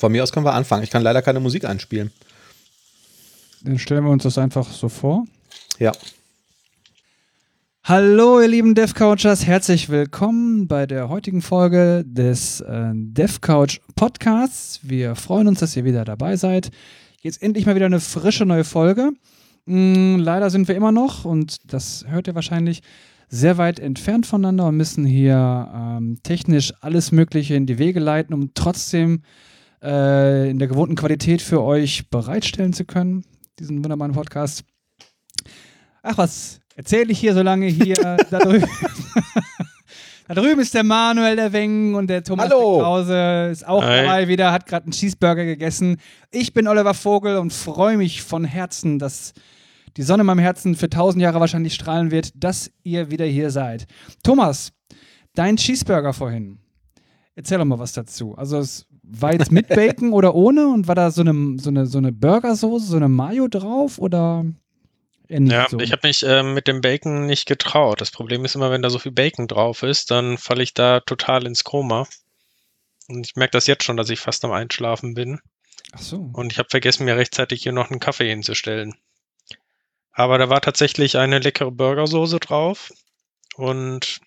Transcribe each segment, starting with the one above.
Von mir aus können wir anfangen. Ich kann leider keine Musik einspielen. Dann stellen wir uns das einfach so vor. Ja. Hallo, ihr lieben DevCouchers, herzlich willkommen bei der heutigen Folge des äh, DevCouch Podcasts. Wir freuen uns, dass ihr wieder dabei seid. Jetzt endlich mal wieder eine frische neue Folge. Hm, leider sind wir immer noch, und das hört ihr wahrscheinlich, sehr weit entfernt voneinander und müssen hier ähm, technisch alles Mögliche in die Wege leiten, um trotzdem äh, in der gewohnten Qualität für euch bereitstellen zu können, diesen wunderbaren Podcast. Ach was, erzähle ich hier so lange hier da drüben. da drüben ist der Manuel der Weng und der Thomas Hallo. Krause ist auch Hi. dabei wieder, hat gerade einen Cheeseburger gegessen. Ich bin Oliver Vogel und freue mich von Herzen, dass die Sonne in meinem Herzen für tausend Jahre wahrscheinlich strahlen wird, dass ihr wieder hier seid. Thomas, dein Cheeseburger vorhin. Erzähl doch mal was dazu. Also es war jetzt mit Bacon oder ohne und war da so eine, so eine, so eine Burgersoße, so eine Mayo drauf oder Ja, so? ich habe mich ähm, mit dem Bacon nicht getraut. Das Problem ist immer, wenn da so viel Bacon drauf ist, dann falle ich da total ins Koma. Und ich merke das jetzt schon, dass ich fast am Einschlafen bin. Ach so. Und ich habe vergessen, mir rechtzeitig hier noch einen Kaffee hinzustellen. Aber da war tatsächlich eine leckere Burgersoße drauf. Und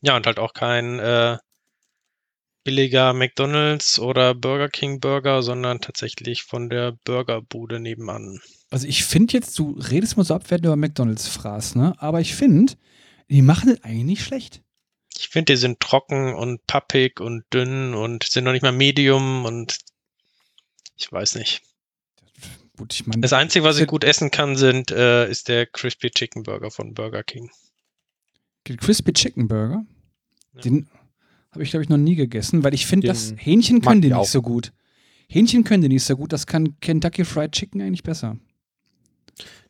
ja, und halt auch kein äh, billiger McDonald's oder Burger King Burger, sondern tatsächlich von der Burgerbude nebenan. Also ich finde jetzt, du redest mal so abwertend über McDonalds Fraß, ne? Aber ich finde, die machen das eigentlich nicht schlecht. Ich finde, die sind trocken und pappig und dünn und sind noch nicht mal Medium und ich weiß nicht. Gut, ich meine. Das Einzige, was ich gut essen kann, sind, äh, ist der Crispy Chicken Burger von Burger King. Crispy Chicken Burger. Ja. Den habe ich, glaube ich, noch nie gegessen, weil ich finde, das Hähnchen können die ich nicht auch. so gut. Hähnchen können die nicht so gut. Das kann Kentucky Fried Chicken eigentlich besser.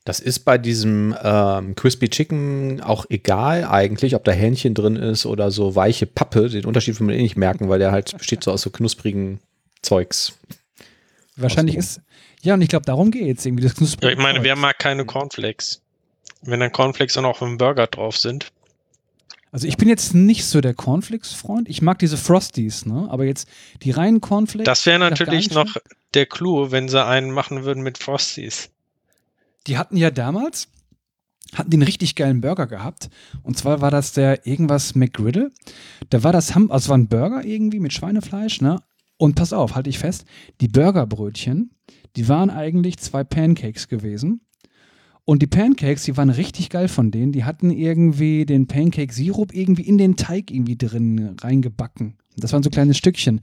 Das ist bei diesem ähm, Crispy Chicken auch egal eigentlich, ob da Hähnchen drin ist oder so weiche Pappe. Den Unterschied will man eh nicht merken, weil der halt besteht so aus so knusprigen Zeugs. Wahrscheinlich ist. Ja, und ich glaube, darum geht es irgendwie. Das Ja, ich meine, wer mag keine Cornflakes? Wenn dann Cornflakes auch noch auf dem Burger drauf sind. Also ich bin jetzt nicht so der Cornflakes-Freund. Ich mag diese Frosties, ne? Aber jetzt die reinen Cornflakes. Das wäre natürlich noch der Clou, wenn sie einen machen würden mit Frosties. Die hatten ja damals, hatten den richtig geilen Burger gehabt. Und zwar war das der irgendwas McGriddle. Da war das, Ham also war ein Burger irgendwie mit Schweinefleisch, ne? Und pass auf, halte ich fest, die Burgerbrötchen, die waren eigentlich zwei Pancakes gewesen. Und die Pancakes, die waren richtig geil von denen. Die hatten irgendwie den Pancake-Sirup irgendwie in den Teig irgendwie drin reingebacken. Das waren so kleine Stückchen.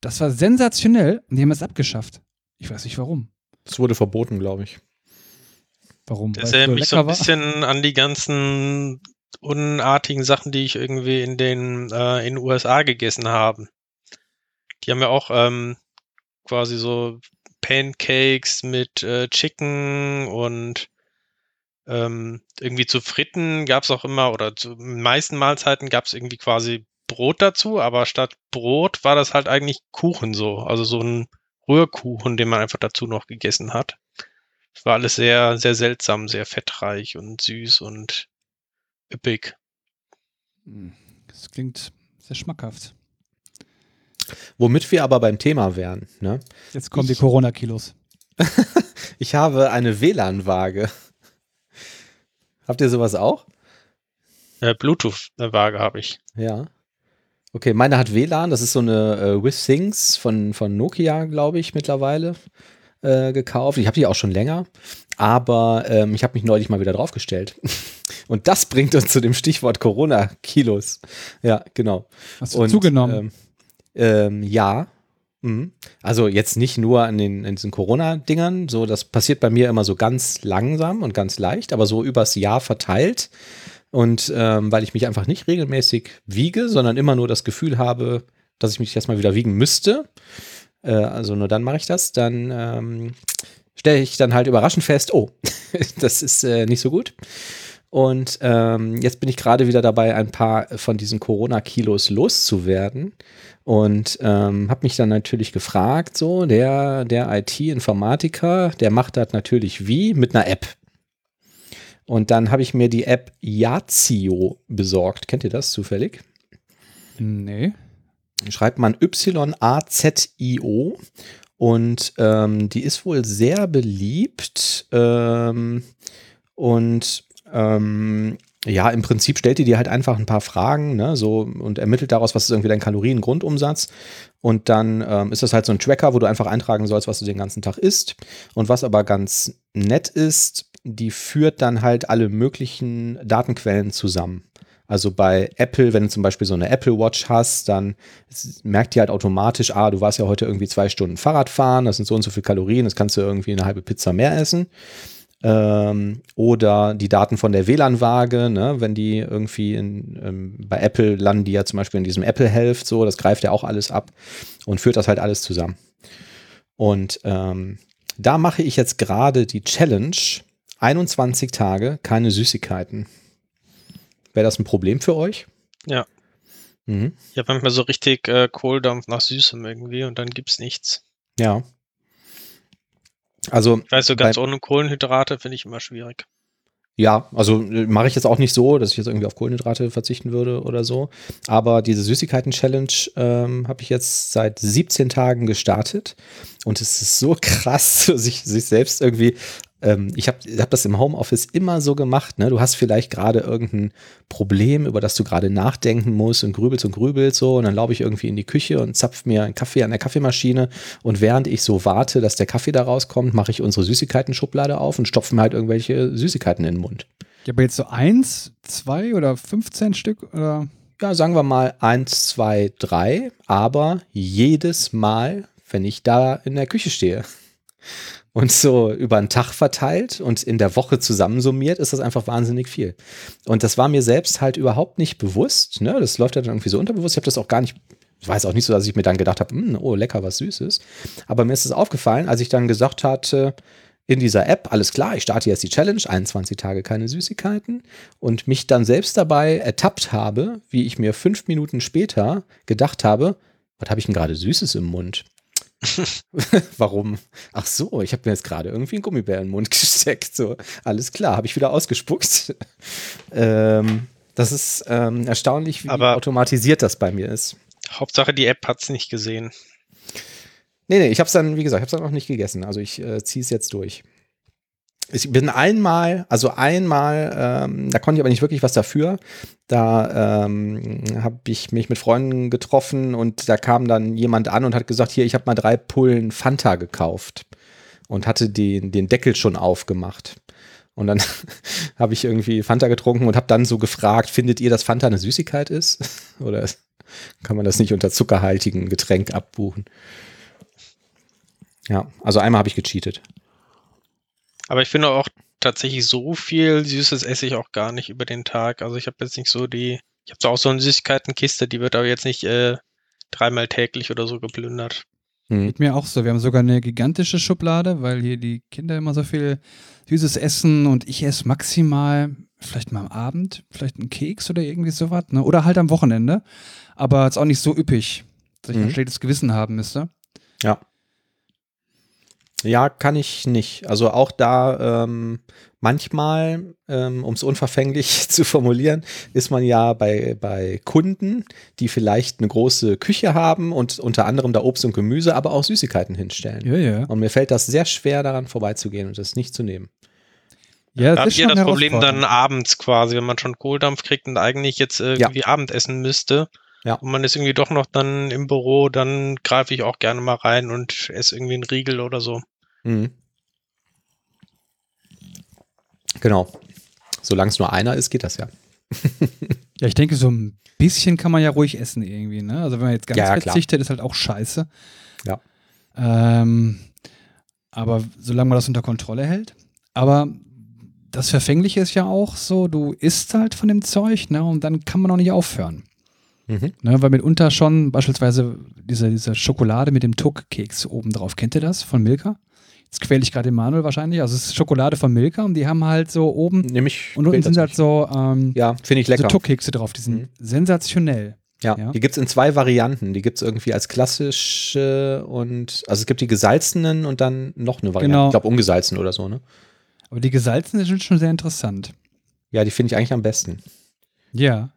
Das war sensationell und die haben es abgeschafft. Ich weiß nicht warum. Das wurde verboten, glaube ich. Warum? Das es erinnert mich so ein lecker war? bisschen an die ganzen unartigen Sachen, die ich irgendwie in den, äh, in den USA gegessen habe. Die haben ja auch ähm, quasi so Pancakes mit äh, Chicken und ähm, irgendwie zu Fritten gab es auch immer, oder zu den meisten Mahlzeiten gab es irgendwie quasi Brot dazu, aber statt Brot war das halt eigentlich Kuchen so, also so ein Rührkuchen, den man einfach dazu noch gegessen hat. Es war alles sehr, sehr seltsam, sehr fettreich und süß und üppig. Hm, Das klingt sehr schmackhaft. Womit wir aber beim Thema wären. Ne? Jetzt kommen die Ich- Corona-Kilos. Ich habe eine WLAN-Waage. Habt ihr sowas auch? Äh, Bluetooth-Waage habe ich. Ja. Okay, meine hat WLAN. Das ist so eine äh, WithThings von, von Nokia, glaube ich, mittlerweile äh, gekauft. Ich habe die auch schon länger. Aber ähm, ich habe mich neulich mal wieder draufgestellt. Und das bringt uns zu dem Stichwort Corona-Kilos. Ja, genau. Hast du Und, zugenommen? Ähm, ähm, ja. Mhm. Also jetzt nicht nur an den in diesen Corona-Dingern, so das passiert bei mir immer so ganz langsam und ganz leicht, aber so übers Jahr verteilt. Und ähm, weil ich mich einfach nicht regelmäßig wiege, sondern immer nur das Gefühl habe, dass ich mich erstmal wieder wiegen müsste, äh, also nur dann mache ich das, dann ähm, stelle ich dann halt überraschend fest, oh, das ist äh, nicht so gut. Und ähm, jetzt bin ich gerade wieder dabei, ein paar von diesen Corona-Kilos loszuwerden. Und ähm, habe mich dann natürlich gefragt, so, der, der IT-Informatiker, der macht das natürlich wie? Mit einer App. Und dann habe ich mir die App Yazio besorgt. Kennt ihr das zufällig? nee. schreibt man Y-A-Z-I-O. Und ähm, die ist wohl sehr beliebt. Ähm, und ähm, ja, im Prinzip stellt die dir halt einfach ein paar Fragen, ne, so und ermittelt daraus, was ist irgendwie dein Kaloriengrundumsatz. Und dann ähm, ist das halt so ein Tracker, wo du einfach eintragen sollst, was du den ganzen Tag isst. Und was aber ganz nett ist, die führt dann halt alle möglichen Datenquellen zusammen. Also bei Apple, wenn du zum Beispiel so eine Apple Watch hast, dann merkt die halt automatisch, ah, du warst ja heute irgendwie zwei Stunden Fahrrad fahren, das sind so und so viele Kalorien, das kannst du irgendwie eine halbe Pizza mehr essen. Ähm, oder die Daten von der WLAN-Waage, ne, wenn die irgendwie in, ähm, bei Apple landen die ja zum Beispiel in diesem Apple Health, so, das greift ja auch alles ab und führt das halt alles zusammen. Und ähm, da mache ich jetzt gerade die Challenge, 21 Tage keine Süßigkeiten. Wäre das ein Problem für euch? Ja. Mhm. Ich habe manchmal so richtig äh, Kohldampf nach Süßem irgendwie und dann gibt es nichts. Ja. Also. Ich weiß so ganz ohne Kohlenhydrate finde ich immer schwierig. Ja, also äh, mache ich jetzt auch nicht so, dass ich jetzt irgendwie auf Kohlenhydrate verzichten würde oder so. Aber diese Süßigkeiten-Challenge ähm, habe ich jetzt seit 17 Tagen gestartet. Und es ist so krass, sich, sich selbst irgendwie ähm, ich habe hab das im Homeoffice immer so gemacht. Ne? Du hast vielleicht gerade irgendein Problem, über das du gerade nachdenken musst und grübelst und grübelst so. Und dann laufe ich irgendwie in die Küche und zapf mir einen Kaffee an der Kaffeemaschine. Und während ich so warte, dass der Kaffee da rauskommt, mache ich unsere Süßigkeiten-Schublade auf und stopfe mir halt irgendwelche Süßigkeiten in den Mund. Ja, aber jetzt so eins, zwei oder 15 Stück oder? Ja, sagen wir mal eins, zwei, drei. Aber jedes Mal, wenn ich da in der Küche stehe und so über einen Tag verteilt und in der Woche zusammensummiert, ist das einfach wahnsinnig viel. Und das war mir selbst halt überhaupt nicht bewusst. Ne? Das läuft ja dann irgendwie so unterbewusst. Ich habe das auch gar nicht, ich weiß auch nicht so, dass ich mir dann gedacht habe, hm, oh, lecker, was Süßes. Aber mir ist es aufgefallen, als ich dann gesagt hatte, in dieser App, alles klar, ich starte jetzt die Challenge, 21 Tage keine Süßigkeiten und mich dann selbst dabei ertappt habe, wie ich mir fünf Minuten später gedacht habe, was habe ich denn gerade Süßes im Mund? Warum? Ach so, ich habe mir jetzt gerade irgendwie einen Gummibär in den Mund gesteckt. So, alles klar, habe ich wieder ausgespuckt. ähm, das ist ähm, erstaunlich, wie Aber automatisiert das bei mir ist. Hauptsache, die App hat es nicht gesehen. Nee, nee, ich habe es dann, wie gesagt, ich habe es dann noch nicht gegessen. Also ich äh, ziehe es jetzt durch ich bin einmal, also einmal, ähm, da konnte ich aber nicht wirklich was dafür. Da ähm, habe ich mich mit Freunden getroffen und da kam dann jemand an und hat gesagt, hier, ich habe mal drei Pullen Fanta gekauft und hatte den, den Deckel schon aufgemacht. Und dann habe ich irgendwie Fanta getrunken und habe dann so gefragt, findet ihr, dass Fanta eine Süßigkeit ist? Oder kann man das nicht unter zuckerhaltigen Getränk abbuchen? Ja, also einmal habe ich gecheatet. Aber ich finde auch tatsächlich so viel Süßes esse ich auch gar nicht über den Tag. Also ich habe jetzt nicht so die, ich habe zwar auch so eine Süßigkeitenkiste, die wird aber jetzt nicht äh, dreimal täglich oder so geplündert. Hm. Geht mir auch so. Wir haben sogar eine gigantische Schublade, weil hier die Kinder immer so viel Süßes essen und ich esse maximal vielleicht mal am Abend, vielleicht einen Keks oder irgendwie sowas, ne? Oder halt am Wochenende. Aber jetzt auch nicht so üppig, dass ich mhm. ein schlechtes Gewissen haben müsste. Ja. Ja, kann ich nicht. Also auch da ähm, manchmal, ähm, um es unverfänglich zu formulieren, ist man ja bei, bei Kunden, die vielleicht eine große Küche haben und unter anderem da Obst und Gemüse, aber auch Süßigkeiten hinstellen. Ja, ja. Und mir fällt das sehr schwer, daran vorbeizugehen und das nicht zu nehmen. Ja, da habt ihr das Problem dann abends quasi, wenn man schon Kohldampf kriegt und eigentlich jetzt irgendwie ja. Abendessen müsste. Ja. Und man ist irgendwie doch noch dann im Büro, dann greife ich auch gerne mal rein und esse irgendwie einen Riegel oder so. Mhm. Genau. Solange es nur einer ist, geht das ja. ja, ich denke, so ein bisschen kann man ja ruhig essen irgendwie. Ne? Also wenn man jetzt ganz ja, ja, verzichtet, ist halt auch scheiße. Ja. Ähm, aber solange man das unter Kontrolle hält. Aber das Verfängliche ist ja auch so, du isst halt von dem Zeug, ne? Und dann kann man auch nicht aufhören. Mhm. Ne, weil mitunter schon beispielsweise diese, diese Schokolade mit dem Tuck-Keks oben drauf. Kennt ihr das von Milka? Jetzt quäle ich gerade Emanuel wahrscheinlich. Also es ist Schokolade von Milka und die haben halt so oben Nämlich und unten sind halt so ähm, ja, finde ich lecker. So Tuckkekse drauf. Die sind mhm. sensationell. Ja, ja, die gibt es in zwei Varianten. Die gibt es irgendwie als klassische und also es gibt die gesalzenen und dann noch eine Variante. Genau. Ich glaube ungesalzen oder so, ne? Aber die gesalzenen sind schon sehr interessant. Ja, die finde ich eigentlich am besten. Ja.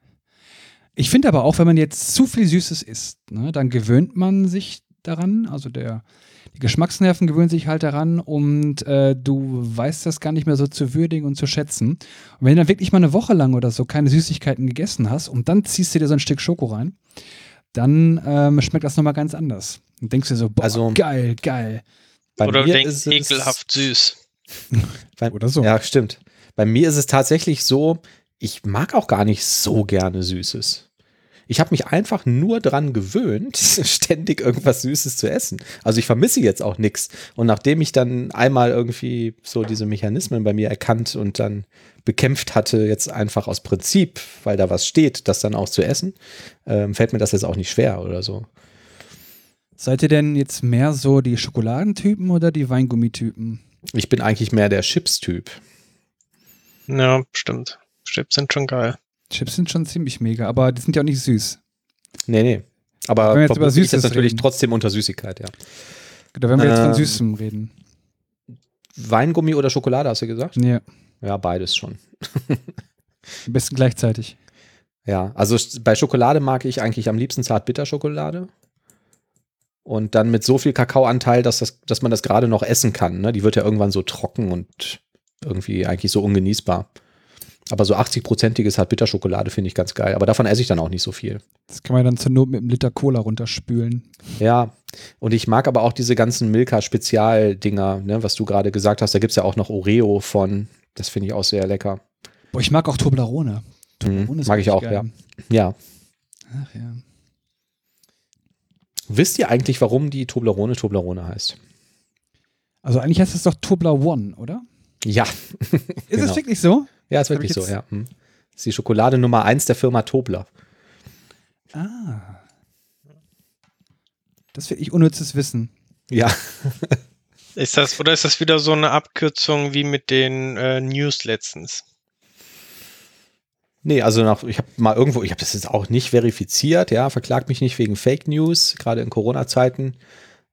Ich finde aber auch, wenn man jetzt zu viel Süßes isst, ne, dann gewöhnt man sich daran. Also der, die Geschmacksnerven gewöhnen sich halt daran und äh, du weißt das gar nicht mehr so zu würdigen und zu schätzen. Und wenn du dann wirklich mal eine Woche lang oder so keine Süßigkeiten gegessen hast und dann ziehst du dir so ein Stück Schoko rein, dann ähm, schmeckt das nochmal ganz anders. Und denkst dir so, boah, Also- geil, geil. Bei Oder mir denkt ist es- ekelhaft süß. Bei, Oder so. Ja, stimmt. Bei mir ist es tatsächlich so, ich mag auch gar nicht so gerne Süßes. Ich habe mich einfach nur dran gewöhnt, ständig irgendwas Süßes zu essen. Also ich vermisse jetzt auch nichts. Und nachdem ich dann einmal irgendwie so diese Mechanismen bei mir erkannt und dann bekämpft hatte, jetzt einfach aus Prinzip, weil da was steht, das dann auch zu essen, ähm, fällt mir das jetzt auch nicht schwer oder so. Seid ihr denn jetzt mehr so die Schokoladentypen oder die Weingummitypen? Ich bin eigentlich mehr der Chips-Typ. Ja, stimmt. Chips sind schon geil. Chips sind schon ziemlich mega, aber die sind ja auch nicht süß. Nee, nee. Aber Wenn wir jetzt über verbuche ich das Süßes natürlich reden. trotzdem unter Süßigkeit, ja. Oder wenn wir jetzt von Ähm. Süßem reden. Weingummi oder Schokolade, hast du gesagt? Ja, Ja, beides schon. am besten gleichzeitig. Ja, also bei Schokolade mag ich eigentlich am liebsten Zartbitterschokolade. Und dann mit so viel Kakaoanteil, dass, das, dass man das gerade noch essen kann. Ne? Die wird ja irgendwann so trocken und irgendwie eigentlich so ungenießbar. Aber so 80-prozentige Zartbitterschokolade finde ich ganz geil. Aber davon esse ich dann auch nicht so viel. Das kann man dann zur Not mit einem Liter Cola runterspülen. Ja, und ich mag aber auch diese ganzen Milka-Spezialdinger, ne, was du gerade gesagt hast. Da gibt es ja auch noch Oreo von. Das finde ich auch sehr lecker. Boah, ich mag auch Toblerone. Mhm, ist mag ich auch, geil. ja. Ja. Ach ja. Wisst ihr eigentlich, warum die Toblerone Toblerone heißt? Also eigentlich heißt es doch Tobler One, oder? Ja, Ist Genau. es wirklich so? Ja, ist wirklich ich so, ja. Hm. Das ist die Schokolade Nummer eins der Firma Tobler. Ah. Das ist wirklich unnützes Wissen. Ja, Ist das, oder ist das wieder so eine Abkürzung wie mit den äh, News letztens? nee, also nach, ich habe mal irgendwo, ich habe das jetzt auch nicht verifiziert, ja, verklagt mich nicht wegen Fake News, gerade in Corona-Zeiten.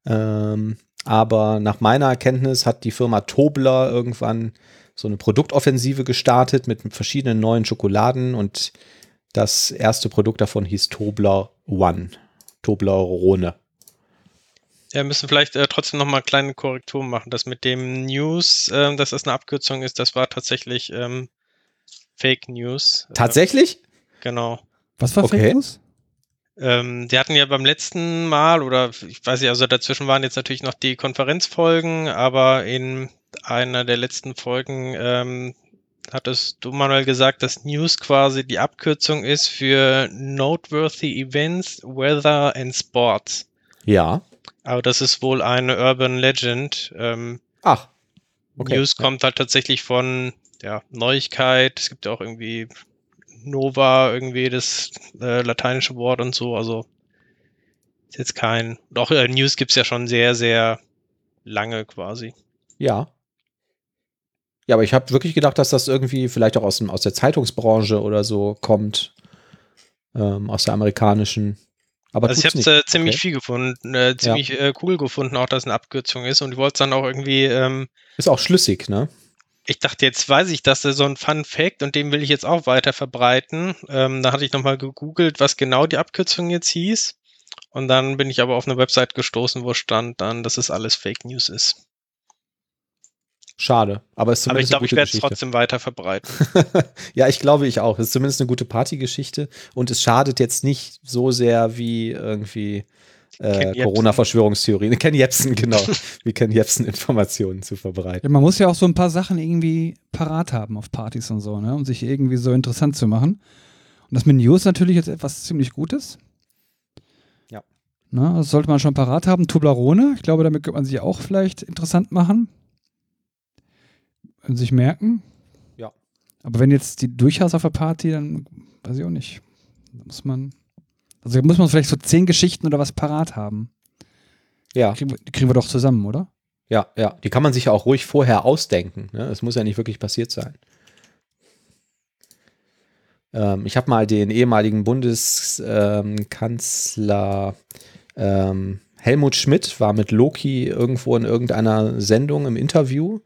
Ähm, aber nach meiner Erkenntnis hat die Firma Tobler irgendwann so eine Produktoffensive gestartet mit verschiedenen neuen Schokoladen und das erste Produkt davon hieß Tobler One. Toblerone. Ja, wir müssen vielleicht äh, trotzdem nochmal kleine Korrekturen machen. Das mit dem News, ähm, dass das eine Abkürzung ist, das war tatsächlich ähm, Fake News. Äh, Tatsächlich? genau. Was war Okay. Fake News? Ähm, die hatten ja beim letzten Mal, oder ich weiß nicht, also dazwischen waren jetzt natürlich noch die Konferenzfolgen, aber in einer der letzten Folgen ähm, hattest du, Manuel, gesagt, dass News quasi die Abkürzung ist für Noteworthy Events, Weather and Sports. Ja. Aber das ist wohl eine Urban Legend. Ähm, Ach. Okay. News kommt halt tatsächlich von ja, Neuigkeit. Es gibt ja auch irgendwie Nova, irgendwie das äh, lateinische Wort und so. Also ist jetzt kein. Doch, äh, News gibt's ja schon sehr, sehr lange quasi. Ja. Ja, aber ich habe wirklich gedacht, dass das irgendwie vielleicht auch aus, dem, aus der Zeitungsbranche oder so kommt. Ähm, aus der amerikanischen. Aber also ich habe nicht. äh, ziemlich Okay. viel gefunden, äh, ziemlich äh, cool gefunden, auch dass es eine Abkürzung ist. Und ich wollte es dann auch irgendwie, ähm, Ist auch schlüssig, ne? ich dachte, jetzt weiß ich, dass das so ein Fun Fact und den will ich jetzt auch weiter verbreiten. Ähm, da hatte ich nochmal gegoogelt, was genau die Abkürzung jetzt hieß. Und dann bin ich aber auf eine Website gestoßen, wo stand dann, dass es alles Fake News ist. Schade. Aber es ist aber ich zumindest glaube, ich werde es trotzdem weiter verbreiten. ja, ich glaube ich auch. Es ist zumindest eine gute Partygeschichte und es schadet jetzt nicht so sehr wie irgendwie äh. Corona-Verschwörungstheorien. Ken Jebsen, genau. wie Ken Jebsen Informationen zu verbreiten. Ja, man muss ja auch so ein paar Sachen irgendwie parat haben auf Partys und so, ne? um sich irgendwie so interessant zu machen. Und das mit News natürlich jetzt etwas ziemlich Gutes. Ja. Na, das sollte man schon parat haben. Toblerone, ich glaube, damit könnte man sich auch vielleicht interessant machen. Sich merken. Ja. Aber wenn jetzt die durch hast auf der Party, dann weiß ich auch nicht. Da muss man. Also muss man vielleicht so zehn Geschichten oder was parat haben. Ja, Kriegen wir, die kriegen wir doch zusammen, oder? ja, ja. Die kann man sich ja auch ruhig vorher ausdenken. Ne? Es muss ja nicht wirklich passiert sein. Ähm, ich habe mal den ehemaligen Bundeskanzler ähm, Helmut Schmidt war mit Loki irgendwo in irgendeiner Sendung im Interview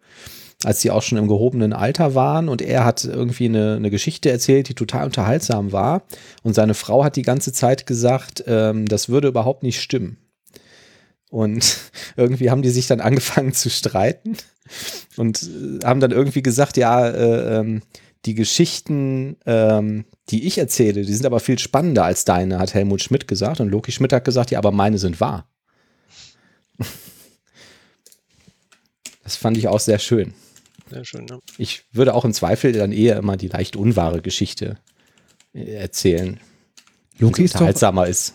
als die auch schon im gehobenen Alter waren und er hat irgendwie eine, eine Geschichte erzählt, die total unterhaltsam war und seine Frau hat die ganze Zeit gesagt, ähm, das würde überhaupt nicht stimmen. Und irgendwie haben die sich dann angefangen zu streiten und äh, haben dann irgendwie gesagt, ja, äh, ähm, die Geschichten, ähm, die ich erzähle, die sind aber viel spannender als deine, hat Helmut Schmidt gesagt. Und Loki Schmidt hat gesagt, ja, aber meine sind wahr. Das fand ich auch sehr schön. Sehr schön, ja. Ich würde auch im Zweifel dann eher immer die leicht unwahre Geschichte äh, erzählen. Loki die ist doch, unterhaltsamer ist.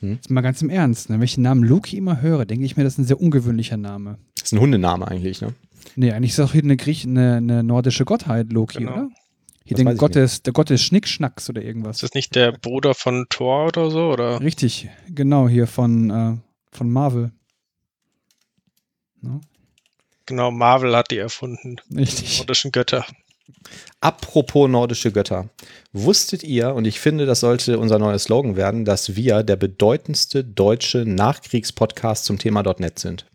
jetzt mal ganz im Ernst, ne? wenn ich den Namen Loki immer höre, denke ich mir, das ist ein sehr ungewöhnlicher Name. Das ist ein Hundename eigentlich, ne? Nee, eigentlich ist auch hier eine, Griech eine, eine nordische Gottheit Loki, Genau. oder? Hier Das den Gott des, der Gott des Schnickschnacks oder irgendwas. Ist das nicht der Bruder von Thor oder so? Oder? Richtig, genau, hier von, äh, von Marvel. Ne? Genau, Marvel hat die erfunden. Richtig. Nordischen Götter. Apropos nordische Götter. Wusstet ihr, und ich finde, das sollte unser neuer Slogan werden, dass wir der bedeutendste deutsche Nachkriegspodcast zum Thema .NET sind?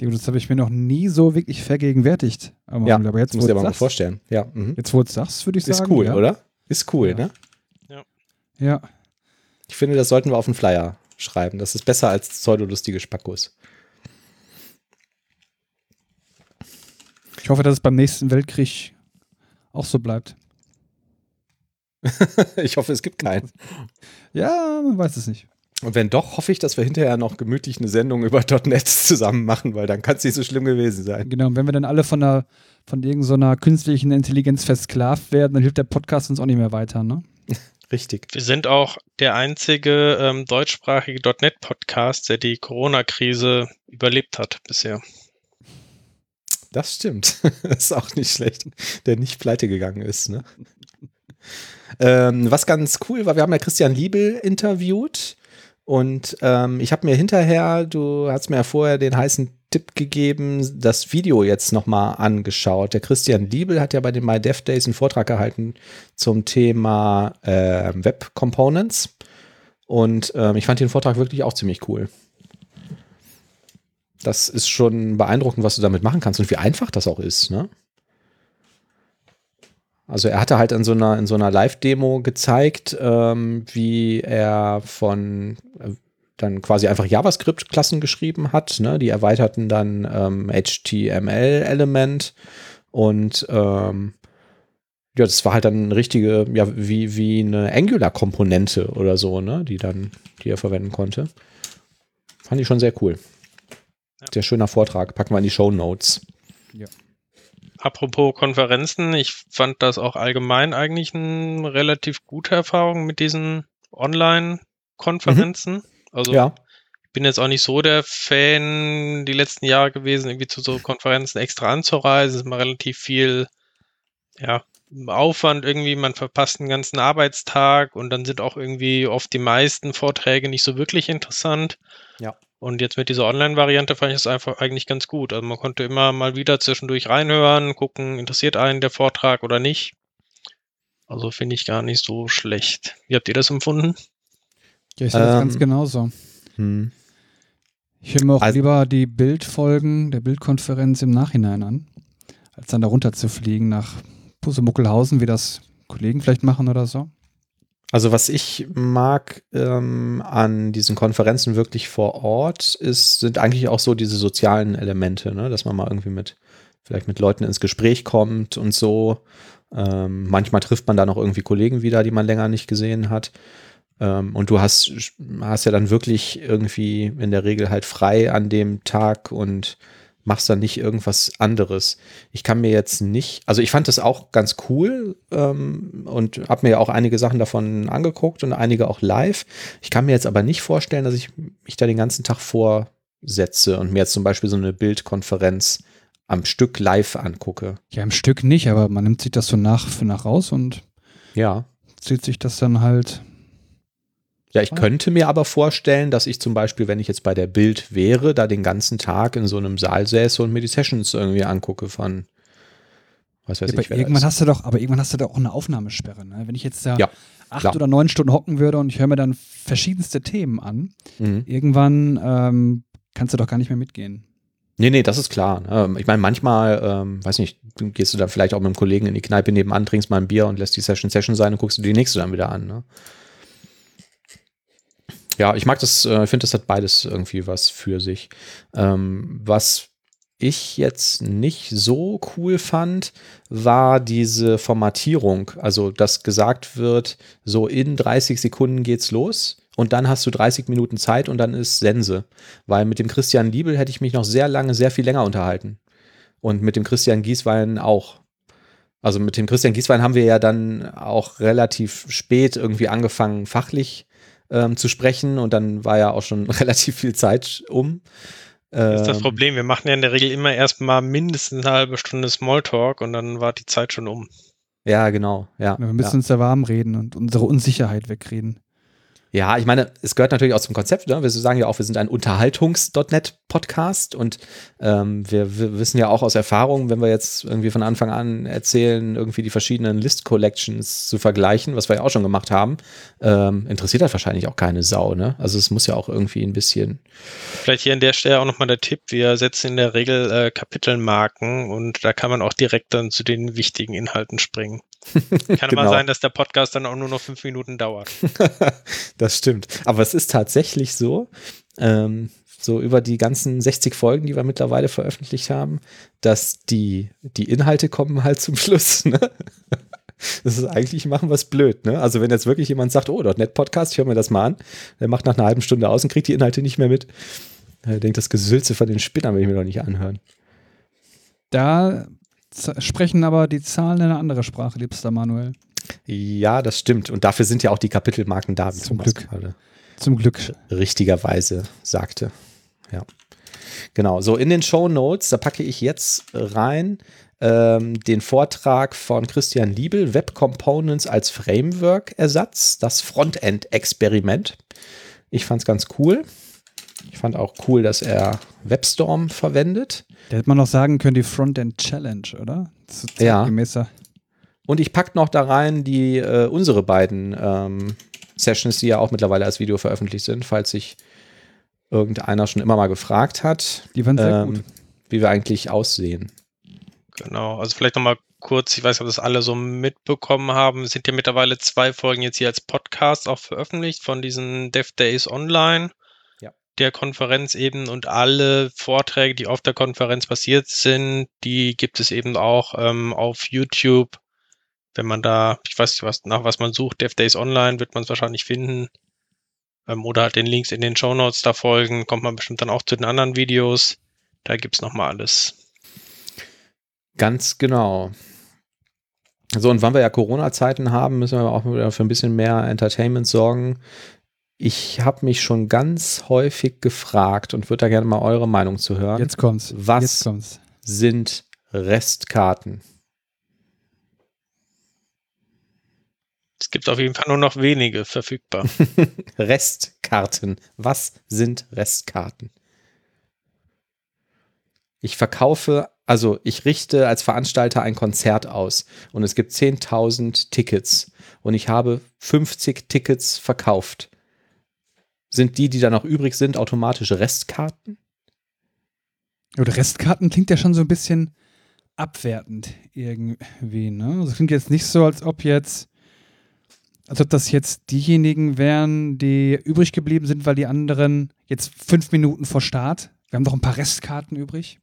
Ja, Das habe ich mir noch nie so wirklich vergegenwärtigt. Aber, Ja, aber jetzt, das musst du dir mal sagst, vorstellen. Ja, mhm. jetzt, wo du sagst, würde ich ist sagen. cool, ja. oder? Ist cool, Ja. ne? Ja. Ich finde, das sollten wir auf den Flyer schreiben. Das ist besser als pseudolustige Spackos. Ich hoffe, dass es beim nächsten Weltkrieg auch so bleibt. ich hoffe, es gibt keinen. Ja, man weiß es nicht. Und wenn doch, hoffe ich, dass wir hinterher noch gemütlich eine Sendung über .NET zusammen machen, weil dann kann es nicht so schlimm gewesen sein. Genau, und wenn wir dann alle von einer von irgendeiner künstlichen Intelligenz versklavt werden, dann hilft der Podcast uns auch nicht mehr weiter, ne? Richtig. Wir sind auch der einzige ähm, deutschsprachige .NET-Podcast, der die Corona-Krise überlebt hat bisher. Das stimmt. ist auch nicht schlecht, der nicht pleite gegangen ist. Ne? ähm, was ganz cool war, wir haben ja Christian Liebel interviewt und ähm, ich habe mir hinterher, du hast mir ja vorher den heißen Tipp gegeben, das Video jetzt nochmal angeschaut. Der Christian Liebel hat ja bei den My Dev Days einen Vortrag gehalten zum Thema äh, Web Components und ähm, ich fand den Vortrag wirklich auch ziemlich cool. Das ist schon beeindruckend, was du damit machen kannst und wie einfach das auch ist, ne? Also er hatte halt in so einer, in so einer Live-Demo gezeigt, ähm, wie er von äh, dann quasi einfach JavaScript-Klassen geschrieben hat. Ne? Die erweiterten dann ähm, HTML-Element und ähm, ja, das war halt dann eine richtige, ja, wie, wie eine Angular-Komponente oder so, ne? Die dann, die er verwenden konnte. Fand ich schon sehr cool. Sehr schöner Vortrag. Packen wir in die Show Notes. Apropos Konferenzen, ich fand das auch allgemein eigentlich eine relativ gute Erfahrung mit diesen Online-Konferenzen. Also Ja, ich bin jetzt auch nicht so der Fan die letzten Jahre gewesen, irgendwie zu so Konferenzen extra anzureisen. Es ist mal relativ viel, ja, Aufwand irgendwie. Man verpasst einen ganzen Arbeitstag und dann sind auch irgendwie oft die meisten Vorträge nicht so wirklich interessant. Ja. Und jetzt mit dieser Online-Variante fand ich es einfach eigentlich ganz gut. Also man konnte immer mal wieder zwischendurch reinhören, gucken, interessiert einen der Vortrag oder nicht. Also finde ich gar nicht so schlecht. Wie habt ihr das empfunden? Ja, ich sehe das Ähm, ganz genauso. hm. Ich höre mir auch Also- lieber die Bildfolgen der Bildkonferenz im Nachhinein an, als dann da runter zu fliegen nach Pusemuckelhausen, wie das Kollegen vielleicht machen oder so. Also was ich mag ähm, an diesen Konferenzen wirklich vor Ort ist, sind eigentlich auch so diese sozialen Elemente, ne? dass man mal irgendwie mit vielleicht mit Leuten ins Gespräch kommt und so. Ähm, manchmal trifft man da noch irgendwie Kollegen wieder, die man länger nicht gesehen hat. Ähm, und du hast, hast ja dann wirklich irgendwie in der Regel halt frei an dem Tag und machst dann nicht irgendwas anderes. Ich kann mir jetzt nicht, also ich fand das auch ganz cool ähm, und habe mir auch einige Sachen davon angeguckt und einige auch live. Ich kann mir jetzt aber nicht vorstellen, dass ich mich da den ganzen Tag vorsetze und mir jetzt zum Beispiel so eine Bildkonferenz am Stück live angucke. Ja, im Stück nicht, aber man nimmt sich das so nach für nach raus und Ja. zieht sich das dann halt. Ja, ich Ah. könnte mir aber vorstellen, dass ich zum Beispiel, wenn ich jetzt bei der Bild wäre, da den ganzen Tag in so einem Saal säße und mir die Sessions irgendwie angucke von was weiß Ja, aber ich. irgendwann hast du doch, aber irgendwann hast du doch auch eine Aufnahmesperre. Ne? Wenn ich jetzt da Ja, acht klar. oder neun Stunden hocken würde und ich höre mir dann verschiedenste Themen an, Mhm. irgendwann ähm, kannst du doch gar nicht mehr mitgehen. Nee, nee, das ist klar. Ähm, ich meine, manchmal, ähm, weiß nicht, gehst du dann vielleicht auch mit einem Kollegen in die Kneipe nebenan, trinkst mal ein Bier und lässt die Session Session sein und guckst du die nächste dann wieder an. Ne? Ja, ich mag das, äh, ich finde, das hat beides irgendwie was für sich. Ähm, was ich jetzt nicht so cool fand, war diese Formatierung. Also, dass gesagt wird, so in 30 Sekunden geht's los und dann hast du 30 Minuten Zeit und dann ist Sense. Weil mit dem Christian Liebel hätte ich mich noch sehr lange, sehr viel länger unterhalten. Und mit dem Christian Gieswein auch. Also mit dem Christian Gieswein haben wir ja dann auch relativ spät irgendwie angefangen, fachlich ähm, zu sprechen und dann war ja auch schon relativ viel Zeit um. Das ist das ähm, Problem. Wir machen ja in der Regel immer erstmal mindestens eine halbe Stunde Smalltalk und dann war die Zeit schon um. Ja, genau. Ja, wir müssen ja. uns da warm reden und unsere Unsicherheit wegreden. Ja, ich meine, es gehört natürlich auch zum Konzept. Ne? Wir sagen ja auch, wir sind ein Unterhaltungs.net-Podcast und ähm, wir, wir, wissen ja auch aus Erfahrung, wenn wir jetzt irgendwie von Anfang an erzählen, irgendwie die verschiedenen List-Collections zu vergleichen, was wir ja auch schon gemacht haben, ähm, interessiert halt wahrscheinlich auch keine Sau. Ne? Also es muss ja auch irgendwie ein bisschen. Vielleicht hier an der Stelle auch nochmal der Tipp: Wir setzen in der Regel äh, Kapitelmarken und da kann man auch direkt dann zu den wichtigen Inhalten springen. Kann genau. mal sein, dass der Podcast dann auch nur noch fünf Minuten dauert. das stimmt. Aber es ist tatsächlich so, ähm, so über die ganzen 60 Folgen, die wir mittlerweile veröffentlicht haben, dass die, die Inhalte kommen halt zum Schluss. Ne? Das ist eigentlich machen was blöd, ne? Also wenn jetzt wirklich jemand sagt, oh, .NET Podcast, ich höre mir das mal an, der macht nach einer halben Stunde aus und kriegt die Inhalte nicht mehr mit. Er denkt, das Gesülze von den Spinnern will ich mir doch nicht anhören. Da sprechen aber die Zahlen eine andere Sprache, liebster Manuel. Ja, das stimmt. Und dafür sind ja auch die Kapitelmarken da, wie Zum Glück. Gerade Zum Glück. Richtigerweise sagte. Ja. Genau. So, in den Show Notes, da packe ich jetzt rein ähm, den Vortrag von Christian Liebel, Web Components als Framework-Ersatz, das Frontend-Experiment. Ich fand es ganz cool. Ich fand auch cool, dass er WebStorm verwendet. Da hätte man noch sagen können, die Frontend Challenge, oder? ja. Und ich packe noch da rein die äh, unsere beiden ähm, Sessions, die ja auch mittlerweile als Video veröffentlicht sind, falls sich irgendeiner schon immer mal gefragt hat. Die waren sehr ähm, gut. Wie wir eigentlich aussehen. Genau, also vielleicht nochmal kurz, ich weiß nicht, ob das alle so mitbekommen haben, sind ja mittlerweile zwei Folgen jetzt hier als Podcast auch veröffentlicht von diesen Dev Days Online der Konferenz eben und alle Vorträge, die auf der Konferenz passiert sind, die gibt es eben auch ähm, auf YouTube. Wenn man da, ich weiß nicht, was, nach was man sucht, Dev Days Online, wird man es wahrscheinlich finden. Ähm, oder halt den Links in den Show Notes da folgen, kommt man bestimmt dann auch zu den anderen Videos. Da gibt es nochmal alles. Ganz genau. So, und wann wir ja Corona-Zeiten haben, müssen wir auch wieder für ein bisschen mehr Entertainment sorgen. Ich habe mich schon ganz häufig gefragt und würde da gerne mal eure Meinung zu hören. Jetzt kommt's. Was Jetzt kommt's. sind Restkarten? Es gibt auf jeden Fall nur noch wenige verfügbar. Restkarten. Was sind Restkarten? Ich verkaufe, also ich richte als Veranstalter ein Konzert aus und es gibt 10.000 Tickets und ich habe 50 Tickets verkauft sind die, die da noch übrig sind, automatische Restkarten? Oder Restkarten klingt ja schon so ein bisschen abwertend irgendwie, ne? Also klingt jetzt nicht so, als ob jetzt, als ob das jetzt diejenigen wären, die übrig geblieben sind, weil die anderen jetzt fünf Minuten vor Start, wir haben doch ein paar Restkarten übrig.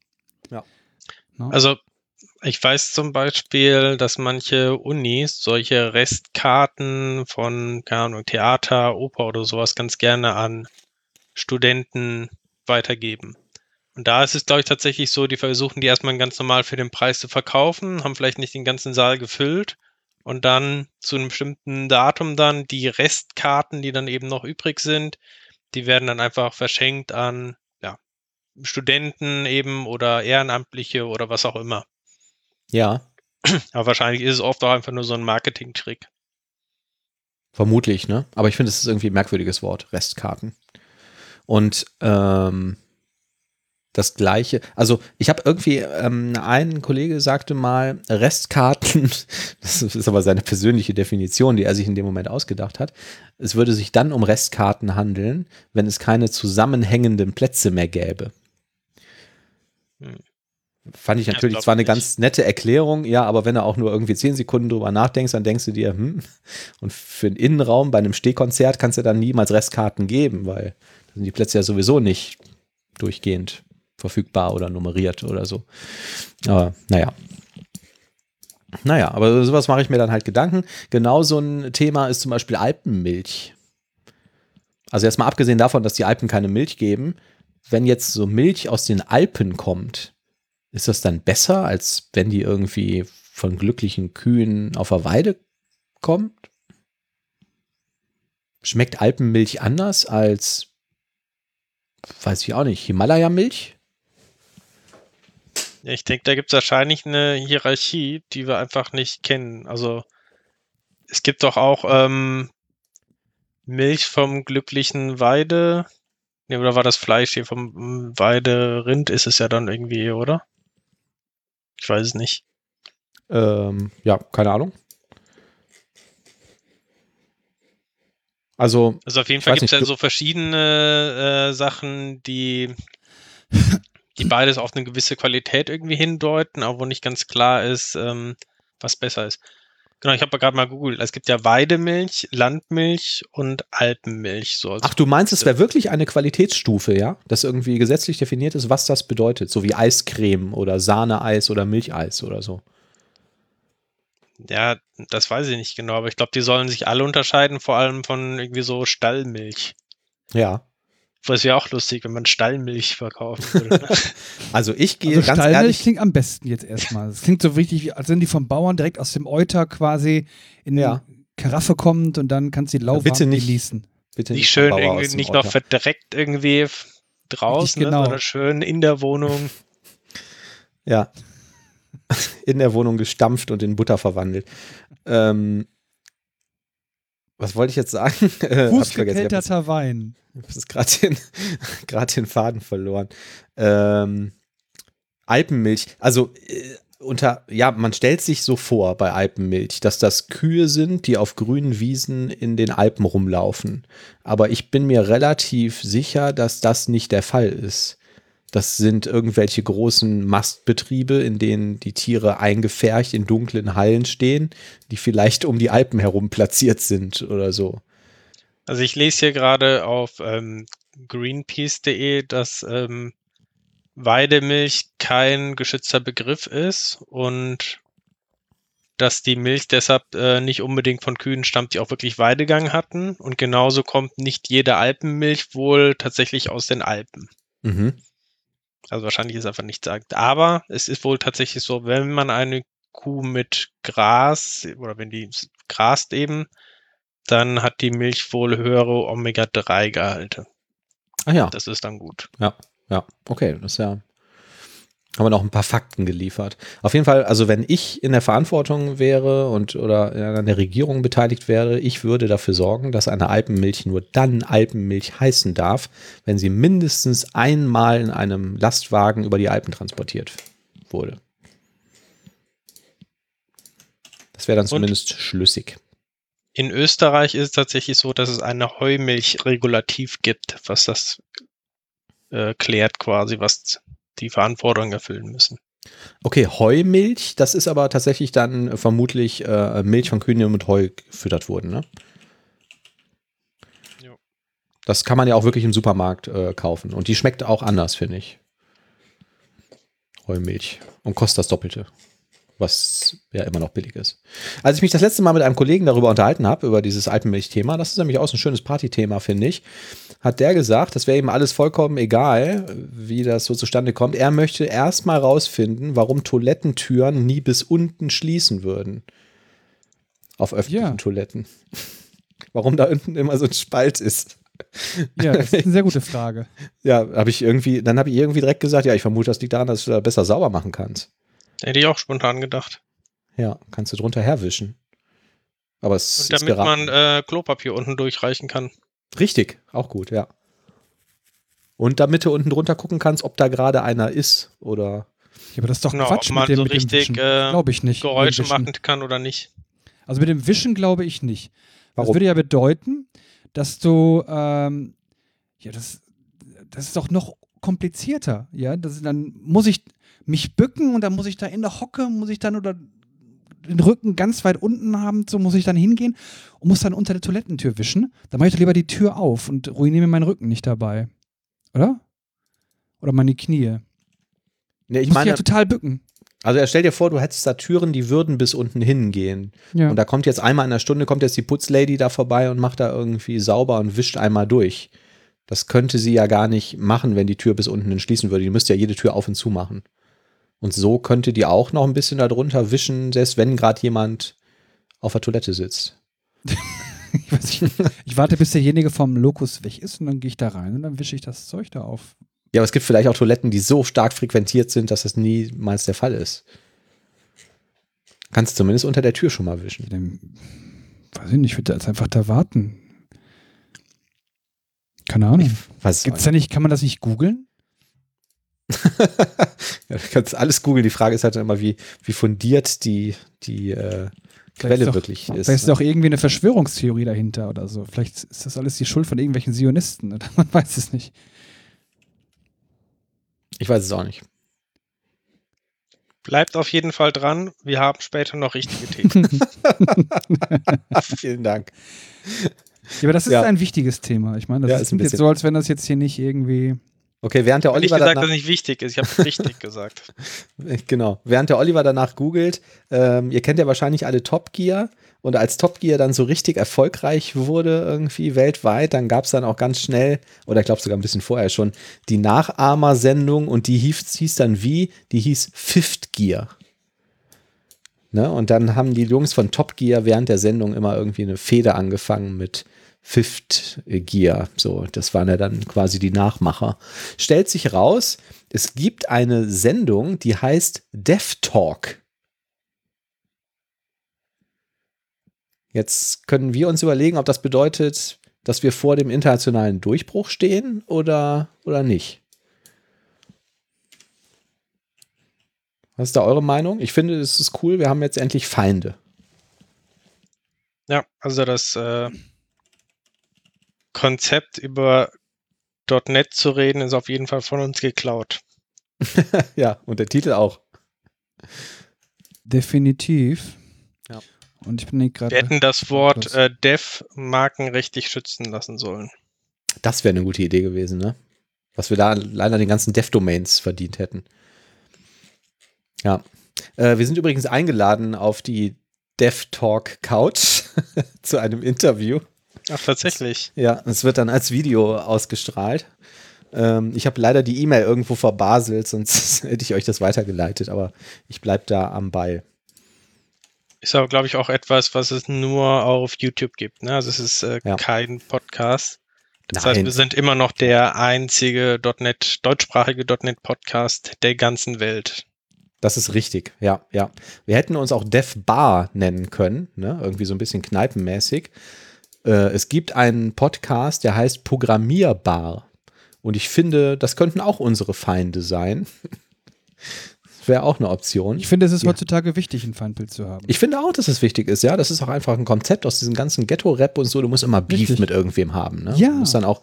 Ja. Ne? Also ich weiß zum Beispiel, dass manche Unis solche Restkarten von, keine Ahnung, Theater, Oper oder sowas ganz gerne an Studenten weitergeben. Und da ist es, glaube ich, tatsächlich so, die versuchen die erstmal ganz normal für den Preis zu verkaufen, haben vielleicht nicht den ganzen Saal gefüllt und dann zu einem bestimmten Datum dann die Restkarten, die dann eben noch übrig sind, die werden dann einfach verschenkt an ja, Studenten eben oder Ehrenamtliche oder was auch immer. Ja. Aber wahrscheinlich ist es oft auch einfach nur so ein Marketing-Trick. Vermutlich, ne? Aber ich finde, es ist irgendwie ein merkwürdiges Wort, Restkarten. Und ähm, das gleiche, also ich habe irgendwie, ähm, ein Kollege sagte mal, Restkarten, das ist aber seine persönliche Definition, die er sich in dem Moment ausgedacht hat, es würde sich dann um Restkarten handeln, wenn es keine zusammenhängenden Plätze mehr gäbe. Hm. Fand ich natürlich ja, zwar eine nicht. ganz nette Erklärung, ja, aber wenn du auch nur irgendwie zehn Sekunden drüber nachdenkst, dann denkst du dir, hm, und für den Innenraum bei einem Stehkonzert kannst du dann niemals Restkarten geben, weil da sind die Plätze ja sowieso nicht durchgehend verfügbar oder nummeriert oder so. Aber naja. Naja, aber sowas mache ich mir dann halt Gedanken. Genau so ein Thema ist zum Beispiel Alpenmilch. Also erstmal abgesehen davon, dass die Alpen keine Milch geben, wenn jetzt so Milch aus den Alpen kommt, ist das dann besser, als wenn die irgendwie von glücklichen Kühen auf der Weide kommt? Schmeckt Alpenmilch anders als, weiß ich auch nicht, Himalaya-Milch? Ich denke, da gibt es wahrscheinlich eine Hierarchie, die wir einfach nicht kennen. Also es gibt doch auch ähm, Milch vom glücklichen Weide. Ne, oder war das Fleisch hier vom Weiderind? Ist es ja dann irgendwie, oder? Ich weiß es nicht. Ähm, ja, keine Ahnung. Also, also auf jeden Fall gibt es ja so verschiedene äh, Sachen, die, die beides auf eine gewisse Qualität irgendwie hindeuten, aber wo nicht ganz klar ist, ähm, was besser ist. Genau, ich habe gerade mal googelt. Es gibt ja Weidemilch, Landmilch und Alpenmilch. So Ach, du meinst, es wäre wirklich eine Qualitätsstufe, ja? Dass irgendwie gesetzlich definiert ist, was das bedeutet. So wie Eiscreme oder Sahneeis oder Milcheis oder so. Ja, das weiß ich nicht genau, aber ich glaube, die sollen sich alle unterscheiden, vor allem von irgendwie so Stallmilch. Ja. Das wäre auch lustig, wenn man Stallmilch verkaufen würde. Ne? also ich gehe also ganz Stallmilch ehrlich. klingt am besten jetzt erstmal. Es klingt so richtig, als wenn die vom Bauern direkt aus dem Euter quasi in ja. Karaffe kommt und dann kannst du die lauwarm bitte nicht, genießen. Bitte nicht, nicht schön irgendwie, nicht noch verdreckt irgendwie draußen, ne, genau. sondern schön in der Wohnung. Ja. In der Wohnung gestampft und in Butter verwandelt. Ähm, was wollte ich jetzt sagen? Fußgekelterter Wein. Ich habe gerade den, den Faden verloren. Ähm, Alpenmilch, also äh, unter, ja, man stellt sich so vor bei Alpenmilch, dass das Kühe sind, die auf grünen Wiesen in den Alpen rumlaufen. Aber ich bin mir relativ sicher, dass das nicht der Fall ist. Das sind irgendwelche großen Mastbetriebe, in denen die Tiere eingefärcht in dunklen Hallen stehen, die vielleicht um die Alpen herum platziert sind oder so. Also ich lese hier gerade auf ähm, greenpeace.de, dass ähm, Weidemilch kein geschützter Begriff ist und dass die Milch deshalb äh, nicht unbedingt von Kühen stammt, die auch wirklich Weidegang hatten. Und genauso kommt nicht jede Alpenmilch wohl tatsächlich aus den Alpen. Mhm. Also wahrscheinlich ist einfach nicht sagt. Aber es ist wohl tatsächlich so, wenn man eine Kuh mit Gras oder wenn die grast eben, dann hat die Milch wohl höhere Omega-3-Gehalte. Ah ja. Das ist dann gut. Ja, ja, okay, das ist ja. Haben wir noch ein paar Fakten geliefert. Auf jeden Fall, also wenn ich in der Verantwortung wäre und oder an der Regierung beteiligt wäre, ich würde dafür sorgen, dass eine Alpenmilch nur dann Alpenmilch heißen darf, wenn sie mindestens einmal in einem Lastwagen über die Alpen transportiert wurde. Das wäre dann zumindest und? schlüssig. In Österreich ist es tatsächlich so, dass es eine Heumilchregulativ gibt, was das äh, klärt quasi, was die Verantwortung erfüllen müssen. Okay, Heumilch, das ist aber tatsächlich dann vermutlich äh, Milch von Kühen, die mit Heu gefüttert wurden, ne? Jo. Das kann man ja auch wirklich im Supermarkt äh, kaufen. Und die schmeckt auch anders, finde ich. Heumilch. Und kostet das Doppelte was ja immer noch billig ist. Als ich mich das letzte Mal mit einem Kollegen darüber unterhalten habe, über dieses Alpenmilch-Thema, das ist nämlich auch so ein schönes Partythema, finde ich, hat der gesagt, das wäre ihm alles vollkommen egal, wie das so zustande kommt. Er möchte erstmal rausfinden, warum Toilettentüren nie bis unten schließen würden. Auf öffentlichen ja. Toiletten. warum da unten immer so ein Spalt ist. Ja, das ist eine sehr gute Frage. ja, habe ich irgendwie, dann habe ich irgendwie direkt gesagt, ja, ich vermute, das liegt daran, dass du da besser sauber machen kannst. Hätte ich auch spontan gedacht. Ja, kannst du drunter herwischen. Aber es Und damit man äh, Klopapier unten durchreichen kann. Richtig, auch gut, ja. Und damit du unten drunter gucken kannst, ob da gerade einer ist oder. Ja, aber das ist doch genau, Quatsch ob man mit dem, so mit richtig äh, glaube ich nicht. Geräusche machen kann oder nicht. Also mit dem Wischen glaube ich nicht. Warum? Das würde ja bedeuten, dass du ähm, ja das das ist doch noch komplizierter. Ja, das, dann muss ich mich bücken und dann muss ich da in der Hocke, muss ich dann oder den Rücken ganz weit unten haben, so muss ich dann hingehen und muss dann unter der Toilettentür wischen. Dann mache ich doch lieber die Tür auf und ruiniere mir meinen Rücken nicht dabei. Oder? Oder meine Knie. Nee, ich muss meine, ja total bücken. also stell dir vor, du hättest da Türen, die würden bis unten hingehen. Ja. Und da kommt jetzt einmal in der Stunde, kommt jetzt die Putzlady da vorbei und macht da irgendwie sauber und wischt einmal durch. Das könnte sie ja gar nicht machen, wenn die Tür bis unten hin schließen würde. Die müsste ja jede Tür auf und zu machen. Und so könnte die auch noch ein bisschen darunter wischen, selbst wenn gerade jemand auf der Toilette sitzt. ich, weiß nicht, ich warte, bis derjenige vom Lokus weg ist und dann gehe ich da rein und dann wische ich das Zeug da auf. Ja, aber es gibt vielleicht auch Toiletten, die so stark frequentiert sind, dass das niemals der Fall ist. Kannst zumindest unter der Tür schon mal wischen. Dann, weiß ich nicht, ich würde jetzt einfach da warten. Keine Ahnung. Gibt's da nicht, kann man das nicht googeln? Ja, du kannst alles googeln. Die Frage ist halt immer, wie, wie fundiert die, die äh, Quelle doch, wirklich ist. Vielleicht ist ne? doch irgendwie eine Verschwörungstheorie dahinter oder so. Vielleicht ist das alles die Schuld von irgendwelchen Zionisten. Oder? Man weiß es nicht. Ich weiß es auch nicht. Bleibt auf jeden Fall dran. Wir haben später noch richtige Themen. Vielen Dank. Ja, aber das ist Ja. ein wichtiges Thema. Ich meine, das Ja, ist ist ein jetzt bisschen- so, als wenn das jetzt hier nicht irgendwie. Okay, während der Ich Oliver gesagt, dass nicht wichtig ist. Ich habe richtig gesagt. genau, während der Oliver danach googelt, ähm, ihr kennt ja wahrscheinlich alle Top Gear und als Top Gear dann so richtig erfolgreich wurde irgendwie weltweit, dann gab es dann auch ganz schnell, oder ich glaube sogar ein bisschen vorher schon, die Nachahmersendung und die hieß, hieß dann wie? Die hieß Fifth Gear. Ne? Und dann haben die Jungs von Top Gear während der Sendung immer irgendwie eine Feder angefangen mit Fifth Gear. So, das waren ja dann quasi die Nachmacher. Stellt sich raus, es gibt eine Sendung, die heißt Dev Talk. Jetzt können wir uns überlegen, ob das bedeutet, dass wir vor dem internationalen Durchbruch stehen oder, oder nicht. Was ist da eure Meinung? Ich finde, es ist cool, wir haben jetzt endlich Feinde. Ja, also das äh, Konzept über .NET zu reden ist auf jeden Fall von uns geklaut. ja, und der Titel auch. Definitiv. Ja. Und ich bin nicht gerade. Wir hätten das Wort äh, Dev markenrechtlich schützen lassen sollen. Das wäre eine gute Idee gewesen, ne? Was wir da leider den ganzen Dev-Domains verdient hätten. Ja. Äh, wir sind übrigens eingeladen auf die Dev Talk Couch zu einem Interview. Ach, tatsächlich. Ja, es wird dann als Video ausgestrahlt. Ähm, ich habe leider die E-Mail irgendwo verbaselt, sonst hätte ich euch das weitergeleitet, aber ich bleibe da am Ball. Ist aber, glaube ich, auch etwas, was es nur auf YouTube gibt. Ne? Also es ist äh, Ja. kein Podcast. Das Nein. heißt, wir sind immer noch der einzige .NET, deutschsprachige .NET Podcast der ganzen Welt. Das ist richtig, ja, ja. Wir hätten uns auch Dev Bar nennen können, ne? irgendwie so ein bisschen kneipenmäßig. Äh, es gibt einen Podcast, der heißt Programmierbar. Und ich finde, das könnten auch unsere Feinde sein. Wäre auch eine Option. Ich finde, es ist Ja. heutzutage wichtig, ein Feindbild zu haben. Ich finde auch, dass es wichtig ist, ja. Das ist auch einfach ein Konzept aus diesem ganzen Ghetto-Rap und so. Du musst immer Beef Richtig. mit irgendwem haben. Ne? Ja. Du musst dann auch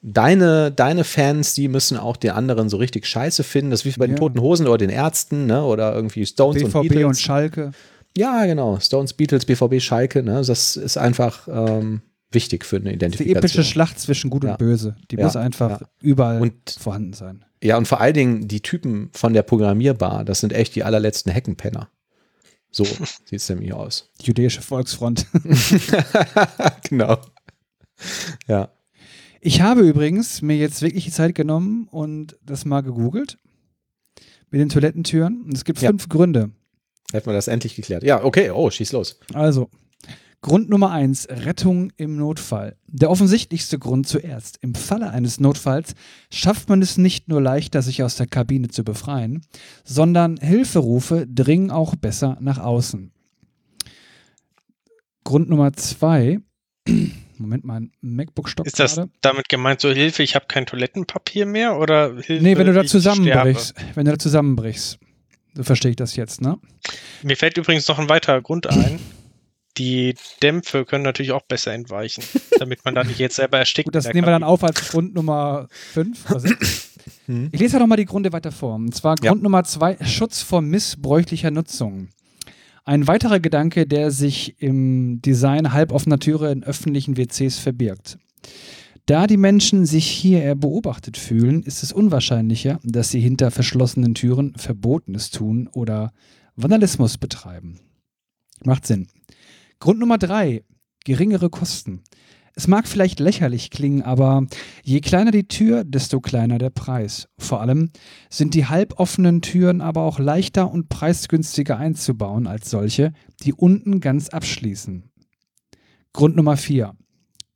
deine, deine Fans, die müssen auch den anderen so richtig scheiße finden. Das ist wie bei den Ja. Toten Hosen oder den Ärzten, ne? Oder irgendwie Stones und BVB Beatles. und Schalke. Ja, genau. Stones, Beatles, BVB, Schalke. Ne? Das ist einfach ähm, wichtig für eine Die Identifikation. epische Schlacht zwischen Gut Ja. und Böse. Die Ja, muss einfach ja. überall Und- vorhanden sein. Ja, und vor allen Dingen die Typen von der Programmierbar, das sind echt die allerletzten Heckenpenner. So sieht es nämlich aus. Die Jüdische Volksfront. genau. Ja. Ich habe übrigens mir jetzt wirklich die Zeit genommen und das mal gegoogelt mit den Toilettentüren. Und es gibt Ja. fünf Gründe. Hätten wir das endlich geklärt. Ja, okay. Oh, schieß los. Also, Grund Nummer eins, Rettung im Notfall. Der offensichtlichste Grund zuerst. Im Falle eines Notfalls schafft man es nicht nur leichter, sich aus der Kabine zu befreien, sondern Hilferufe dringen auch besser nach außen. Grund Nummer zwei, Moment, mein MacBook stockt Ist das gerade. damit gemeint, so Hilfe, ich habe kein Toilettenpapier mehr oder Hilfe? Nee, wenn du da ich zusammenbrichst. Wenn du da zusammenbrichst. So verstehe ich das jetzt, ne? Mir fällt übrigens noch ein weiterer Grund ein. Die Dämpfe können natürlich auch besser entweichen, damit man da nicht jetzt selber erstickt. Gut, das nehmen wir dann auf als Grund Nummer 5. Hm. Ich lese ja noch mal die Gründe weiter vor. Und zwar Ja. Grund Nummer zwei, Schutz vor missbräuchlicher Nutzung. Ein weiterer Gedanke, der sich im Design halboffener Türe in öffentlichen WCs verbirgt. Da die Menschen sich hier eher beobachtet fühlen, ist es unwahrscheinlicher, dass sie hinter verschlossenen Türen Verbotenes tun oder Vandalismus betreiben. Macht Sinn. Grund Nummer drei, geringere Kosten. Es mag vielleicht lächerlich klingen, aber je kleiner die Tür, desto kleiner der Preis. Vor allem sind die halboffenen Türen aber auch leichter und preisgünstiger einzubauen als solche, die unten ganz abschließen. Grund Nummer 4.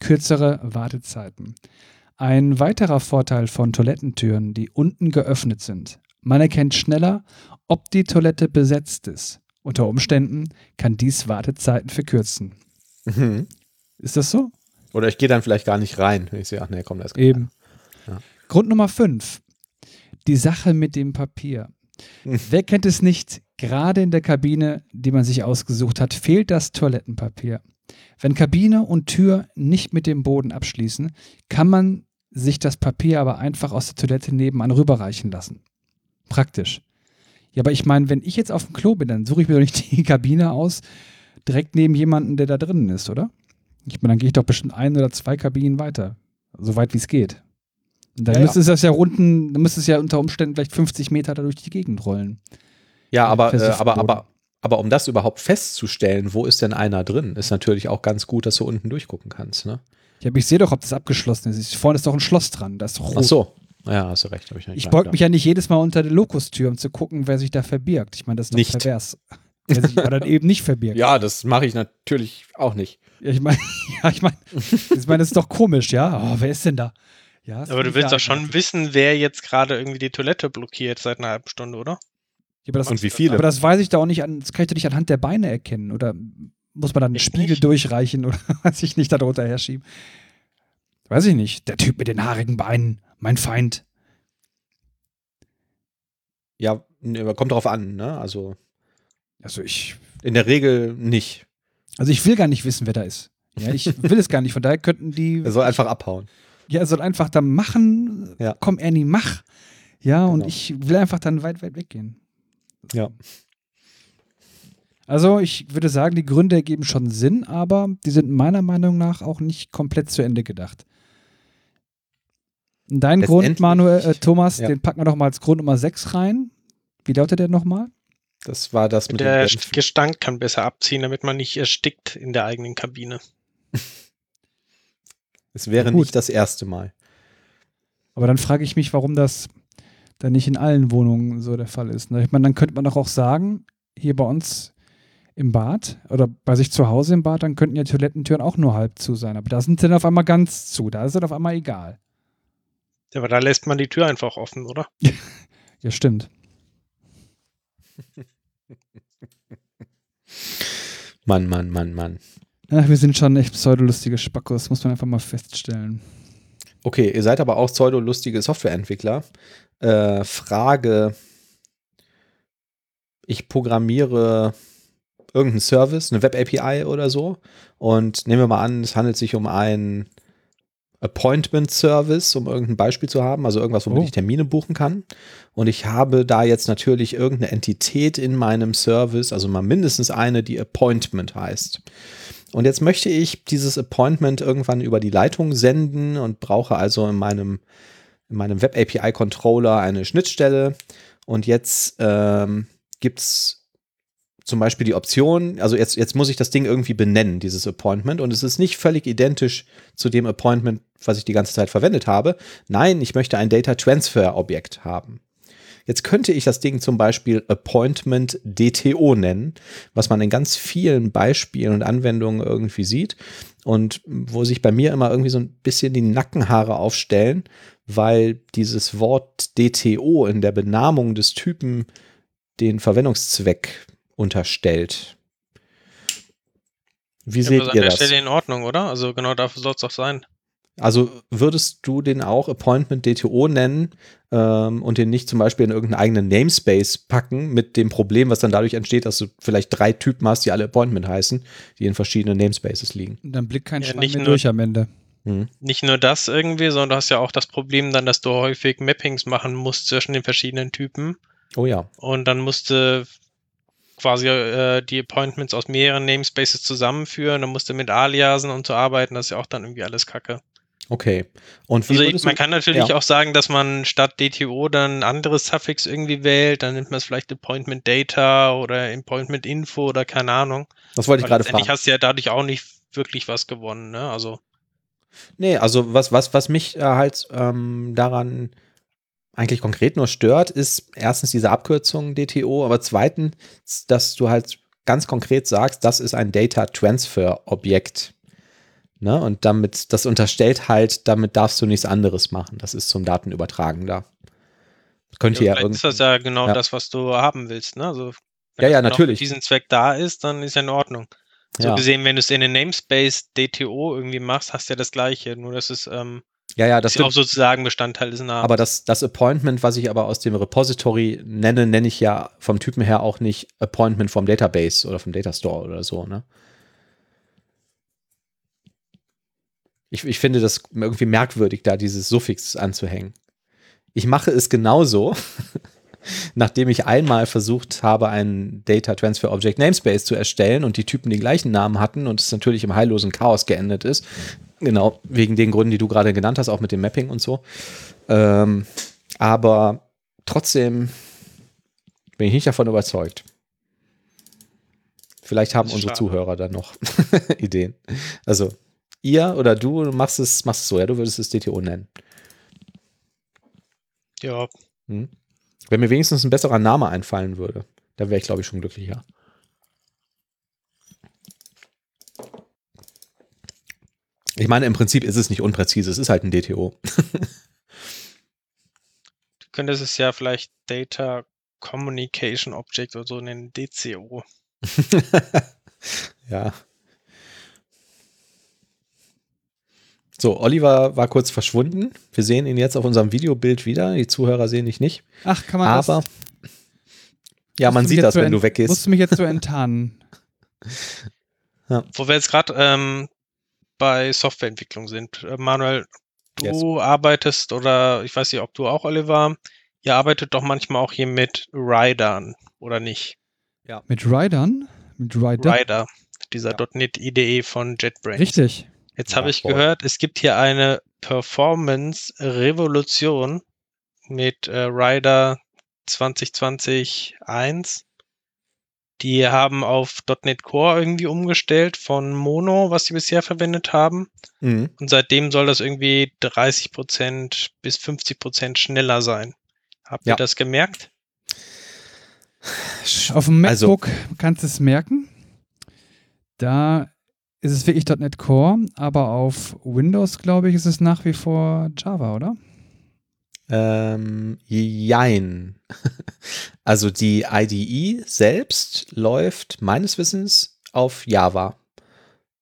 Kürzere Wartezeiten. Ein weiterer Vorteil von Toilettentüren, die unten geöffnet sind. Man erkennt schneller, ob die Toilette besetzt ist. Unter Umständen kann dies Wartezeiten verkürzen. Mhm. Ist das so? Oder ich gehe dann vielleicht gar nicht rein, wenn ich sehe, ach nee, komm, da ist Eben. Ja. Grund Nummer 5. Die Sache mit dem Papier. Hm. Wer kennt es nicht? Gerade in der Kabine, die man sich ausgesucht hat, fehlt das Toilettenpapier. Wenn Kabine und Tür nicht mit dem Boden abschließen, kann man sich das Papier aber einfach aus der Toilette nebenan rüberreichen lassen. Praktisch. Ja, aber ich meine, wenn ich jetzt auf dem Klo bin, dann suche ich mir doch nicht die Kabine aus, direkt neben jemanden, der da drinnen ist, oder? Ich meine, dann gehe ich doch bestimmt ein oder zwei Kabinen weiter. So weit wie es geht. Und dann Ja, ja. müsste es das ja runden, dann müsste es ja unter Umständen vielleicht 50 Meter da durch die Gegend rollen. Ja, aber, äh, aber, aber, aber um das überhaupt festzustellen, wo ist denn einer drin, ist natürlich auch ganz gut, dass du unten durchgucken kannst. Ne? Ja, aber ich sehe doch, ob das abgeschlossen ist. Vorne ist doch ein Schloss dran. Da ist doch rot. Ach so. Ja, hast du recht. Ich Ich beug mich ja nicht jedes Mal unter der Lokustür, um zu gucken, wer sich da verbirgt. Ich meine, das ist doch Nicht. pervers. Wer sich aber dann eben nicht verbirgt. Ja, das mache ich natürlich auch nicht. Ja, ich meine, ja, ich meine, ich meine, das ist doch komisch, ja. Oh, wer ist denn da? Ja, das Aber du willst doch schon wissen, wer jetzt gerade irgendwie die Toilette blockiert seit einer halben Stunde, oder? Ja, aber das, Und wie viele? Aber das weiß ich doch auch nicht an, das kann ich doch nicht anhand der Beine erkennen. Oder muss man dann einen Spiegel nicht? durchreichen oder weiß ich nicht, da drunter herschieben? Weiß ich nicht. Der Typ mit den haarigen Beinen, mein Feind. Ja, ne, kommt drauf an, ne? Also Also ich, in der Regel nicht. also ich will gar nicht wissen, wer da ist. Ja, ich will es gar nicht. Von daher könnten die. Er soll einfach abhauen. Ja, er soll einfach da machen. Ja. Komm, Ernie, mach. Ja, und Genau. ich will einfach dann weit, weit weggehen. Ja. Also, ich würde sagen, die Gründe ergeben schon Sinn, aber die sind meiner Meinung nach auch nicht komplett zu Ende gedacht. Dein Grund, Manuel, äh, Thomas, Ja. den packen wir doch mal als Grund Nummer 6 rein. Wie lautet der nochmal? Das war das mit Der Gestank kann besser abziehen, damit man nicht erstickt in der eigenen Kabine. Es wäre nicht das erste Mal. Aber dann frage ich mich, warum das dann nicht in allen Wohnungen so der Fall ist. Ne? Ich meine, dann könnte man doch auch sagen, hier bei uns im Bad oder bei sich zu Hause im Bad, dann könnten ja Toilettentüren auch nur halb zu sein. Aber da sind sie dann auf einmal ganz zu. Da ist es auf einmal egal. Aber da lässt man die Tür einfach offen, oder? Ja, stimmt. Mann, Mann, Mann, Mann. Ach, wir sind schon echt pseudolustige Spackos, muss man einfach mal feststellen. Okay, ihr seid aber auch pseudo-lustige Softwareentwickler. Äh, Frage: Ich programmiere irgendeinen Service, eine Web-API oder so. Und nehmen wir mal an, es handelt sich um einen Appointment-Service, um irgendein Beispiel zu haben, also irgendwas, womit Oh. ich Termine buchen kann. Und ich habe da jetzt natürlich irgendeine Entität in meinem Service, also mal mindestens eine, die Appointment heißt. Und jetzt möchte ich dieses Appointment irgendwann über die Leitung senden und brauche also in meinem, in meinem Web API Controller eine Schnittstelle. Und jetzt ähm, gibt es zum Beispiel die Option, also jetzt, jetzt muss ich das Ding irgendwie benennen, dieses Appointment. Und es ist nicht völlig identisch zu dem Appointment, was ich die ganze Zeit verwendet habe. Nein, ich möchte ein Data Transfer Objekt haben. Jetzt könnte ich das Ding zum Beispiel Appointment DTO nennen, was man in ganz vielen Beispielen und Anwendungen irgendwie sieht und wo sich bei mir immer irgendwie so ein bisschen die Nackenhaare aufstellen, weil dieses Wort DTO in der Benamung des Typen den Verwendungszweck unterstellt. Wie Ja, seht an ihr der das? Stelle in Ordnung, oder? Also genau dafür soll es doch sein. Also würdest du den auch Appointment DTO nennen ähm, und den nicht zum Beispiel in irgendeinen eigenen Namespace packen mit dem Problem, was dann dadurch entsteht, dass du vielleicht drei Typen hast, die alle Appointment heißen, die in verschiedenen Namespaces liegen. Und dann blickt kein Ja, Schwein nicht mehr durch am Ende. Mhm. Nicht nur das irgendwie, sondern du hast ja auch das Problem dann, dass du häufig Mappings machen musst zwischen den verschiedenen Typen. Oh ja. Und dann musste quasi äh, die Appointments aus mehreren Namespaces zusammenführen. Dann musste mit Aliasen und so arbeiten. Das ist ja auch dann irgendwie alles kacke. Okay. Und wie Also ich, man du- kann natürlich ja. auch sagen, dass man statt DTO dann ein anderes Suffix irgendwie wählt. Dann nimmt man es vielleicht Appointment Data oder Appointment Info oder keine Ahnung. Das wollte ich gerade letztendlich fragen. hast du ja dadurch auch nicht wirklich was gewonnen. Ne? Also Nee, also was, was, was mich äh, halt ähm, daran eigentlich konkret nur stört, ist erstens diese Abkürzung DTO, aber zweitens, dass du halt ganz konkret sagst, das ist ein Data Transfer Objekt. Ne? Und damit, das unterstellt halt, damit darfst du nichts anderes machen. Das ist zum Datenübertragen da. Könnte ja, irgendwie. ist das ja genau ja. das, was du haben willst. Ne? Also, wenn Ja, ja, natürlich. Für diesen Zweck da ist, dann ist ja in Ordnung. So ja. gesehen, wenn du es in den Namespace DTO irgendwie machst, hast du ja das gleiche. Nur das ist, ähm, ja, ja, das ist auch sozusagen Bestandteil des Namens. Aber das, das Appointment, was ich aber aus dem Repository nenne, nenne ich ja vom Typen her auch nicht Appointment vom Database oder vom Data Store oder so, ne? Ich, ich finde das irgendwie merkwürdig, da dieses Suffix anzuhängen. Ich mache es genauso, nachdem ich einmal versucht habe, einen Data Transfer Object Namespace zu erstellen und die Typen den gleichen Namen hatten und es natürlich im heillosen Chaos geendet ist. Genau, wegen den Gründen, die du gerade genannt hast, auch mit dem Mapping und so. Ähm, aber trotzdem bin ich nicht davon überzeugt. Vielleicht haben unsere schade. Zuhörer dann noch Ideen. Also, ihr oder du machst es, machst es so, ja, du würdest es DTO nennen. ja, Hm? Wenn mir wenigstens ein besserer Name einfallen würde, dann wäre ich, glaube ich, schon glücklicher. Ich meine, im Prinzip ist es nicht unpräzise, es ist halt ein DTO. du könntest es ja vielleicht Data Communication Object oder so nennen, DCO. ja. So, Oliver war kurz verschwunden. Wir sehen ihn jetzt auf unserem Videobild wieder. Die Zuhörer sehen dich nicht. Ach, kann man Aber das? ja, man sieht das, wenn du weggehst. Musst du mich jetzt so enttarnen. Wo wir jetzt gerade ähm, bei Softwareentwicklung sind. Äh, Manuel, du arbeitest oder ich weiß nicht, ob du auch, Oliver, ihr arbeitet doch manchmal auch hier mit Ridern, oder nicht? Mit Ridern? Mit Rider? Rider, dieser .NET IDE von JetBrains. Richtig. Jetzt habe ich gehört, es gibt hier eine Performance-Revolution mit äh, Rider 2020.1. Die haben auf .NET Core irgendwie umgestellt von Mono, was sie bisher verwendet haben. Mhm. Und seitdem soll das irgendwie 30% bis 50% schneller sein. Habt Ja. ihr das gemerkt? Auf dem Also- MacBook kannst du es merken. Da ist es wirklich .NET Core, aber auf Windows, glaube ich, ist es nach wie vor Java, oder? Ähm, jein. Also die IDE selbst läuft meines Wissens auf Java.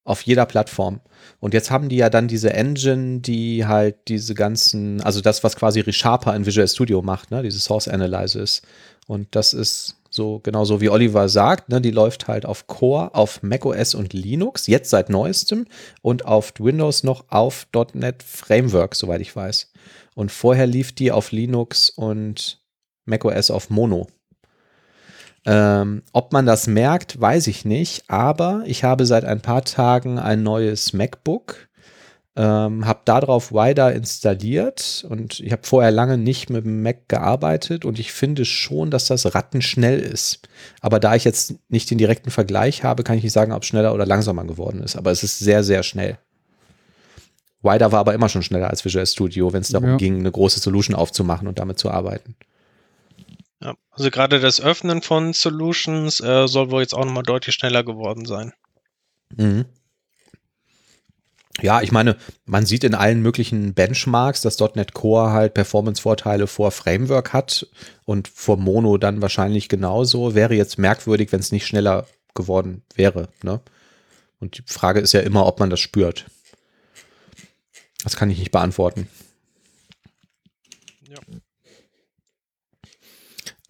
Auf jeder Plattform. Und jetzt haben die ja dann diese Engine, die halt diese ganzen, also das, was quasi ReSharper in Visual Studio macht, ne, diese Source Analysis. Und das ist so genauso wie Oliver sagt, ne, die läuft halt auf Core, auf macOS und Linux, jetzt seit neuestem und auf Windows noch auf .NET Framework, soweit ich weiß. Und vorher lief die auf Linux und macOS auf Mono. Ähm, ob man das merkt, weiß ich nicht, aber ich habe seit ein paar Tagen ein neues MacBook, ähm, habe darauf Wider installiert und ich habe vorher lange nicht mit dem Mac gearbeitet und ich finde schon, dass das rattenschnell ist. Aber da ich jetzt nicht den direkten Vergleich habe, kann ich nicht sagen, ob es schneller oder langsamer geworden ist. Aber es ist sehr, sehr schnell. Wider war aber immer schon schneller als Visual Studio, wenn es darum Ja. ging, eine große Solution aufzumachen und damit zu arbeiten. Ja. Also gerade das Öffnen von Solutions äh, soll wohl jetzt auch nochmal deutlich schneller geworden sein. Mhm. Ja, ich meine, man sieht in allen möglichen Benchmarks, dass .NET Core halt Performance-Vorteile vor Framework hat und vor Mono dann wahrscheinlich genauso. Wäre jetzt merkwürdig, wenn es nicht schneller geworden wäre. Ne? Und die Frage ist ja immer, ob man das spürt. Das kann ich nicht beantworten. Ja.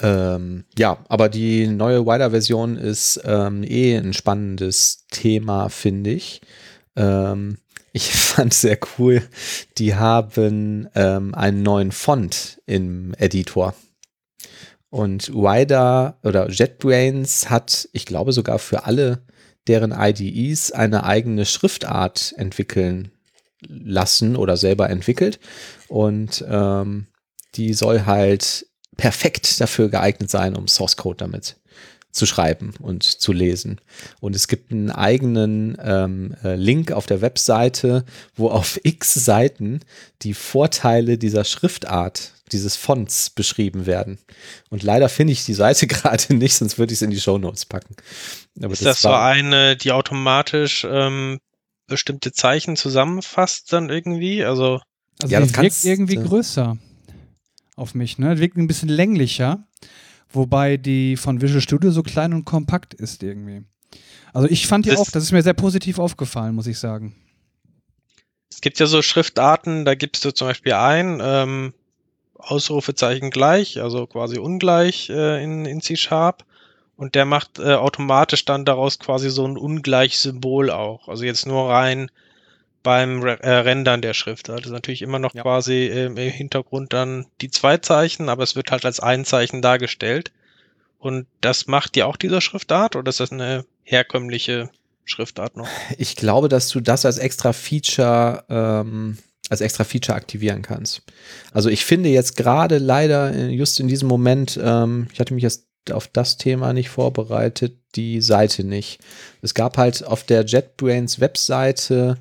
Ähm, ja, aber die neue Wider-Version ist ähm, eh ein spannendes Thema, finde ich. Ähm, Ich fand sehr cool, die haben ähm, einen neuen Font im Editor. Und Wider oder JetBrains hat, ich glaube sogar für alle deren IDEs eine eigene Schriftart entwickeln lassen oder selber entwickelt. Und ähm, die soll halt perfekt dafür geeignet sein, um Source Code damit zu schreiben und zu lesen. Und es gibt einen eigenen ähm, äh, Link auf der Webseite, wo auf x Seiten die Vorteile dieser Schriftart, dieses Fonts beschrieben werden. Und leider finde ich die Seite gerade nicht, sonst würde ich es in die Show Notes packen. Aber ist das, das so eine, die automatisch ähm, bestimmte Zeichen zusammenfasst dann irgendwie? Also, also ja, das wirkt irgendwie größer auf mich, ne? Wirkt ein bisschen länglicher. Wobei die von Visual Studio so klein und kompakt ist irgendwie. Also ich fand die das auch, das ist mir sehr positiv aufgefallen, muss ich sagen. Es gibt ja so Schriftarten, da gibst du zum Beispiel ein, ähm, Ausrufezeichen gleich, also quasi ungleich äh, in, in C-Sharp. Und der macht äh, automatisch dann daraus quasi so ein Ungleich-Symbol auch. Also jetzt nur rein beim äh, Rendern der Schrift. Das ist natürlich immer noch ja. quasi im Hintergrund dann die zwei Zeichen, aber es wird halt als ein Zeichen dargestellt. Und das macht dir auch diese Schriftart oder ist das eine herkömmliche Schriftart noch? Ich glaube, dass du das als extra Feature ähm, als extra Feature aktivieren kannst. Also ich finde jetzt gerade leider äh, just in diesem Moment, ähm, ich hatte mich jetzt auf das Thema nicht vorbereitet, die Seite nicht. Es gab halt auf der JetBrains Webseite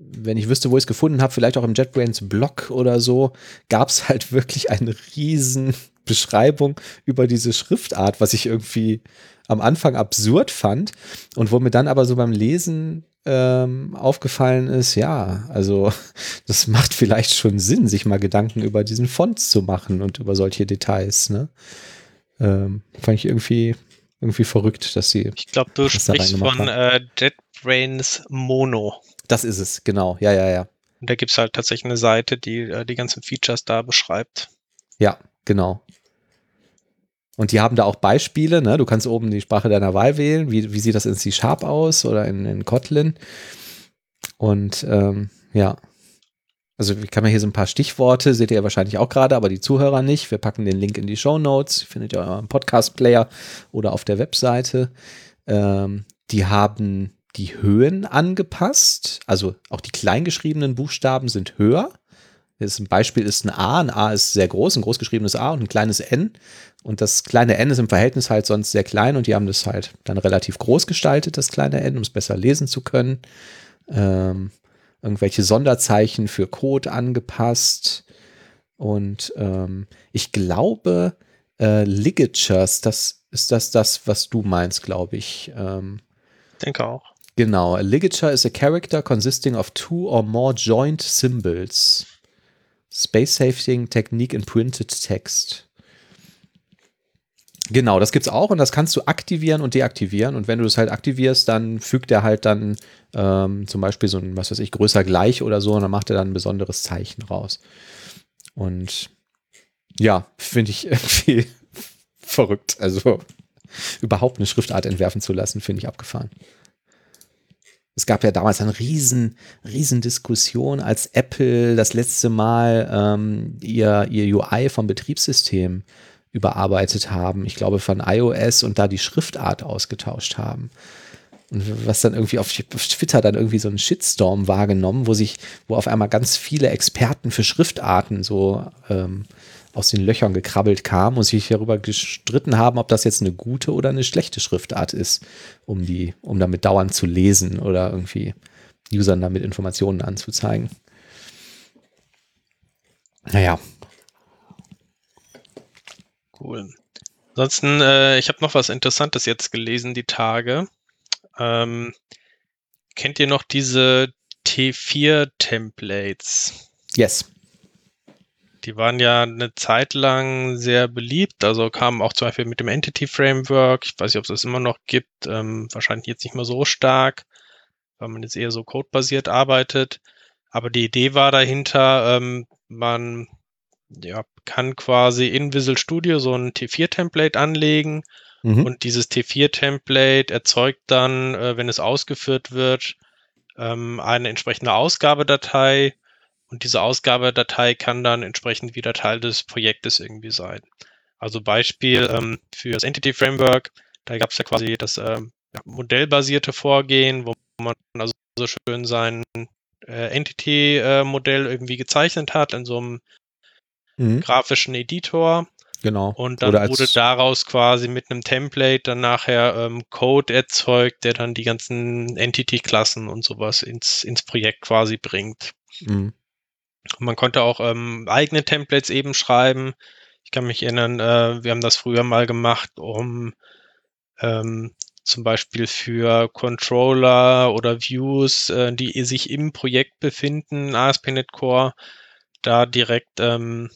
wenn ich wüsste, wo ich es gefunden habe, vielleicht auch im JetBrains Blog oder so, gab es halt wirklich eine riesen Beschreibung über diese Schriftart, was ich irgendwie am Anfang absurd fand und wo mir dann aber so beim Lesen ähm, aufgefallen ist, ja, also das macht vielleicht schon Sinn, sich mal Gedanken über diesen Font zu machen und über solche Details. Ne? Ähm, fand ich irgendwie irgendwie verrückt, dass sie. Ich glaube, du sprichst von äh, JetBrains Mono. Das ist es, genau. Ja, ja, ja. Und da gibt es halt tatsächlich eine Seite, die äh, die ganzen Features da beschreibt. Ja, genau. Und die haben da auch Beispiele, ne? Du kannst oben die Sprache deiner Wahl wählen. Wie, wie sieht das in C-Sharp aus oder in, in Kotlin? Und ähm, ja. Also ich kann mir hier so ein paar Stichworte, seht ihr wahrscheinlich auch gerade, aber die Zuhörer nicht. Wir packen den Link in die Show Notes, findet ihr im Podcast-Player oder auf der Webseite. Ähm, die haben die Höhen angepasst. Also auch die kleingeschriebenen Buchstaben sind höher. Das ein Beispiel ist ein A. Ein A ist sehr groß, ein großgeschriebenes A und ein kleines N. Und das kleine N ist im Verhältnis halt sonst sehr klein und die haben das halt dann relativ groß gestaltet, das kleine N, um es besser lesen zu können. Ähm, irgendwelche Sonderzeichen für Code angepasst. Und ähm, ich glaube, äh, Ligatures, das ist das, das, was du meinst, glaube ich. Ähm, denke auch. Genau. A ligature is a character consisting of two or more joint symbols. Space Safety Technique in Printed Text. Genau, das gibt's auch und das kannst du aktivieren und deaktivieren. Und wenn du das halt aktivierst, dann fügt er halt dann ähm, zum Beispiel so ein, was weiß ich, größer gleich oder so und dann macht er dann ein besonderes Zeichen raus. Und ja, finde ich irgendwie verrückt. Also überhaupt eine Schriftart entwerfen zu lassen, finde ich abgefahren. Es gab ja damals eine riesen, riesen Diskussion, als Apple das letzte Mal ähm, ihr, ihr UI vom Betriebssystem überarbeitet haben. Ich glaube von iOS und da die Schriftart ausgetauscht haben. Und was dann irgendwie auf Twitter dann irgendwie so einen Shitstorm wahrgenommen, wo sich, wo auf einmal ganz viele Experten für Schriftarten so ähm, aus den Löchern gekrabbelt kam und sich darüber gestritten haben, ob das jetzt eine gute oder eine schlechte Schriftart ist, um die, um damit dauernd zu lesen oder irgendwie Usern damit Informationen anzuzeigen. Naja. Cool. Ansonsten, äh, ich habe noch was Interessantes jetzt gelesen, die Tage. Ähm, kennt ihr noch diese T4-Templates? Yes. Die waren ja eine Zeit lang sehr beliebt, also kamen auch zum Beispiel mit dem Entity Framework. Ich weiß nicht, ob es das immer noch gibt. Ähm, wahrscheinlich jetzt nicht mehr so stark, weil man jetzt eher so codebasiert arbeitet. Aber die Idee war dahinter, ähm, man ja, kann quasi in Visual Studio so ein T4-Template anlegen mhm. und dieses T4-Template erzeugt dann, äh, wenn es ausgeführt wird, ähm, eine entsprechende Ausgabedatei und diese Ausgabedatei kann dann entsprechend wieder Teil des Projektes irgendwie sein. Also Beispiel ähm, für das Entity Framework, da gab es ja quasi das ähm, modellbasierte Vorgehen, wo man also so schön sein äh, Entity-Modell äh, irgendwie gezeichnet hat in so einem mhm. grafischen Editor. Genau. Und dann wurde daraus quasi mit einem Template dann nachher ähm, Code erzeugt, der dann die ganzen Entity-Klassen und sowas ins, ins Projekt quasi bringt. Mhm. Man konnte auch ähm, eigene Templates eben schreiben. Ich kann mich erinnern, äh, wir haben das früher mal gemacht, um ähm, zum Beispiel für Controller oder Views, äh, die sich im Projekt befinden, ASP.NET Core, da direkt ähm,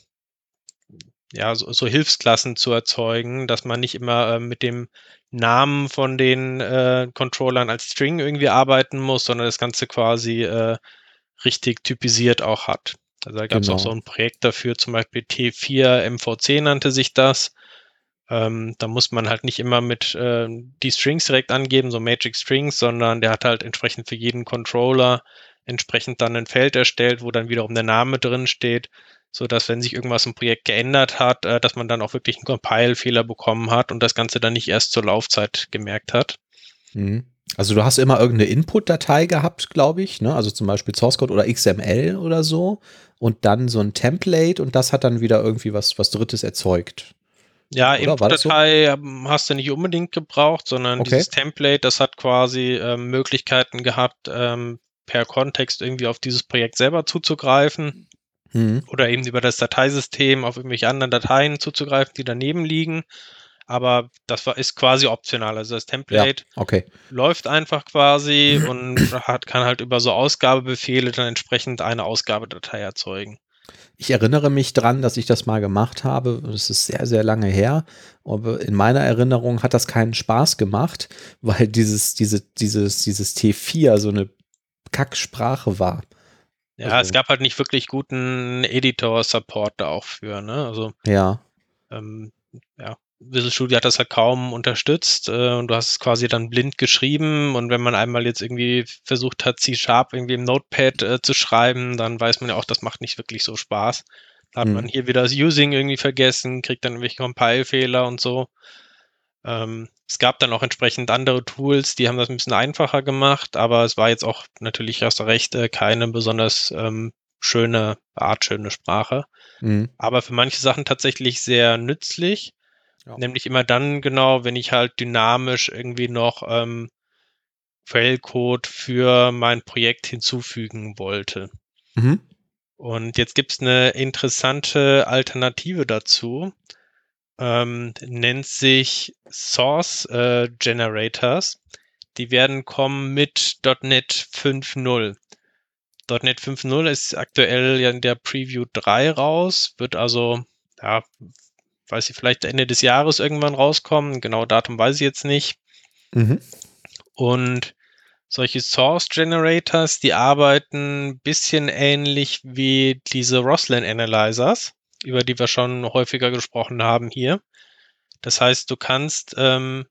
ja, so, so, Hilfsklassen zu erzeugen, dass man nicht immer äh, mit dem Namen von den äh, Controllern als String irgendwie arbeiten muss, sondern das Ganze quasi äh, richtig typisiert auch hat. Also da gab es genau. auch so ein Projekt dafür, zum Beispiel T4 MVC nannte sich das. Ähm, da muss man halt nicht immer mit äh, die Strings direkt angeben, so Magic Strings, sondern der hat halt entsprechend für jeden Controller entsprechend dann ein Feld erstellt, wo dann wiederum der Name drin steht, so dass wenn sich irgendwas im Projekt geändert hat, äh, dass man dann auch wirklich einen Compile-Fehler bekommen hat und das Ganze dann nicht erst zur Laufzeit gemerkt hat. Mhm. Also du hast immer irgendeine Input-Datei gehabt, glaube ich, ne? also zum Beispiel Source Code oder XML oder so und dann so ein Template und das hat dann wieder irgendwie was, was Drittes erzeugt. Ja, Input-Datei so? hast du nicht unbedingt gebraucht, sondern okay. dieses Template, das hat quasi ähm, Möglichkeiten gehabt, ähm, per Kontext irgendwie auf dieses Projekt selber zuzugreifen. Mhm. Oder eben über das Dateisystem auf irgendwelche anderen Dateien zuzugreifen, die daneben liegen aber das war, ist quasi optional. Also das Template ja, okay. läuft einfach quasi und hat, kann halt über so Ausgabebefehle dann entsprechend eine Ausgabedatei erzeugen. Ich erinnere mich dran, dass ich das mal gemacht habe. Das ist sehr, sehr lange her. Aber in meiner Erinnerung hat das keinen Spaß gemacht, weil dieses, diese, dieses, dieses T4 so eine Kacksprache war. Ja, also, es gab halt nicht wirklich guten Editor-Support da auch für, ne? Also, ja. Ähm, ja, Visual Studio hat das halt kaum unterstützt äh, und du hast es quasi dann blind geschrieben und wenn man einmal jetzt irgendwie versucht hat, C-Sharp irgendwie im Notepad äh, zu schreiben, dann weiß man ja auch, das macht nicht wirklich so Spaß. Da hat hm. man hier wieder das Using irgendwie vergessen, kriegt dann irgendwelche Compile-Fehler und so. Ähm, es gab dann auch entsprechend andere Tools, die haben das ein bisschen einfacher gemacht, aber es war jetzt auch natürlich, du recht, äh, keine besonders ähm, schöne, artschöne Sprache. Mhm. Aber für manche Sachen tatsächlich sehr nützlich. Ja. Nämlich immer dann genau, wenn ich halt dynamisch irgendwie noch ähm, Quellcode für mein Projekt hinzufügen wollte. Mhm. Und jetzt gibt es eine interessante Alternative dazu. Ähm, nennt sich Source äh, Generators. Die werden kommen mit .NET 5.0. .NET 5.0 ist aktuell ja in der Preview 3 raus, wird also ja, weiß ich, vielleicht Ende des Jahres irgendwann rauskommen. Genau Datum weiß ich jetzt nicht. Mhm. Und solche Source Generators, die arbeiten ein bisschen ähnlich wie diese Roslyn Analyzers, über die wir schon häufiger gesprochen haben hier. Das heißt, du kannst ähm,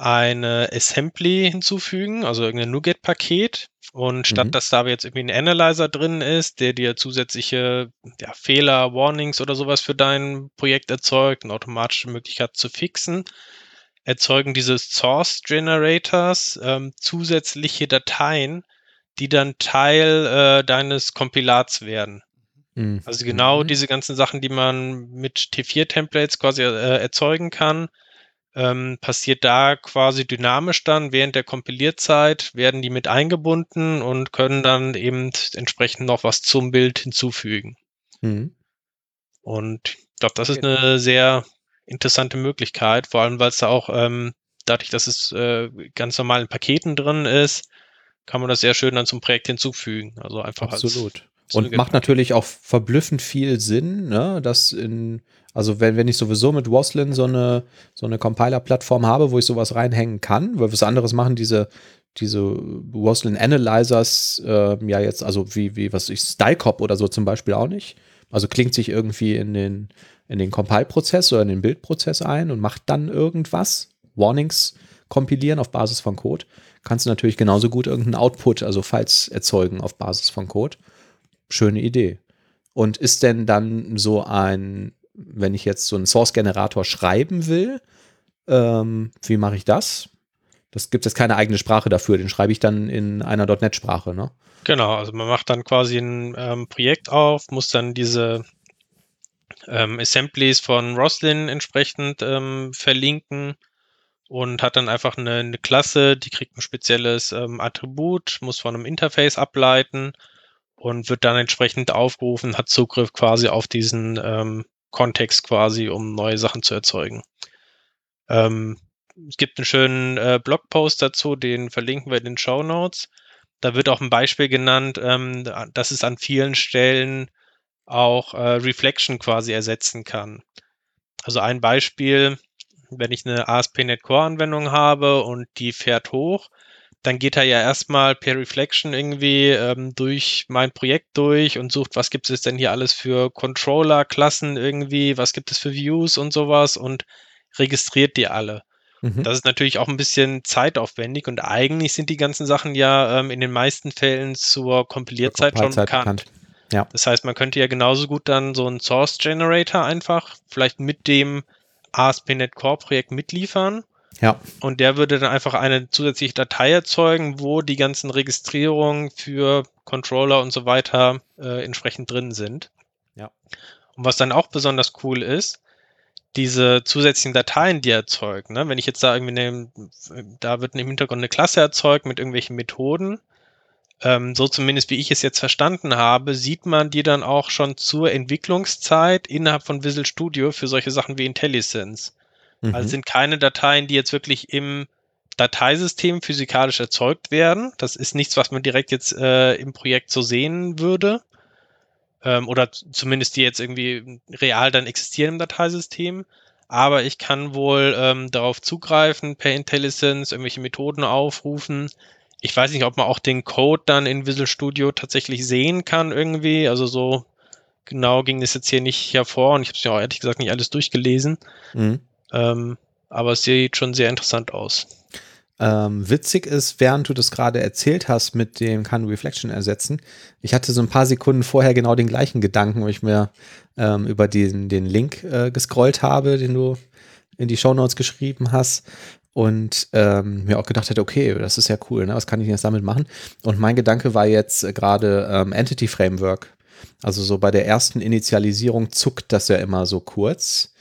eine Assembly hinzufügen, also irgendein NuGet-Paket. Und statt mhm. dass da jetzt irgendwie ein Analyzer drin ist, der dir zusätzliche ja, Fehler, Warnings oder sowas für dein Projekt erzeugt, eine automatische Möglichkeit zu fixen, erzeugen diese Source Generators ähm, zusätzliche Dateien, die dann Teil äh, deines Kompilats werden. Mhm. Also genau mhm. diese ganzen Sachen, die man mit T4-Templates quasi äh, erzeugen kann, ähm, passiert da quasi dynamisch dann während der Kompilierzeit, werden die mit eingebunden und können dann eben entsprechend noch was zum Bild hinzufügen. Mhm. Und ich glaube, das ist eine sehr interessante Möglichkeit, vor allem weil es da auch ähm, dadurch, dass es äh, ganz normal in Paketen drin ist, kann man das sehr schön dann zum Projekt hinzufügen. Also einfach Absolut. Als, und macht natürlich auch verblüffend viel Sinn, ne, dass in, also wenn, wenn ich sowieso mit Waslin so eine, so eine Compiler-Plattform habe, wo ich sowas reinhängen kann, weil was anderes machen diese, diese Waslin Analyzers äh, ja jetzt, also wie, wie, was ich, Stylecop oder so zum Beispiel auch nicht. Also klingt sich irgendwie in den, in den Compile-Prozess oder in den Bildprozess ein und macht dann irgendwas, Warnings kompilieren auf Basis von Code. kannst du natürlich genauso gut irgendeinen Output, also Files erzeugen auf Basis von Code. Schöne Idee. Und ist denn dann so ein, wenn ich jetzt so einen Source-Generator schreiben will, ähm, wie mache ich das? Das gibt es keine eigene Sprache dafür, den schreibe ich dann in einer .NET-Sprache, ne? Genau, also man macht dann quasi ein ähm, Projekt auf, muss dann diese ähm, Assemblies von Roslyn entsprechend ähm, verlinken und hat dann einfach eine, eine, Klasse, die kriegt ein spezielles ähm, Attribut, muss von einem Interface ableiten und wird dann entsprechend aufgerufen, hat Zugriff quasi auf diesen ähm, Kontext quasi, um neue Sachen zu erzeugen. Ähm, es gibt einen schönen äh, Blogpost dazu, den verlinken wir in den Show Notes. Da wird auch ein Beispiel genannt, ähm, dass es an vielen Stellen auch äh, Reflection quasi ersetzen kann. Also ein Beispiel, wenn ich eine ASP.NET Core Anwendung habe und die fährt hoch, dann geht er ja erstmal per Reflection irgendwie ähm, durch mein Projekt durch und sucht, was gibt es denn hier alles für Controller-Klassen irgendwie, was gibt es für Views und sowas und registriert die alle. Mhm. Das ist natürlich auch ein bisschen zeitaufwendig und eigentlich sind die ganzen Sachen ja ähm, in den meisten Fällen zur Kompilierzeit schon bekannt. bekannt. Ja. Das heißt, man könnte ja genauso gut dann so einen Source Generator einfach vielleicht mit dem ASP.NET Core Projekt mitliefern. Ja. Und der würde dann einfach eine zusätzliche Datei erzeugen, wo die ganzen Registrierungen für Controller und so weiter äh, entsprechend drin sind. Ja. Und was dann auch besonders cool ist, diese zusätzlichen Dateien, die er erzeugt, ne? wenn ich jetzt da irgendwie eine, da wird im Hintergrund eine Klasse erzeugt mit irgendwelchen Methoden, ähm, so zumindest wie ich es jetzt verstanden habe, sieht man die dann auch schon zur Entwicklungszeit innerhalb von Visual Studio für solche Sachen wie IntelliSense. Mhm. Also sind keine Dateien, die jetzt wirklich im Dateisystem physikalisch erzeugt werden. Das ist nichts, was man direkt jetzt äh, im Projekt so sehen würde, ähm, oder zumindest die jetzt irgendwie real dann existieren im Dateisystem. Aber ich kann wohl ähm, darauf zugreifen, per IntelliSense irgendwelche Methoden aufrufen. Ich weiß nicht, ob man auch den Code dann in Visual Studio tatsächlich sehen kann irgendwie. Also so genau ging das jetzt hier nicht hervor und ich habe es ja auch ehrlich gesagt nicht alles durchgelesen. Mhm. Ähm, aber es sieht schon sehr interessant aus. Ähm, witzig ist, während du das gerade erzählt hast mit dem Can Reflection ersetzen, ich hatte so ein paar Sekunden vorher genau den gleichen Gedanken, wo ich mir ähm, über den, den Link äh, gescrollt habe, den du in die Show Notes geschrieben hast und ähm, mir auch gedacht hätte, okay, das ist ja cool, ne? was kann ich jetzt damit machen? Und mein Gedanke war jetzt äh, gerade ähm, Entity Framework. Also so bei der ersten Initialisierung zuckt das ja immer so kurz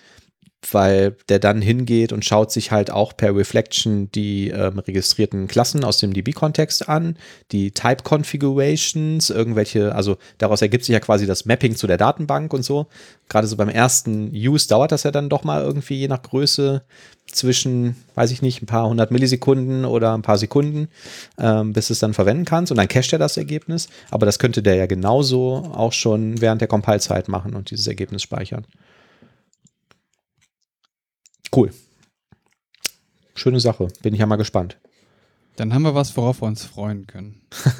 weil der dann hingeht und schaut sich halt auch per Reflection die ähm, registrierten Klassen aus dem DB-Kontext an, die Type Configurations, irgendwelche, also daraus ergibt sich ja quasi das Mapping zu der Datenbank und so. Gerade so beim ersten Use dauert das ja dann doch mal irgendwie je nach Größe zwischen, weiß ich nicht, ein paar hundert Millisekunden oder ein paar Sekunden, ähm, bis es dann verwenden kannst und dann cached er das Ergebnis. Aber das könnte der ja genauso auch schon während der Compile-Zeit machen und dieses Ergebnis speichern. Cool. Schöne Sache. Bin ich ja mal gespannt. Dann haben wir was, worauf wir uns freuen können.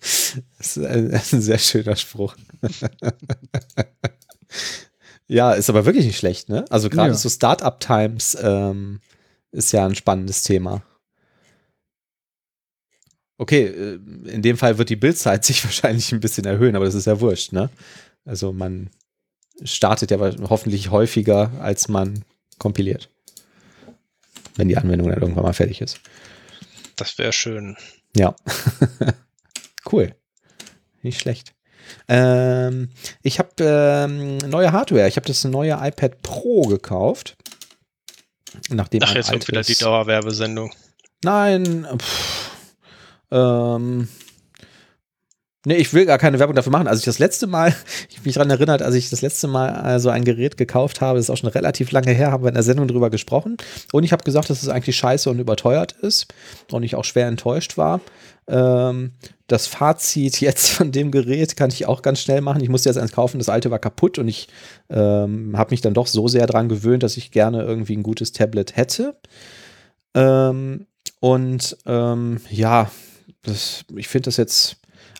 das ist ein, ein sehr schöner Spruch. ja, ist aber wirklich nicht schlecht, ne? Also gerade ja. so Startup-Times ähm, ist ja ein spannendes Thema. Okay, äh, in dem Fall wird die Bildzeit sich wahrscheinlich ein bisschen erhöhen, aber das ist ja wurscht, ne? Also man startet ja hoffentlich häufiger, als man kompiliert. Wenn die Anwendung dann irgendwann mal fertig ist. Das wäre schön. Ja. cool. Nicht schlecht. Ähm, ich habe ähm, neue Hardware. Ich habe das neue iPad Pro gekauft. Nachdem Ach, jetzt kommt wieder die Dauerwerbesendung. Nein. Pff, ähm, Nee, ich will gar keine Werbung dafür machen. Also ich das letzte Mal, ich mich daran erinnert, als ich das letzte Mal also ein Gerät gekauft habe, das ist auch schon relativ lange her, haben wir in der Sendung drüber gesprochen. Und ich habe gesagt, dass es eigentlich scheiße und überteuert ist und ich auch schwer enttäuscht war. Ähm, das Fazit jetzt von dem Gerät kann ich auch ganz schnell machen. Ich musste jetzt eins kaufen, das alte war kaputt und ich ähm, habe mich dann doch so sehr daran gewöhnt, dass ich gerne irgendwie ein gutes Tablet hätte. Ähm, und ähm, ja, das, ich finde das jetzt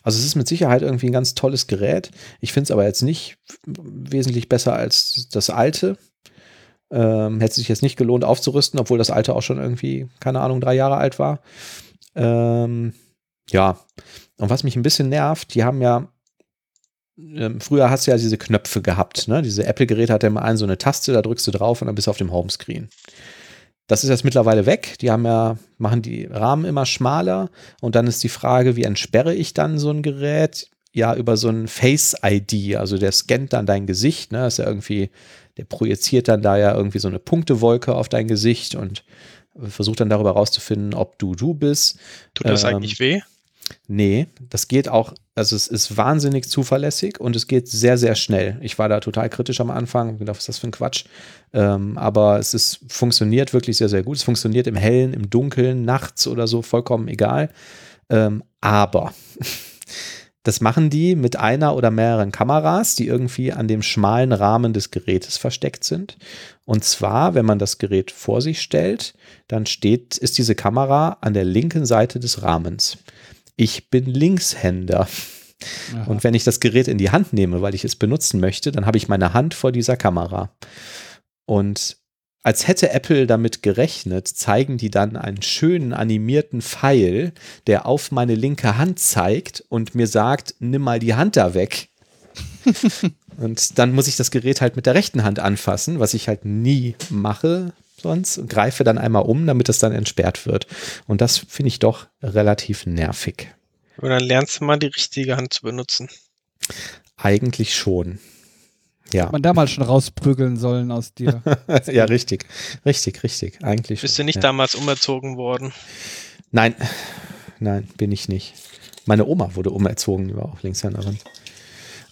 also es ist mit Sicherheit irgendwie ein ganz tolles Gerät. Ich finde es aber jetzt nicht wesentlich besser als das alte. Ähm, hätte sich jetzt nicht gelohnt aufzurüsten, obwohl das alte auch schon irgendwie, keine Ahnung, drei Jahre alt war. Ähm, ja, und was mich ein bisschen nervt, die haben ja, ähm, früher hast du ja diese Knöpfe gehabt, ne? Diese Apple-Geräte hat ja immer einen so eine Taste, da drückst du drauf und dann bist du auf dem Homescreen. Das ist jetzt mittlerweile weg. Die haben ja, machen die Rahmen immer schmaler und dann ist die Frage, wie entsperre ich dann so ein Gerät? Ja, über so ein Face-ID, also der scannt dann dein Gesicht, ne? Ist ja irgendwie, der projiziert dann da ja irgendwie so eine Punktewolke auf dein Gesicht und versucht dann darüber rauszufinden, ob du du bist. Tut das Ähm, eigentlich weh? Nee, das geht auch, also es ist wahnsinnig zuverlässig und es geht sehr, sehr schnell. Ich war da total kritisch am Anfang, hab gedacht, was ist das für ein Quatsch? Ähm, aber es ist, funktioniert wirklich sehr, sehr gut. Es funktioniert im Hellen, im Dunkeln, nachts oder so, vollkommen egal. Ähm, aber das machen die mit einer oder mehreren Kameras, die irgendwie an dem schmalen Rahmen des Gerätes versteckt sind. Und zwar, wenn man das Gerät vor sich stellt, dann steht, ist diese Kamera an der linken Seite des Rahmens. Ich bin Linkshänder. Aha. Und wenn ich das Gerät in die Hand nehme, weil ich es benutzen möchte, dann habe ich meine Hand vor dieser Kamera. Und als hätte Apple damit gerechnet, zeigen die dann einen schönen animierten Pfeil, der auf meine linke Hand zeigt und mir sagt, nimm mal die Hand da weg. und dann muss ich das Gerät halt mit der rechten Hand anfassen, was ich halt nie mache sonst und greife dann einmal um, damit es dann entsperrt wird. Und das finde ich doch relativ nervig. Und dann lernst du mal die richtige Hand zu benutzen. Eigentlich schon. Ja. Man damals schon rausprügeln sollen aus dir. ja, richtig. Richtig, richtig. Eigentlich. Bist du schon, nicht ja. damals umerzogen worden? Nein. Nein, bin ich nicht. Meine Oma wurde umerzogen, die war auch Linkshänderin.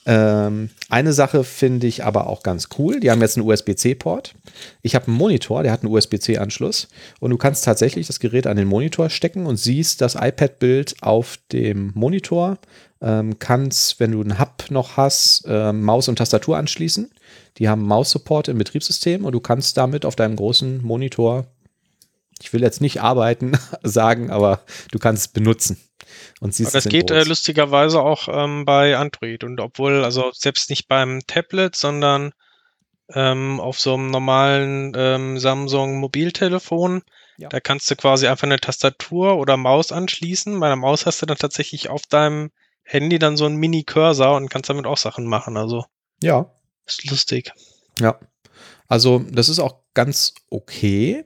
Ähm, eine Sache finde ich aber auch ganz cool. Die haben jetzt einen USB-C-Port. Ich habe einen Monitor, der hat einen USB-C-Anschluss. Und du kannst tatsächlich das Gerät an den Monitor stecken und siehst das iPad-Bild auf dem Monitor. Ähm, kannst, wenn du einen Hub noch hast, ähm, Maus und Tastatur anschließen. Die haben Maus-Support im Betriebssystem und du kannst damit auf deinem großen Monitor, ich will jetzt nicht arbeiten sagen, aber du kannst es benutzen. Und siehst Aber das geht äh, groß. lustigerweise auch ähm, bei Android. Und obwohl, also selbst nicht beim Tablet, sondern ähm, auf so einem normalen ähm, Samsung Mobiltelefon, Ja. da kannst du quasi einfach eine Tastatur oder Maus anschließen. Bei der Maus hast du dann tatsächlich auf deinem Handy dann so einen Mini-Cursor und kannst damit auch Sachen machen. Also Ja, ist lustig. Ja, also das ist auch ganz okay,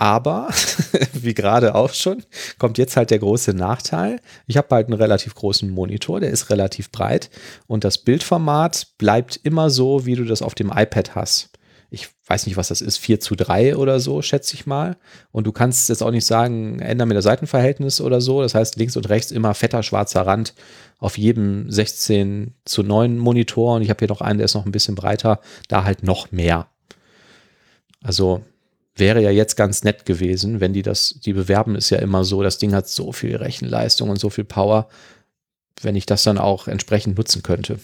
aber wie gerade auch schon, kommt jetzt halt der große Nachteil. Ich habe halt einen relativ großen Monitor, der ist relativ breit und das Bildformat bleibt immer so, wie du das auf dem iPad hast. Ich weiß nicht, was das ist, 4 zu 3 oder so, schätze ich mal. Und du kannst jetzt auch nicht sagen, ändern mir das Seitenverhältnis oder so. Das heißt, links und rechts immer fetter schwarzer Rand auf jedem 16 zu 9 Monitor. Und ich habe hier noch einen, der ist noch ein bisschen breiter, da halt noch mehr. Also wäre ja jetzt ganz nett gewesen, wenn die das, die bewerben ist ja immer so, das Ding hat so viel Rechenleistung und so viel Power, wenn ich das dann auch entsprechend nutzen könnte.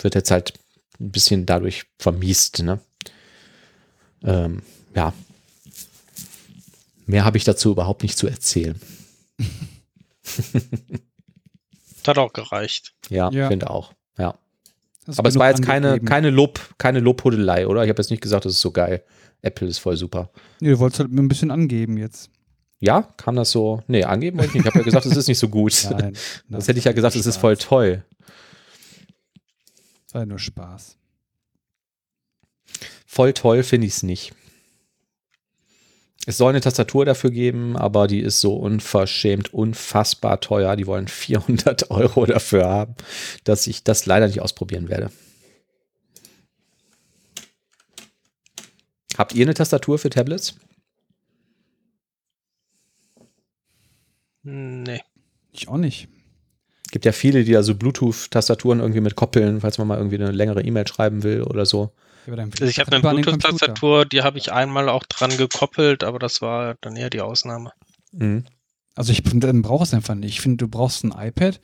Wird jetzt halt ein bisschen dadurch vermiest, ne? Ähm, ja. Mehr habe ich dazu überhaupt nicht zu erzählen. Das hat auch gereicht. Ja, Ja. finde auch. Ja. Aber es war jetzt keine, keine Lob, keine Lobhudelei, oder? Ich habe jetzt nicht gesagt, das ist so geil. Apple ist voll super. Nee, du wolltest halt ein bisschen angeben jetzt. Ja, kam das so? Nee, angeben wollte ich nicht. Ich habe ja gesagt, es ist nicht so gut. Nein. Das hätte ich ja gesagt, es ist voll toll. Das war nur Spaß. Voll toll finde ich es nicht. Es soll eine Tastatur dafür geben, aber die ist so unverschämt, unfassbar teuer. Die wollen 400 Euro dafür haben, dass ich das leider nicht ausprobieren werde. Habt ihr eine Tastatur für Tablets? Nee. Ich auch nicht. Gibt ja viele, die da so Bluetooth-Tastaturen irgendwie mit koppeln, falls man mal irgendwie eine längere E-Mail schreiben will oder so. Also ich habe eine. Bluetooth-Tastatur, die habe ich einmal auch dran gekoppelt, aber das war dann eher die Ausnahme. Mhm. Also ich finde, dann brauchst du es einfach nicht. Ich finde, du brauchst ein iPad,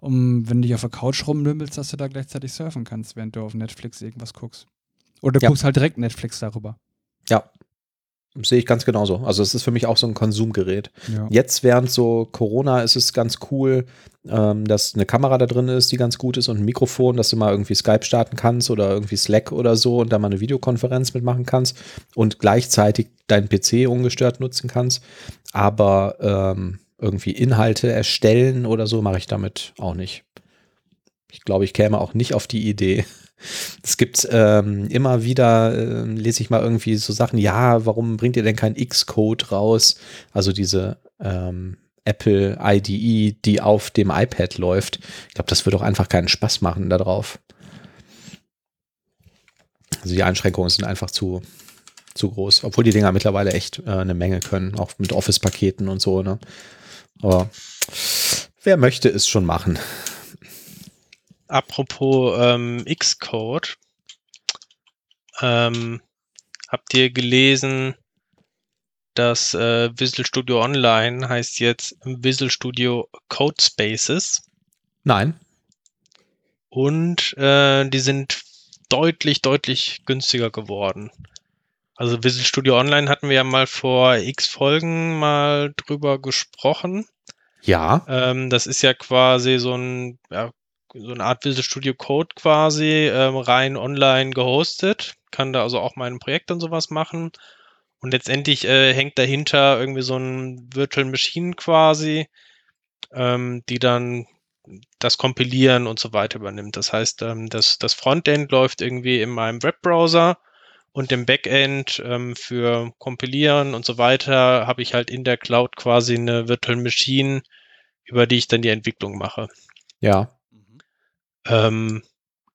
um, wenn du dich auf der Couch rumlümmelst, dass du da gleichzeitig surfen kannst, während du auf Netflix irgendwas guckst. Oder du Ja. guckst halt direkt Netflix darüber. Ja. sehe ich ganz genauso. Also es ist für mich auch so ein Konsumgerät. Ja. Jetzt während so Corona ist es ganz cool, ähm, dass eine Kamera da drin ist, die ganz gut ist und ein Mikrofon, dass du mal irgendwie Skype starten kannst oder irgendwie Slack oder so und da mal eine Videokonferenz mitmachen kannst und gleichzeitig deinen PC ungestört nutzen kannst. Aber ähm, irgendwie Inhalte erstellen oder so mache ich damit auch nicht. Ich glaube, ich käme auch nicht auf die Idee. Es gibt ähm, immer wieder, äh, lese ich mal irgendwie so Sachen, ja, warum bringt ihr denn kein Xcode raus? Also diese ähm, Apple IDE, die auf dem iPad läuft. Ich glaube, das würde auch einfach keinen Spaß machen da drauf. Also die Einschränkungen sind einfach zu, zu groß, obwohl die Dinger mittlerweile echt äh, eine Menge können, auch mit Office-Paketen und so, ne? Aber wer möchte es schon machen? Apropos ähm, Xcode, ähm, habt ihr gelesen, dass äh, Visual Studio Online heißt jetzt Visual Studio Code Spaces Nein. und äh, die sind deutlich, deutlich günstiger geworden. Also Visual Studio Online hatten wir ja mal vor x Folgen mal drüber gesprochen. Ja. Ähm, das ist ja quasi so ein, ja, so eine Art Visual Studio Code quasi, ähm, rein online gehostet. Kann da also auch mein Projekt und sowas machen. Und letztendlich äh, hängt dahinter irgendwie so ein Virtual Machine quasi, ähm, die dann das Kompilieren und so weiter übernimmt. Das heißt, ähm, das, das Frontend läuft irgendwie in meinem Webbrowser und im Backend ähm, für Kompilieren und so weiter habe ich halt in der Cloud quasi eine Virtual Machine, über die ich dann die Entwicklung mache. Ja. Ähm,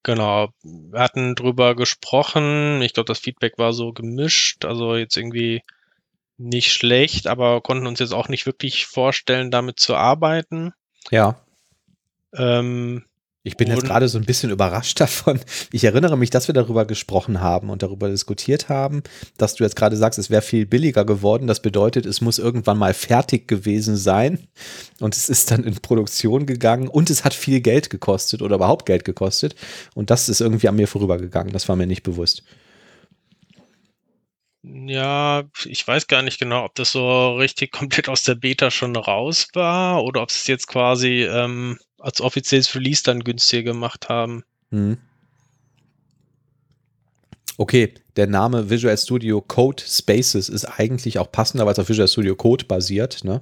genau, wir hatten drüber gesprochen. Ich glaube, das Feedback war so gemischt, also jetzt irgendwie nicht schlecht, aber konnten uns jetzt auch nicht wirklich vorstellen, damit zu arbeiten. Ja. Ähm, Ich bin jetzt Und- gerade so ein bisschen überrascht davon. Ich erinnere mich, dass wir darüber gesprochen haben und darüber diskutiert haben, dass du jetzt gerade sagst, es wäre viel billiger geworden. Das bedeutet, es muss irgendwann mal fertig gewesen sein und es ist dann in Produktion gegangen und es hat viel Geld gekostet oder überhaupt Geld gekostet. Und das ist irgendwie an mir vorübergegangen. Das war mir nicht bewusst. ja, ich weiß gar nicht genau, ob das so richtig komplett aus der Beta schon raus war oder ob es jetzt quasi ähm, als offizielles Release dann günstiger gemacht haben. Hm. Okay, der Name Visual Studio Code Spaces ist eigentlich auch passender, weil es auf Visual Studio Code basiert, ne?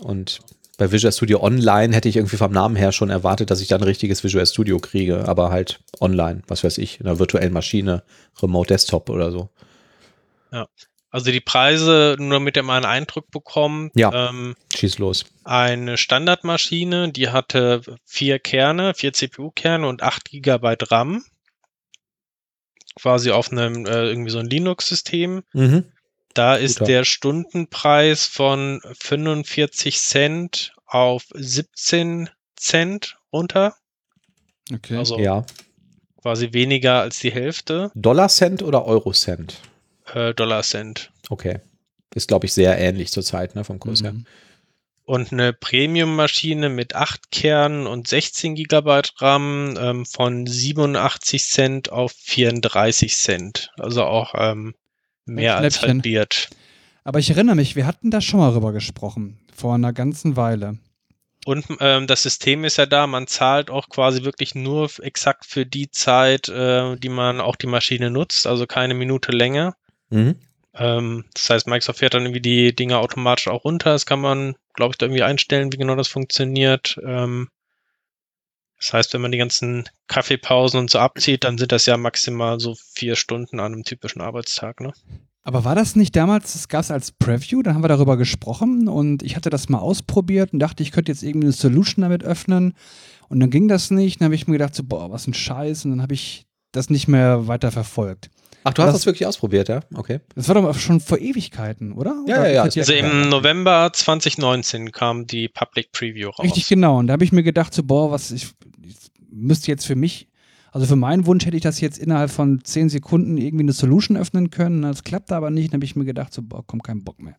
Und bei Visual Studio Online hätte ich irgendwie vom Namen her schon erwartet, dass ich dann ein richtiges Visual Studio kriege, aber halt online, was weiß ich, in einer virtuellen Maschine, Remote Desktop oder so. Also die Preise, nur damit ihr mal einen Eindruck bekommt, Ja. ähm, Schieß los. eine Standardmaschine, die hatte vier Kerne, vier CPU-Kerne und 8 GB RAM. Quasi auf einem äh, irgendwie so ein Linux-System. Mhm. Da ist Guter. der Stundenpreis von 45 Cent auf 17 Cent runter. Okay. Also Ja. quasi weniger als die Hälfte. Dollar Cent oder Euro Cent? Äh, Dollar Cent. Okay. Ist, glaube ich, sehr ähnlich zurzeit, ne, vom Kurs her. Mhm. Und eine Premium-Maschine mit 8 Kernen und 16 GB RAM ähm, von 87 Cent auf 34 Cent. Also auch ähm, mehr als halbiert. Aber ich erinnere mich, wir hatten da schon mal drüber gesprochen. Vor einer ganzen Weile. Und ähm, das System ist ja da, man zahlt auch quasi wirklich nur exakt für die Zeit, äh, die man auch die Maschine nutzt, also keine Minute länger. Mhm. Ähm, das heißt, Microsoft fährt dann irgendwie die Dinge automatisch auch runter. Das kann man, glaube ich, da irgendwie einstellen, wie genau das funktioniert. Ähm, das heißt, wenn man die ganzen Kaffeepausen und so abzieht, dann sind das ja maximal so vier Stunden an einem typischen Arbeitstag. Ne? Aber war das nicht damals, das gab es als Preview, dann haben wir darüber gesprochen und ich hatte das mal ausprobiert und dachte, ich könnte jetzt irgendwie eine Solution damit öffnen und dann ging das nicht. Dann habe ich mir gedacht, so, boah, was ein Scheiß und dann habe ich das nicht mehr weiter verfolgt. Ach, du hast Das- das wirklich ausprobiert, ja? Okay. Das war doch schon vor Ewigkeiten, oder? Ja, Oder ja, ja. Also im November 2019 kam die Public Preview raus. Richtig genau. Und da habe ich mir gedacht, so, boah, was ich, ich müsste jetzt für mich, also für meinen Wunsch hätte ich das jetzt innerhalb von 10 Sekunden irgendwie eine Solution öffnen können. Das klappte aber nicht. Dann habe ich mir gedacht, so, boah, komm, kein Bock mehr.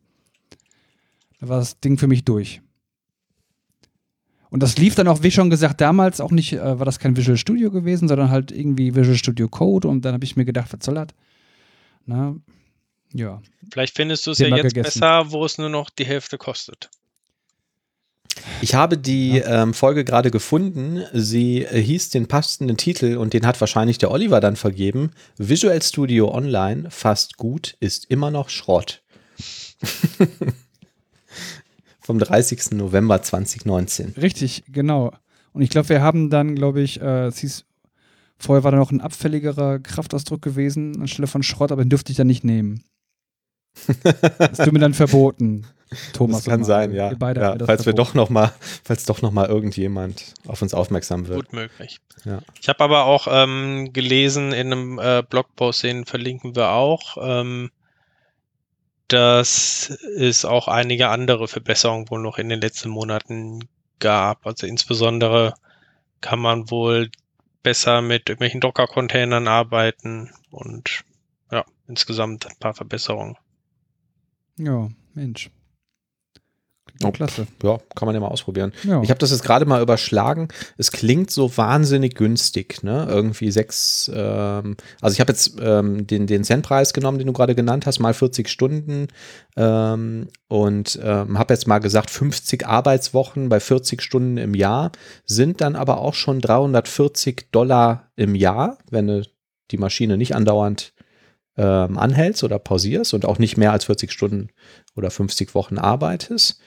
Da war das Ding für mich durch. Und das lief dann auch, wie schon gesagt, damals auch nicht, äh, war das kein Visual Studio gewesen, sondern halt irgendwie Visual Studio Code. Und dann habe ich mir gedacht, was soll das? Ne? Ja. Vielleicht findest du es ja jetzt gegessen. besser, wo es nur noch die Hälfte kostet. Ich habe die ähm, Folge gerade gefunden. Sie äh, hieß den passenden Titel und den hat wahrscheinlich der Oliver dann vergeben. Visual Studio Online, fast gut, ist immer noch Schrott. Vom 30. November 2019. Richtig, genau. Und ich glaube, wir haben dann, glaube ich, äh, es hieß, vorher war da noch ein abfälligerer Kraftausdruck gewesen, anstelle von Schrott, aber den dürfte ich dann nicht nehmen. Das tut mir dann verboten, Thomas. das kann und sein, ja. Ja falls wir doch noch mal, falls doch noch mal irgendjemand auf uns aufmerksam wird. Gut möglich. Ja. Ich habe aber auch ähm, gelesen in einem äh, Blogpost, den verlinken wir auch, ähm, dass es auch einige andere Verbesserungen wohl noch in den letzten Monaten gab. Also insbesondere kann man wohl besser mit irgendwelchen Docker-Containern arbeiten und ja, insgesamt ein paar Verbesserungen. Ja, Mensch. Oh. klasse. Ja, kann man ja mal ausprobieren. Ja. Ich habe das jetzt gerade mal überschlagen. Es klingt so wahnsinnig günstig, ne? Irgendwie sechs, ähm, also ich habe jetzt ähm, den, den Centpreis genommen, den du gerade genannt hast, mal 40 Stunden ähm, und ähm, habe jetzt mal gesagt, 50 Arbeitswochen bei 40 Stunden im Jahr sind dann aber auch schon 340 Dollar im Jahr, wenn du die Maschine nicht andauernd ähm, anhältst oder pausierst und auch nicht mehr als 40 Stunden oder 50 Wochen arbeitest.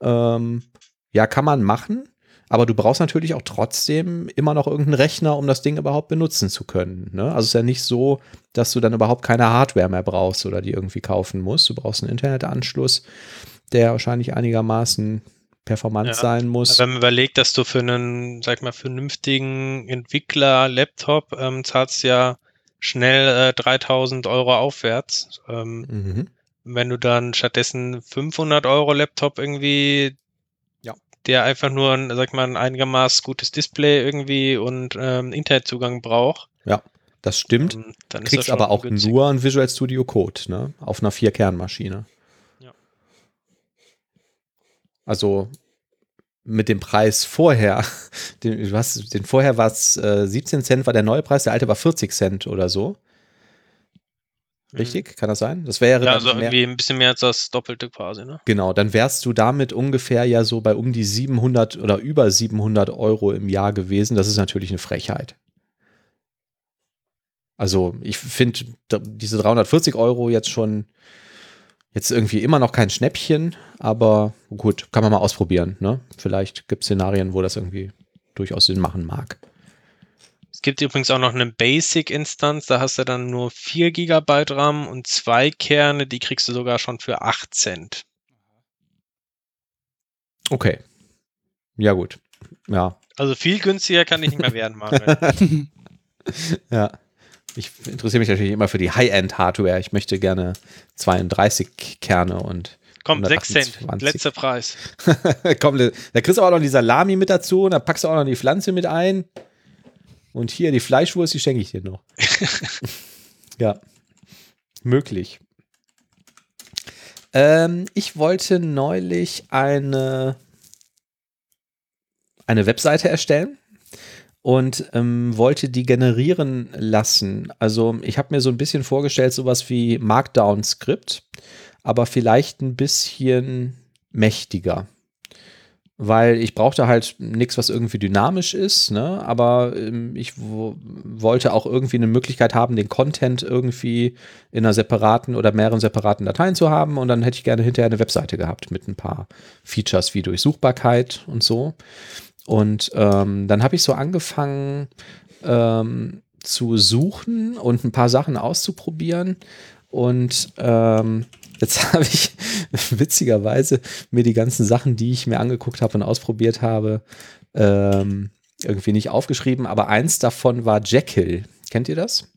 Ähm, ja, kann man machen, aber du brauchst natürlich auch trotzdem immer noch irgendeinen Rechner, um das Ding überhaupt benutzen zu können. Ne? Also es ist ja nicht so, dass du dann überhaupt keine Hardware mehr brauchst oder die irgendwie kaufen musst. Du brauchst einen Internetanschluss, der wahrscheinlich einigermaßen performant Ja, sein muss. Wenn man überlegt, dass du für einen, sag mal, vernünftigen Entwickler-Laptop ähm, zahlst ja schnell äh, 3000 Euro aufwärts. Ähm, Mhm. wenn du dann stattdessen 500 Euro Laptop irgendwie, Ja. der einfach nur ein, sag mal, ein einigermaßen gutes Display irgendwie und ähm, Internetzugang braucht, Das stimmt. ähm, dann ist das kriegst aber auch günstig. nur ein Visual Studio Code, ne? Auf einer Vier-Kern-Maschine. Ja. Also mit dem Preis vorher, den, du hast, den vorher war es äh, 17 Cent war der neue Preis, der alte war 40 Cent oder so. Richtig? Kann das sein? Das wäre Mhm. Ja, also mehr, irgendwie ein bisschen mehr als das Doppelte quasi, ne? Genau, dann wärst du damit ungefähr ja so bei um die 700 oder über 700 Euro im Jahr gewesen. Das ist natürlich eine Frechheit. Also ich finde diese 340 Euro jetzt schon jetzt irgendwie immer noch kein Schnäppchen, aber gut, kann man mal ausprobieren. Ne? Vielleicht gibt es Szenarien, wo das irgendwie durchaus Sinn machen mag. Es gibt übrigens auch noch eine Basic-Instanz, da hast du dann nur 4 GB RAM und zwei Kerne, die kriegst du sogar schon für 8 Cent. Okay. Ja, gut. Ja. Also viel günstiger kann ich nicht mehr werden, Manuel. Ja. Ich interessiere mich natürlich immer für die High-End-Hardware. Ich möchte gerne 32 Kerne und Komm, 6 Cent, 128. letzter Preis. Komm, da da kriegst du auch noch die Salami mit dazu und da packst du auch noch die Pflanze mit ein. Und hier die Fleischwurst, die schenke ich dir noch. ja, möglich. Ähm, ich wollte neulich eine, eine Webseite erstellen und ähm, wollte die generieren lassen. Also ich habe mir so ein bisschen vorgestellt, sowas wie Markdown-Skript, aber vielleicht ein bisschen mächtiger. Weil ich brauchte halt nichts, was irgendwie dynamisch ist, ne? aber ähm, ich wo- wollte auch irgendwie eine Möglichkeit haben, den Content irgendwie in einer separaten oder mehreren separaten Dateien zu haben und dann hätte ich gerne hinterher eine Webseite gehabt mit ein paar Features wie Durchsuchbarkeit und so. Und ähm, dann habe ich so angefangen ähm, zu suchen und ein paar Sachen auszuprobieren. Und ähm, jetzt habe ich witzigerweise mir die ganzen Sachen, die ich mir angeguckt habe und ausprobiert habe, ähm, irgendwie nicht aufgeschrieben. Aber eins davon war Jekyll. Kennt ihr das?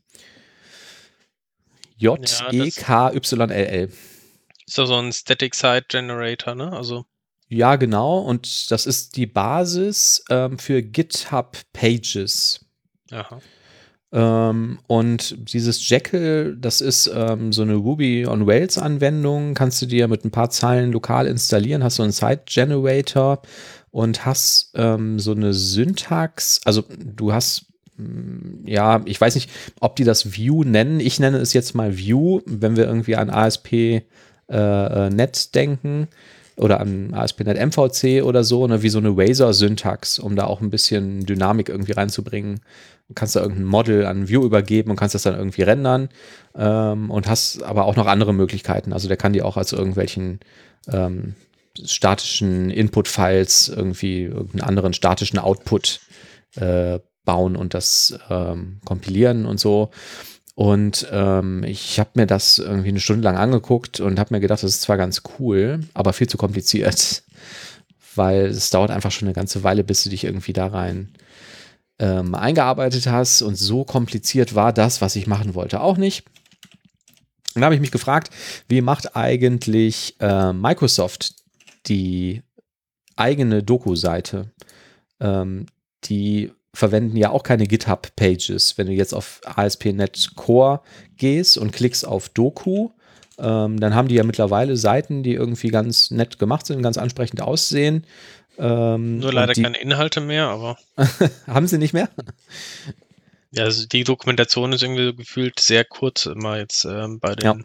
E J-E-K-Y-L-L. Ist doch so ein Static Site Generator, ne? Also, Ja, genau. Und das ist die Basis ähm, für GitHub Pages. aha. Ähm, und dieses Jekyll, das ist ähm, so eine Ruby on Rails Anwendung, kannst du dir mit ein paar Zeilen lokal installieren, hast so einen Site Generator und hast ähm, so eine Syntax, also du hast mm, ja, ich weiß nicht, ob die das View nennen. Ich nenne es jetzt mal View, wenn wir irgendwie an ASP.NET äh, äh denken oder an ASP.NET MVC oder so, ne, wie so eine Razor-Syntax, um da auch ein bisschen Dynamik irgendwie reinzubringen. Du kannst da irgendein Model an View übergeben und kannst das dann irgendwie rendern ähm, und hast aber auch noch andere Möglichkeiten. Also der kann die auch als irgendwelchen ähm, statischen Input-Files irgendwie irgendeinen anderen statischen Output äh, bauen und das ähm, kompilieren und so. Und ähm, ich habe mir das irgendwie eine Stunde lang angeguckt und habe mir gedacht, das ist zwar ganz cool, aber viel zu kompliziert, weil es dauert einfach schon eine ganze Weile, bis du dich irgendwie da rein ähm, eingearbeitet hast. Und so kompliziert war das, was ich machen wollte, auch nicht. Dann habe ich mich gefragt, wie macht eigentlich äh, Microsoft die eigene Doku-Seite? Ähm, die verwenden ja auch keine GitHub-Pages. Wenn du jetzt auf ASP.NET Core gehst und klickst auf Doku, ähm, dann haben die ja mittlerweile Seiten, die irgendwie ganz nett gemacht sind, ganz ansprechend aussehen. Ähm, Nur leider die, keine Inhalte mehr, aber. haben sie nicht mehr? Ja, also die Dokumentation ist irgendwie so gefühlt sehr kurz immer jetzt ähm, bei den ja.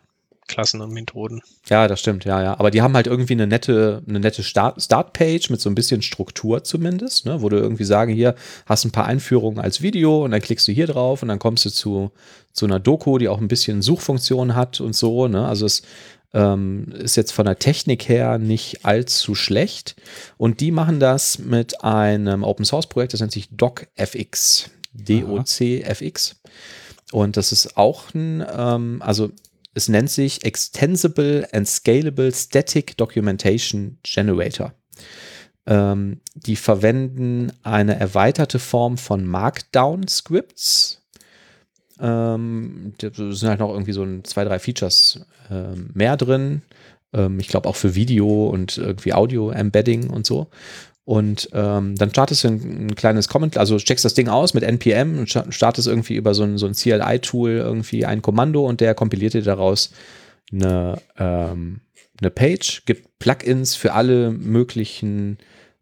Klassen und Methoden. Ja, das stimmt, ja, ja. Aber die haben halt irgendwie eine nette, eine nette Start, Startpage mit so ein bisschen Struktur zumindest, ne? wo du irgendwie sagen, hier hast ein paar Einführungen als Video und dann klickst du hier drauf und dann kommst du zu, zu einer Doku, die auch ein bisschen Suchfunktion hat und so. Ne? Also es ähm, ist jetzt von der Technik her nicht allzu schlecht. Und die machen das mit einem Open Source Projekt, das nennt sich DocFX. D-O-C-F-X. Und das ist auch ein, ähm, also es nennt sich Extensible and Scalable Static Documentation Generator. Ähm, die verwenden eine erweiterte Form von Markdown-Scripts. Ähm, da sind halt noch irgendwie so ein, zwei, drei Features äh, mehr drin. Ähm, ich glaube auch für Video und irgendwie Audio-Embedding und so. Und ähm, dann startest du ein, ein, kleines Comment, also checkst das Ding aus mit NPM und startest irgendwie über so ein, so ein CLI-Tool irgendwie ein Kommando und der kompiliert dir daraus eine, ähm, eine Page, gibt Plugins für alle möglichen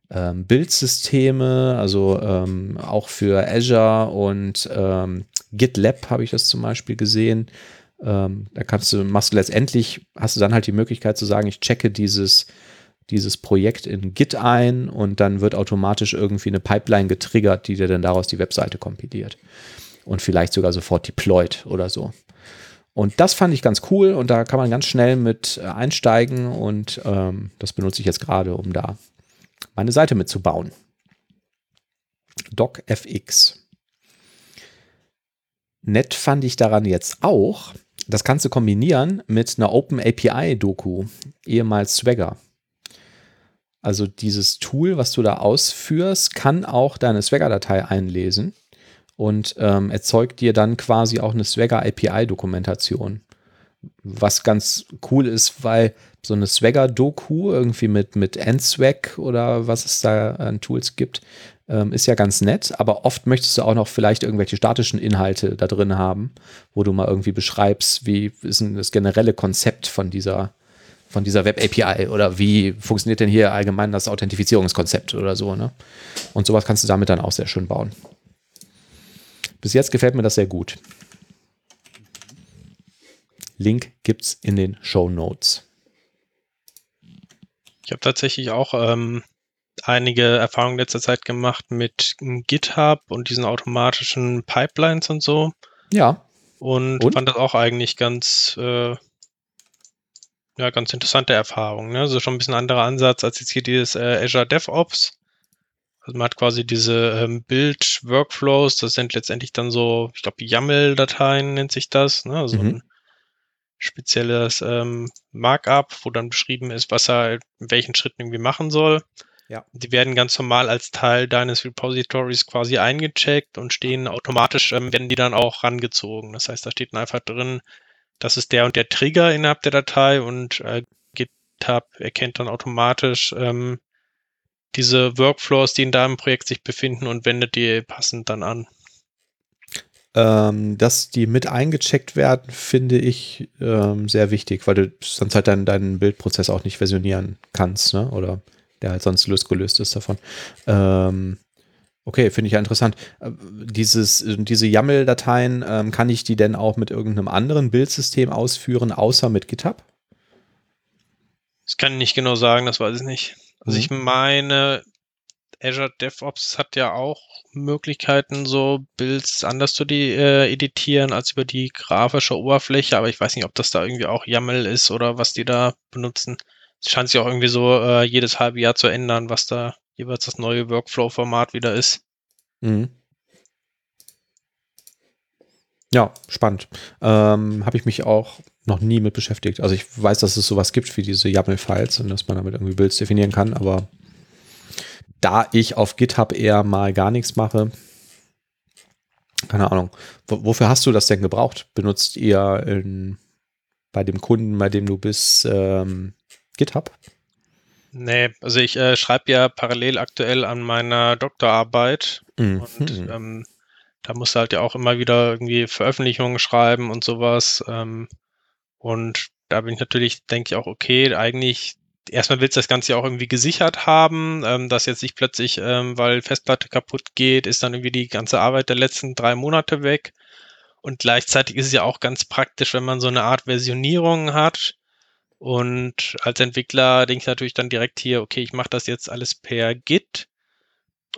ähm, Bildsysteme, also ähm, auch für Azure und ähm, GitLab habe ich das zum Beispiel gesehen. Ähm, da kannst du, machst du letztendlich, hast du dann halt die Möglichkeit zu sagen, ich checke dieses dieses Projekt in Git ein und dann wird automatisch irgendwie eine Pipeline getriggert, die dir dann daraus die Webseite kompiliert. Und vielleicht sogar sofort deployed oder so. Und das fand ich ganz cool und da kann man ganz schnell mit äh, einsteigen und ähm, das benutze ich jetzt gerade, um da meine Seite mitzubauen. DocFX. Nett fand ich daran jetzt auch, das kannst du kombinieren mit einer Open API Doku, ehemals Swagger. Also dieses Tool, was du da ausführst, kann auch deine Swagger-Datei einlesen und ähm, erzeugt dir dann quasi auch eine Swagger API-Dokumentation. Was ganz cool ist, weil so eine Swagger-Doku irgendwie mit, mit NSWAG oder was es da an Tools gibt, ähm, ist ja ganz nett, aber oft möchtest du auch noch vielleicht irgendwelche statischen Inhalte da drin haben, wo du mal irgendwie beschreibst, wie ist denn das generelle Konzept von dieser von dieser Web-API oder wie funktioniert denn hier allgemein das Authentifizierungskonzept oder so. Ne? Und sowas kannst du damit dann auch sehr schön bauen. Bis jetzt gefällt mir das sehr gut. Link gibt es in den Show Notes. Ich habe tatsächlich auch ähm, einige Erfahrungen letzter Zeit gemacht mit GitHub und diesen automatischen Pipelines und so. Ja. Und, und? fand das auch eigentlich ganz äh, ja, ganz interessante Erfahrung. Ne? Also schon ein bisschen anderer Ansatz als jetzt hier dieses äh, Azure DevOps. Also man hat quasi diese ähm, Build-Workflows, das sind letztendlich dann so, ich glaube, YAML-Dateien nennt sich das, ne? also mhm. ein spezielles ähm, Markup, wo dann beschrieben ist, was er in welchen Schritten irgendwie machen soll. Ja. Die werden ganz normal als Teil deines Repositories quasi eingecheckt und stehen automatisch, ähm, werden die dann auch rangezogen. Das heißt, da steht dann einfach drin, das ist der und der Trigger innerhalb der Datei und äh, GitHub erkennt dann automatisch ähm, diese Workflows, die in deinem Projekt sich befinden und wendet die passend dann an. Ähm, dass die mit eingecheckt werden, finde ich ähm, sehr wichtig, weil du sonst halt deinen, deinen Bildprozess auch nicht versionieren kannst, ne? oder der halt sonst losgelöst ist davon. Ähm, Okay, finde ich ja interessant. Äh, dieses, diese YAML-Dateien, ähm, kann ich die denn auch mit irgendeinem anderen Bildsystem ausführen, außer mit GitHub? Ich kann nicht genau sagen, das weiß ich nicht. Also mhm. ich meine, Azure DevOps hat ja auch Möglichkeiten, so Builds anders zu die, äh, editieren als über die grafische Oberfläche, aber ich weiß nicht, ob das da irgendwie auch YAML ist oder was die da benutzen. Es scheint sich auch irgendwie so äh, jedes halbe Jahr zu ändern, was da jeweils das neue Workflow-Format wieder ist. Mhm. Ja, spannend. Ähm, Habe ich mich auch noch nie mit beschäftigt. Also ich weiß, dass es sowas gibt wie diese YAML-Files und dass man damit irgendwie Builds definieren kann, aber da ich auf GitHub eher mal gar nichts mache, keine Ahnung. Wofür hast du das denn gebraucht? Benutzt ihr in, bei dem Kunden, bei dem du bist, ähm, GitHub? Nee, also ich äh, schreibe ja parallel aktuell an meiner Doktorarbeit mhm. und ähm, da musst du halt ja auch immer wieder irgendwie Veröffentlichungen schreiben und sowas. Ähm, und da bin ich natürlich, denke ich auch, okay, eigentlich erstmal willst du das Ganze ja auch irgendwie gesichert haben, ähm, dass jetzt nicht plötzlich, ähm, weil Festplatte kaputt geht, ist dann irgendwie die ganze Arbeit der letzten drei Monate weg. Und gleichzeitig ist es ja auch ganz praktisch, wenn man so eine Art Versionierung hat. Und als Entwickler denke ich natürlich dann direkt hier, okay, ich mache das jetzt alles per Git.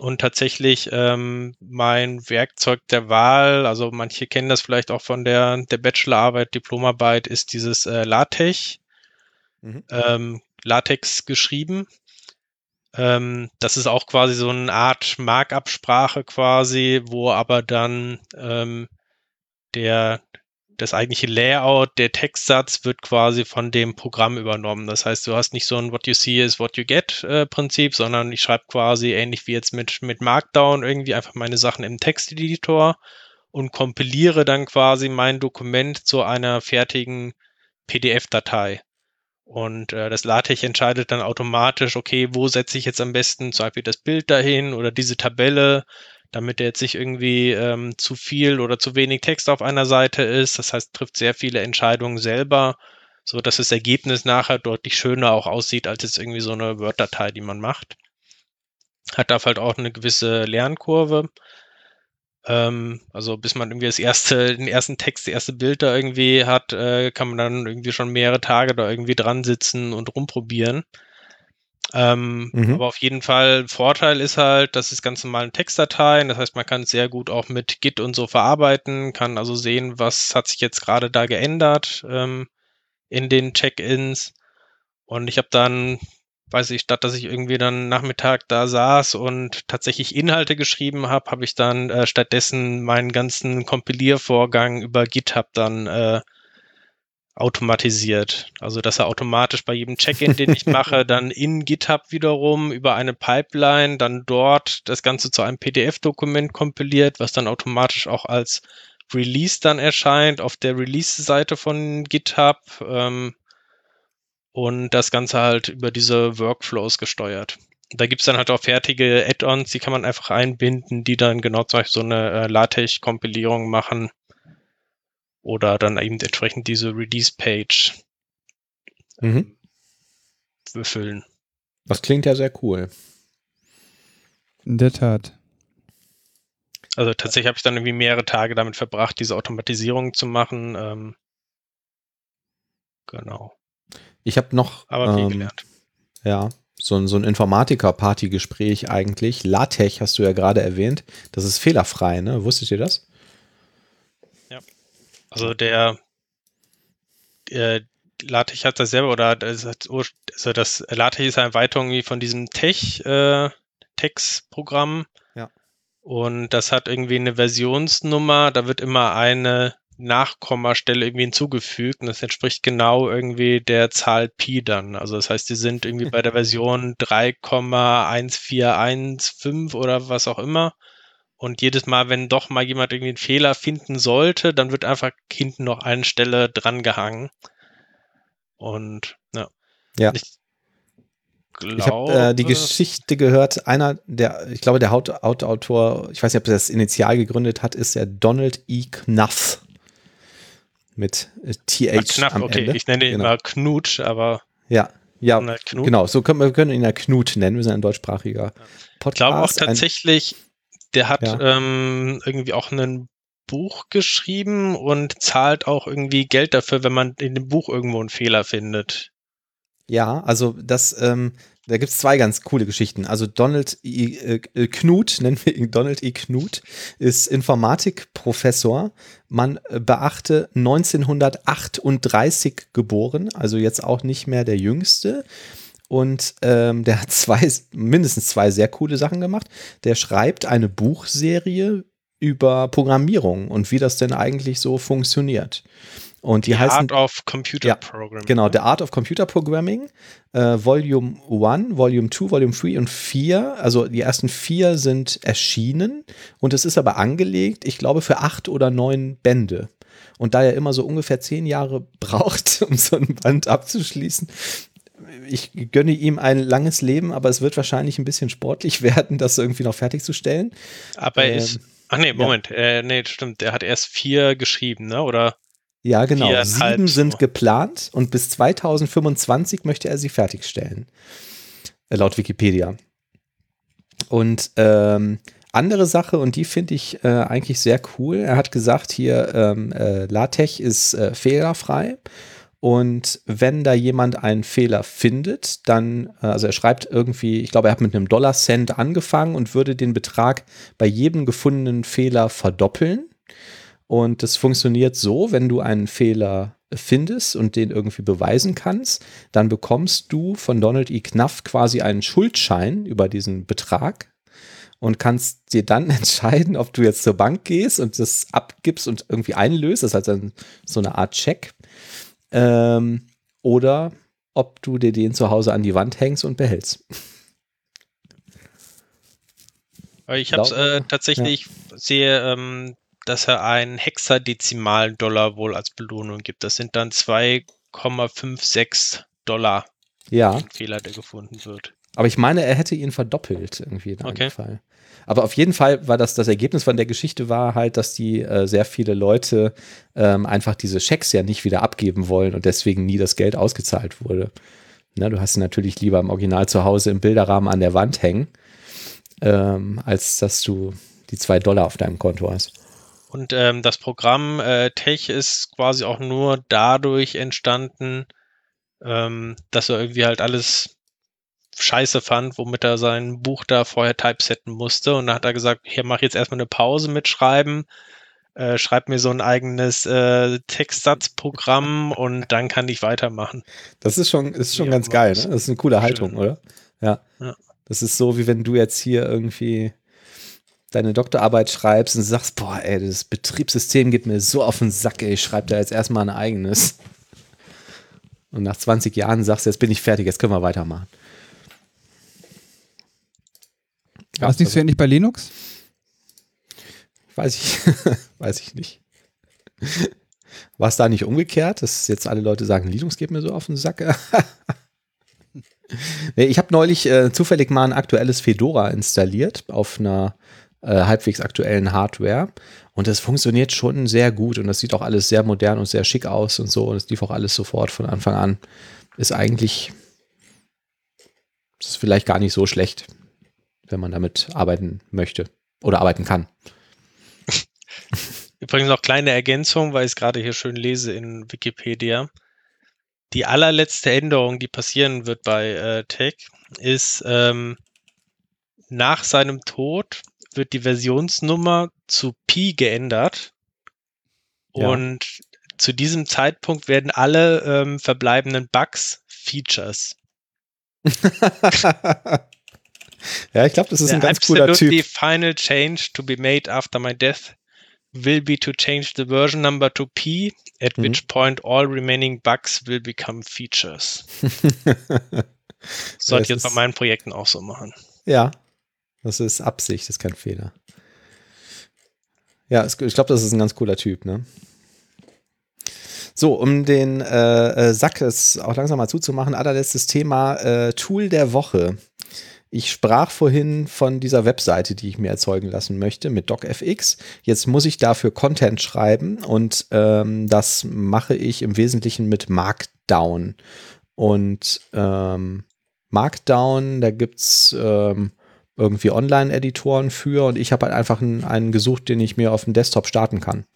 Und tatsächlich ähm, mein Werkzeug der Wahl, also manche kennen das vielleicht auch von der, der Bachelorarbeit, Diplomarbeit, ist dieses äh, LaTeX. Mhm. Ähm, LaTeX geschrieben. Ähm, das ist auch quasi so eine Art Markup-Sprache quasi, wo aber dann ähm, der das eigentliche Layout, der Textsatz wird quasi von dem Programm übernommen. Das heißt, du hast nicht so ein What you see is what you get äh, Prinzip, sondern ich schreibe quasi ähnlich wie jetzt mit, mit Markdown irgendwie einfach meine Sachen im Texteditor und kompiliere dann quasi mein Dokument zu einer fertigen PDF-Datei. Und äh, das LaTeX entscheidet dann automatisch, okay, wo setze ich jetzt am besten zum Beispiel das Bild dahin oder diese Tabelle, damit er jetzt nicht irgendwie ähm, zu viel oder zu wenig Text auf einer Seite ist. Das heißt, trifft sehr viele Entscheidungen selber, so dass das Ergebnis nachher deutlich schöner auch aussieht, als jetzt irgendwie so eine Word-Datei, die man macht. Hat dafür halt auch eine gewisse Lernkurve. Ähm, also bis man irgendwie das erste, den ersten Text, das erste Bild da irgendwie hat, äh, kann man dann irgendwie schon mehrere Tage da irgendwie dran sitzen und rumprobieren. Ähm, mhm. Aber auf jeden Fall Vorteil ist halt, das ist ganz normal in Textdateien. Das heißt, man kann es sehr gut auch mit Git und so verarbeiten, kann also sehen, was hat sich jetzt gerade da geändert ähm, in den Check-ins. Und ich habe dann weiß ich, statt dass ich irgendwie dann Nachmittag da saß und tatsächlich Inhalte geschrieben habe, habe ich dann äh, stattdessen meinen ganzen Kompiliervorgang über GitHub dann äh, automatisiert. Also dass er automatisch bei jedem Check-in, den ich mache, dann in GitHub wiederum über eine Pipeline dann dort das Ganze zu einem PDF-Dokument kompiliert, was dann automatisch auch als Release dann erscheint auf der Release-Seite von GitHub. Ähm, und das Ganze halt über diese Workflows gesteuert. Da gibt's dann halt auch fertige Add-ons, die kann man einfach einbinden, die dann genau zum Beispiel so eine äh, LaTeX-Kompilierung machen oder dann eben entsprechend diese Release-Page mhm. Ähm, befüllen. Das klingt ja sehr cool. In der Tat. Also tatsächlich habe ich dann irgendwie mehrere Tage damit verbracht, diese Automatisierung zu machen. Ähm, genau. Ich habe noch. Aber viel ähm, gelernt. Ja, so ein, so ein Informatiker-Party-Gespräch eigentlich. LaTeX hast du ja gerade erwähnt. Das ist fehlerfrei, ne? Wusstet ihr das? Also der, der LaTeX hat das selber, oder das, hat, also das LaTeX ist eine Erweiterung von diesem Tech, äh, Text-Programm. Ja. Und das hat irgendwie eine Versionsnummer, da wird immer eine Nachkommastelle irgendwie hinzugefügt und das entspricht genau irgendwie der Zahl Pi dann. Also das heißt, die sind irgendwie bei der Version 3,1415 oder was auch immer. Und jedes Mal, wenn doch mal jemand irgendwie einen Fehler finden sollte, dann wird einfach hinten noch eine Stelle drangehangen. Und ja. Ja. Ich, ich habe äh, die Geschichte gehört, einer der, ich glaube, der Hauptautor, ich weiß nicht, ob er das initial gegründet hat, ist der Donald E. Knuth mit äh, TH knapp, am okay. Ende. Ich nenne ihn genau. immer Knut, aber ja, ja, genau. So können wir können ihn ja Knut nennen. Wir sind ein deutschsprachiger Podcast. Ich glaube auch tatsächlich, Der hat Ja. ähm, irgendwie auch ein Buch geschrieben und zahlt auch irgendwie Geld dafür, wenn man in dem Buch irgendwo einen Fehler findet. Ja, also das, ähm, da gibt's zwei ganz coole Geschichten. Also Donald E. Äh, äh, Knut, nennen wir ihn Donald E. Knut, ist Informatikprofessor. Man äh, beachte 1938 geboren, also jetzt auch nicht mehr der Jüngste. Und ähm, der hat zwei, mindestens zwei sehr coole Sachen gemacht. Der schreibt eine Buchserie über Programmierung und wie das denn eigentlich so funktioniert. Und die, Die heißen Art of Computer Ja, Programming. Genau, ne? The Art of Computer Programming, äh, Volume 1, Volume 2, Volume 3 und 4. Also die ersten vier sind erschienen und es ist aber angelegt, ich glaube, für acht oder neun Bände. Und da er immer so ungefähr zehn Jahre braucht, um so ein Band abzuschließen, ich gönne ihm ein langes Leben, aber es wird wahrscheinlich ein bisschen sportlich werden, das irgendwie noch fertigzustellen. Aber er ähm, ist. Ach nee, Moment. Äh, nee, stimmt. Der hat erst vier geschrieben, ne? Oder? Ja, genau. Sieben sind geplant und bis 2025 möchte er sie fertigstellen. Äh, Laut Wikipedia. Und ähm, andere Sache, und die finde ich äh, eigentlich sehr cool. Er hat gesagt, hier ähm, äh, LaTeX ist äh, fehlerfrei. Und wenn da jemand einen Fehler findet, dann, äh, also er schreibt irgendwie, ich glaube, er hat mit einem Dollar-Cent angefangen und würde den Betrag bei jedem gefundenen Fehler verdoppeln. Und das funktioniert so, wenn du einen Fehler findest und den irgendwie beweisen kannst, dann bekommst du von Donald E. Knaff quasi einen Schuldschein über diesen Betrag und kannst dir dann entscheiden, ob du jetzt zur Bank gehst und das abgibst und irgendwie einlöst. Das ist halt dann so eine Art Check. Ähm, oder ob du dir den zu Hause an die Wand hängst und behältst. Ich habe es äh, tatsächlich sehe, ähm, dass er einen hexadezimalen Dollar wohl als Belohnung gibt. Das sind dann 2,56 Dollar Ja, Fehler, der gefunden wird. aber ich meine, er hätte ihn verdoppelt irgendwie in einem Okay. Fall. Aber auf jeden Fall war das, das Ergebnis von der Geschichte war halt, dass die äh, sehr viele Leute ähm, einfach diese Schecks ja nicht wieder abgeben wollen und deswegen nie das Geld ausgezahlt wurde. Ne, du hast sie natürlich lieber im Original zu Hause im Bilderrahmen an der Wand hängen, ähm, als dass du die zwei Dollar auf deinem Konto hast. Und ähm, das Programm äh, Tech ist quasi auch nur dadurch entstanden, ähm, dass er irgendwie halt alles scheiße fand, womit er sein Buch da vorher typesetten musste. Und da hat er gesagt, hier mach jetzt erstmal eine Pause mit Schreiben, äh, schreib mir so ein eigenes äh, Textsatzprogramm und dann kann ich weitermachen. Das ist schon, ist schon Ja, ganz geil, das ne? Das ist eine coole schön. Haltung, oder? Ja. Ja. Das ist so, wie wenn du jetzt hier irgendwie deine Doktorarbeit schreibst und sagst, boah, ey, das Betriebssystem geht mir so auf den Sack, ey, ich schreibe da jetzt erstmal ein eigenes. Und nach 20 Jahren sagst du, jetzt bin ich fertig, jetzt können wir weitermachen. War das nicht so ähnlich bei Linux? Weiß ich, weiß ich nicht. War es da nicht umgekehrt, dass jetzt alle Leute sagen, Linux geht mir so auf den Sack? nee, ich habe neulich äh, zufällig mal ein aktuelles Fedora installiert auf einer äh, halbwegs aktuellen Hardware und das funktioniert schon sehr gut und das sieht auch alles sehr modern und sehr schick aus und so und es lief auch alles sofort von Anfang an. Ist eigentlich, ist vielleicht gar nicht so schlecht, wenn man damit arbeiten möchte oder arbeiten kann. Übrigens noch kleine Ergänzung, weil ich es gerade hier schön lese in Wikipedia. Die allerletzte Änderung, die passieren wird bei äh, Tech, ist ähm, nach seinem Tod wird die Versionsnummer zu Pi geändert. Ja. Und zu diesem Zeitpunkt werden alle ähm, verbleibenden Bugs Features. ja, ich glaube, das ist ein The ganz cooler Typ. final change to be made after my death will be to change the version number to P, at Mhm. which point all remaining bugs will become features. Sollte ich jetzt bei meinen Projekten auch so machen. ja, das ist Absicht, das ist kein Fehler. Ja, ich glaube, das ist ein ganz cooler Typ, ne? So, um den äh, äh, Sack es auch langsam mal zuzumachen, allerletztes Thema, äh, Tool der Woche. Ich sprach vorhin von dieser Webseite, die ich mir erzeugen lassen möchte mit DocFX. Jetzt muss ich dafür Content schreiben und ähm, das mache ich im Wesentlichen mit Markdown. Und ähm, Markdown, da gibt es ähm, irgendwie Online-Editoren für und ich habe halt einfach einen, einen gesucht, den ich mir auf dem Desktop starten kann.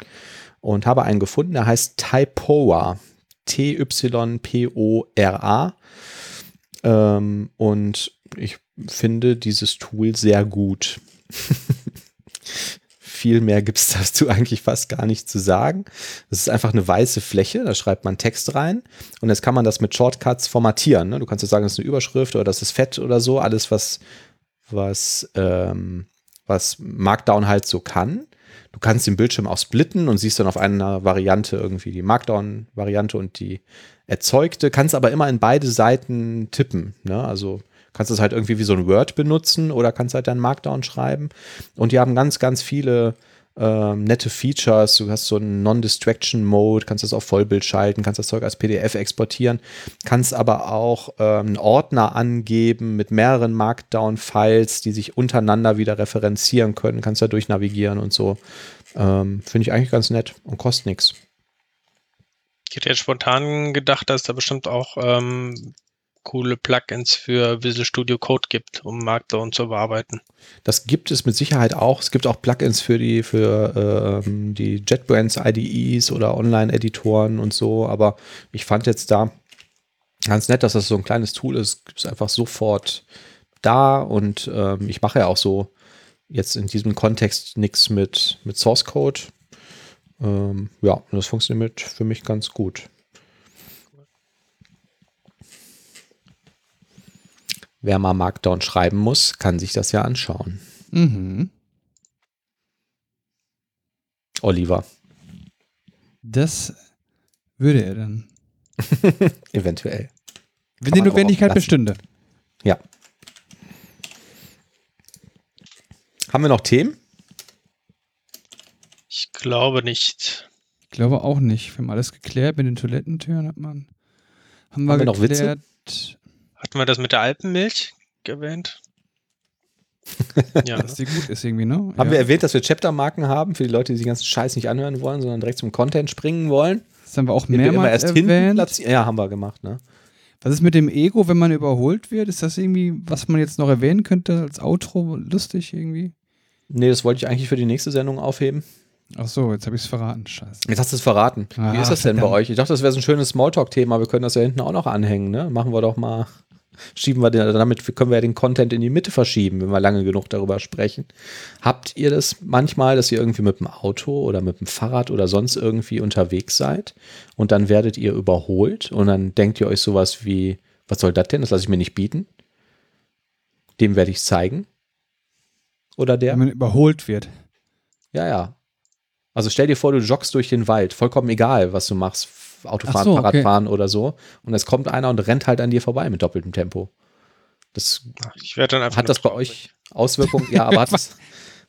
Und habe einen gefunden, der heißt Typora. T-Y-P-O-R-A. Ähm, und ich finde dieses Tool sehr gut. Viel mehr gibt es dazu eigentlich fast gar nicht zu sagen. Es ist einfach eine weiße Fläche, da schreibt man Text rein und jetzt kann man das mit Shortcuts formatieren. Ne? Du kannst ja sagen, das ist eine Überschrift oder das ist fett oder so, alles, was, was, ähm, was Markdown halt so kann. Du kannst den Bildschirm auch splitten und siehst dann auf einer Variante irgendwie die Markdown-Variante und die erzeugte, kannst aber immer in beide Seiten tippen. Ne? Also kannst es halt irgendwie wie so ein Word benutzen oder kannst halt dann Markdown schreiben. Und die haben ganz, ganz viele ähm, nette Features. Du hast so einen Non-Distraction-Mode, kannst das auf Vollbild schalten, kannst das Zeug als PDF exportieren, kannst aber auch ähm, einen Ordner angeben mit mehreren Markdown-Files, die sich untereinander wieder referenzieren können, kannst da durchnavigieren und so. Ähm, Finde ich eigentlich ganz nett und kostet nichts. Ich hätte jetzt spontan gedacht, dass da bestimmt auch ähm, coole Plugins für Visual Studio Code gibt, um Markdown zu bearbeiten. Das gibt es mit Sicherheit auch. Es gibt auch Plugins für die, für ähm, die JetBrains IDEs oder Online-Editoren und so, aber ich fand jetzt da ganz nett, dass das so ein kleines Tool ist. Es ist einfach sofort da und ähm, ich mache ja auch so jetzt in diesem Kontext nichts mit, mit Source Code. Ähm, ja, das funktioniert für mich ganz gut. Wer mal Markdown schreiben muss, kann sich das ja anschauen. Mhm. Oliver. Das würde er dann. Eventuell. Wenn die Notwendigkeit bestünde. Ja. Haben wir noch Themen? Ich glaube nicht. Ich glaube auch nicht. Wir haben alles geklärt mit den Toilettentüren, hat man. Haben wir, Haben wir noch Witze? Hatten wir das mit der Alpenmilch erwähnt? ja, ne? Dass die gut ist irgendwie, ne? Haben ja. wir erwähnt, dass wir Chaptermarken haben für die Leute, die den ganzen Scheiß nicht anhören wollen, sondern direkt zum Content springen wollen? Das haben wir auch wir mehrmals erwähnt. Ja, haben wir gemacht, ne? Was ist mit dem Ego, wenn man überholt wird? Ist das irgendwie, was man jetzt noch erwähnen könnte als Outro? Lustig irgendwie? Nee, das wollte ich eigentlich für die nächste Sendung aufheben. Ach so, jetzt habe ich es verraten. Scheiße. Jetzt hast du es verraten. Wie Ah, ist das denn bei euch? Ich dachte, das wäre so ein schönes Smalltalk-Thema. Wir können das ja hinten auch noch anhängen, ne? Machen wir doch mal. Schieben wir den, damit können wir ja den Content in die Mitte verschieben, wenn wir lange genug darüber sprechen. Habt ihr das manchmal, dass ihr irgendwie mit dem Auto oder mit dem Fahrrad oder sonst irgendwie unterwegs seid und dann werdet ihr überholt und dann denkt ihr euch sowas wie, was soll das denn? Das lasse ich mir nicht bieten. Dem werde ich zeigen. Oder der? Wenn man überholt wird. Ja, ja. Also stell dir vor, du joggst durch den Wald, vollkommen egal, was du machst, Autofahren, so, okay. Fahrradfahren oder so. Und es kommt einer und rennt halt an dir vorbei mit doppeltem Tempo. Das Ich werde dann einfach hat das bei euch Auswirkungen? Ja, aber hat das,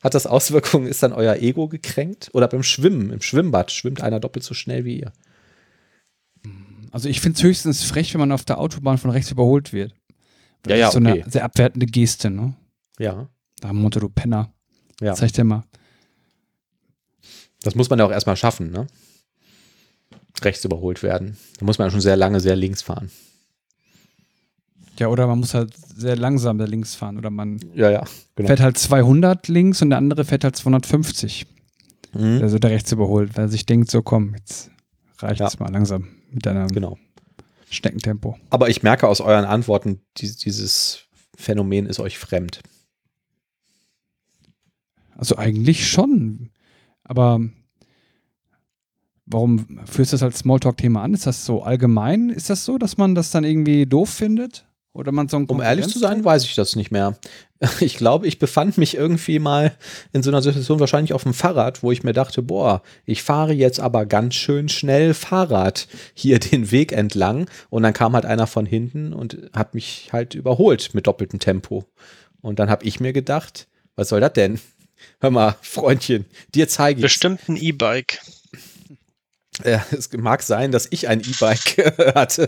hat das Auswirkungen? Ist dann euer Ego gekränkt? Oder beim Schwimmen, im Schwimmbad schwimmt einer doppelt so schnell wie ihr? Also ich finde es höchstens frech, wenn man auf der Autobahn von rechts überholt wird. Das Ja, ja, ist so okay. eine sehr abwertende Geste, ne? Ja, Da Motto, du Penner. ja. Zeig dir mal. Das muss man ja auch erstmal schaffen, ne? Rechts überholt werden. Da muss man ja schon sehr lange, sehr links fahren. Ja, oder man muss halt sehr langsam da links fahren. Oder man Ja, ja, genau. fährt halt 200 links und der andere fährt halt 250. Mhm. Also der rechts überholt, weil er sich denkt, so komm, jetzt reicht es Ja. mal langsam mit deinem Genau. Schneckentempo. Aber ich merke aus euren Antworten, dies- dieses Phänomen ist euch fremd. Also eigentlich schon. Aber warum führst du das als Smalltalk-Thema an? Ist das so allgemein? Ist das so, dass man das dann irgendwie doof findet? Oder man so ein Um ehrlich zu sein, weiß ich das nicht mehr. Ich glaube, ich befand mich irgendwie mal in so einer Situation, wahrscheinlich auf dem Fahrrad, wo ich mir dachte, boah, ich fahre jetzt aber ganz schön schnell Fahrrad hier den Weg entlang. Und dann kam halt einer von hinten und hat mich halt überholt mit doppeltem Tempo. Und dann habe ich mir gedacht, was soll das denn? Hör mal, Freundchen, dir zeige ich. Bestimmt ein E-Bike. Ja, es mag sein, dass ich ein E-Bike hatte.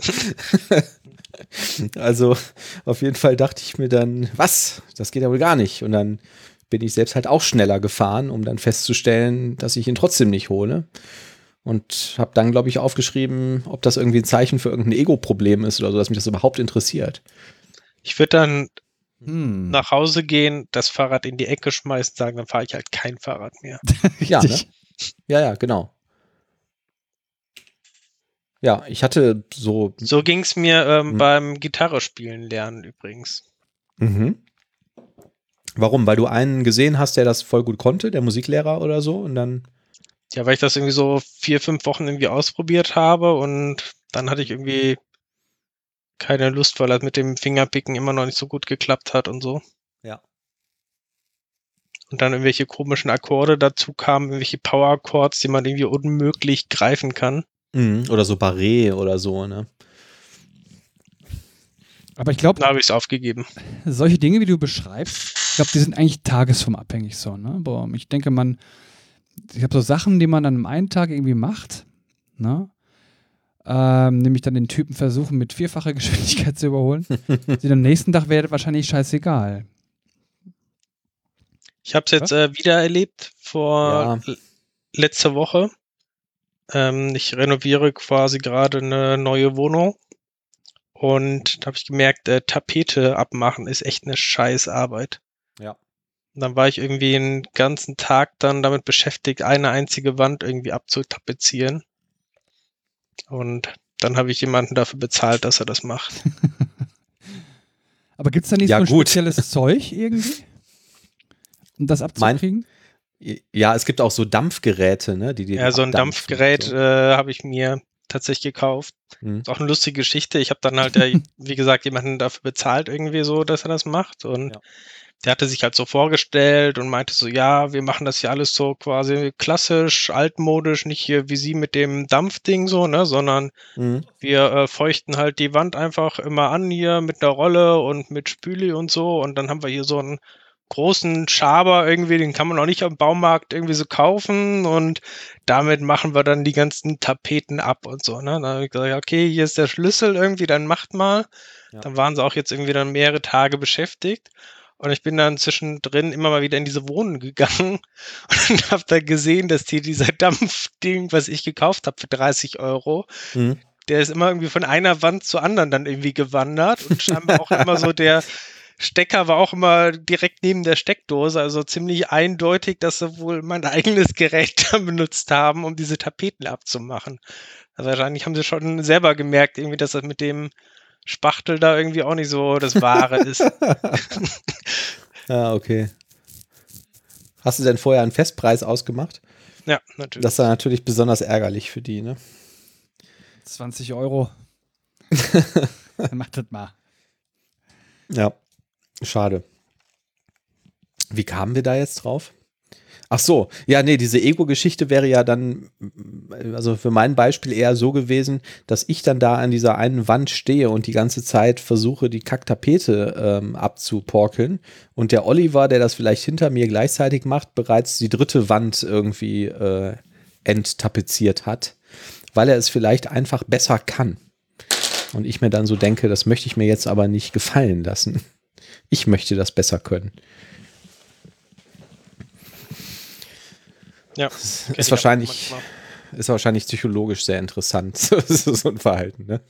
also auf jeden Fall dachte ich mir dann, was? Das geht ja wohl gar nicht. Und dann bin ich selbst halt auch schneller gefahren, um dann festzustellen, dass ich ihn trotzdem nicht hole. Und habe dann, glaube ich, aufgeschrieben, ob das irgendwie ein Zeichen für irgendein Ego-Problem ist oder so, dass mich das überhaupt interessiert. Ich würde dann Hm. nach Hause gehen, das Fahrrad in die Ecke schmeißen, sagen, dann fahre ich halt kein Fahrrad mehr. Ja, ne? Ja, ja, genau. Ja, ich hatte so. So ging es mir ähm, Hm. beim Gitarrespielen lernen übrigens. Mhm. Warum? Weil du einen gesehen hast, der das voll gut konnte, der Musiklehrer oder so, und dann. Ja, weil ich das irgendwie so vier, fünf Wochen irgendwie ausprobiert habe und dann hatte ich irgendwie keine Lust, weil das mit dem Fingerpicken immer noch nicht so gut geklappt hat und so. Ja. Und dann irgendwelche komischen Akkorde dazu kamen, irgendwelche Power Chords, die man irgendwie unmöglich greifen kann. Mhm. Oder so Barré oder so, ne? Aber ich glaube, Da habe ich es aufgegeben. solche Dinge, wie du beschreibst, ich glaube, die sind eigentlich tagesformabhängig so, ne? Aber ich denke, man, ich habe so Sachen, die man an einem einen Tag irgendwie macht, ne? Ähm, nämlich dann den Typen versuchen, mit vierfacher Geschwindigkeit zu überholen. die am nächsten Tag wäre wahrscheinlich scheißegal. Ich habe es jetzt äh, wieder erlebt vor Ja. letzter Woche. Ähm, ich renoviere quasi gerade eine neue Wohnung und da habe ich gemerkt, äh, Tapete abmachen ist echt eine scheiß Arbeit. Ja. Und dann war ich irgendwie einen ganzen Tag dann damit beschäftigt, eine einzige Wand irgendwie abzutapezieren. Und dann habe ich jemanden dafür bezahlt, dass er das macht. Aber gibt es da nicht Ja, so ein gut. spezielles Zeug irgendwie? Um das abzukriegen? Ja, es gibt auch so Dampfgeräte, ne? Die, die Ja, so ein Dampfgerät so. äh, habe ich mir tatsächlich gekauft. Mhm. Ist auch eine lustige Geschichte. Ich habe dann halt, ja, wie gesagt, jemanden dafür bezahlt, irgendwie so, dass er das macht. Und Ja. der hatte sich halt so vorgestellt und meinte so, ja, wir machen das hier alles so quasi klassisch, altmodisch, nicht hier wie sie mit dem Dampfding so, ne, sondern Mhm. wir äh, feuchten halt die Wand einfach immer an hier mit einer Rolle und mit Spüli und so. Und dann haben wir hier so einen großen Schaber irgendwie, den kann man auch nicht am Baumarkt irgendwie so kaufen. Und damit machen wir dann die ganzen Tapeten ab und so. Ne? Dann habe ich gesagt, okay, hier ist der Schlüssel irgendwie, dann macht mal. Ja. Dann waren sie auch jetzt irgendwie dann mehrere Tage beschäftigt. Und ich bin dann zwischendrin immer mal wieder in diese Wohnung gegangen und habe da gesehen, dass hier dieser Dampfding, was ich gekauft habe für 30 Euro, Mhm. der ist immer irgendwie von einer Wand zur anderen dann irgendwie gewandert und scheinbar auch immer so der Stecker war auch immer direkt neben der Steckdose, also ziemlich eindeutig, dass sie wohl mein eigenes Gerät benutzt haben, um diese Tapeten abzumachen. Also wahrscheinlich haben sie schon selber gemerkt, irgendwie, dass das mit dem Spachtel da irgendwie auch nicht so das Wahre ist. Ja, okay. Hast du denn vorher einen Festpreis ausgemacht? Ja, natürlich. Das ist dann natürlich besonders ärgerlich für die, ne? 20 Euro. Macht das mal. Ja, schade. Wie kamen wir da jetzt drauf? Ach so, ja, nee, diese Ego-Geschichte wäre ja dann, also für mein Beispiel eher so gewesen, dass ich dann da an dieser einen Wand stehe und die ganze Zeit versuche, die Kacktapete ähm, abzuporkeln und der Oliver, der das vielleicht hinter mir gleichzeitig macht, bereits die dritte Wand irgendwie äh, enttapeziert hat, weil er es vielleicht einfach besser kann. Und ich mir dann so denke, das möchte ich mir jetzt aber nicht gefallen lassen. Ich möchte das besser können. ja, ist wahrscheinlich, ist wahrscheinlich psychologisch sehr interessant, so ein Verhalten. Ne?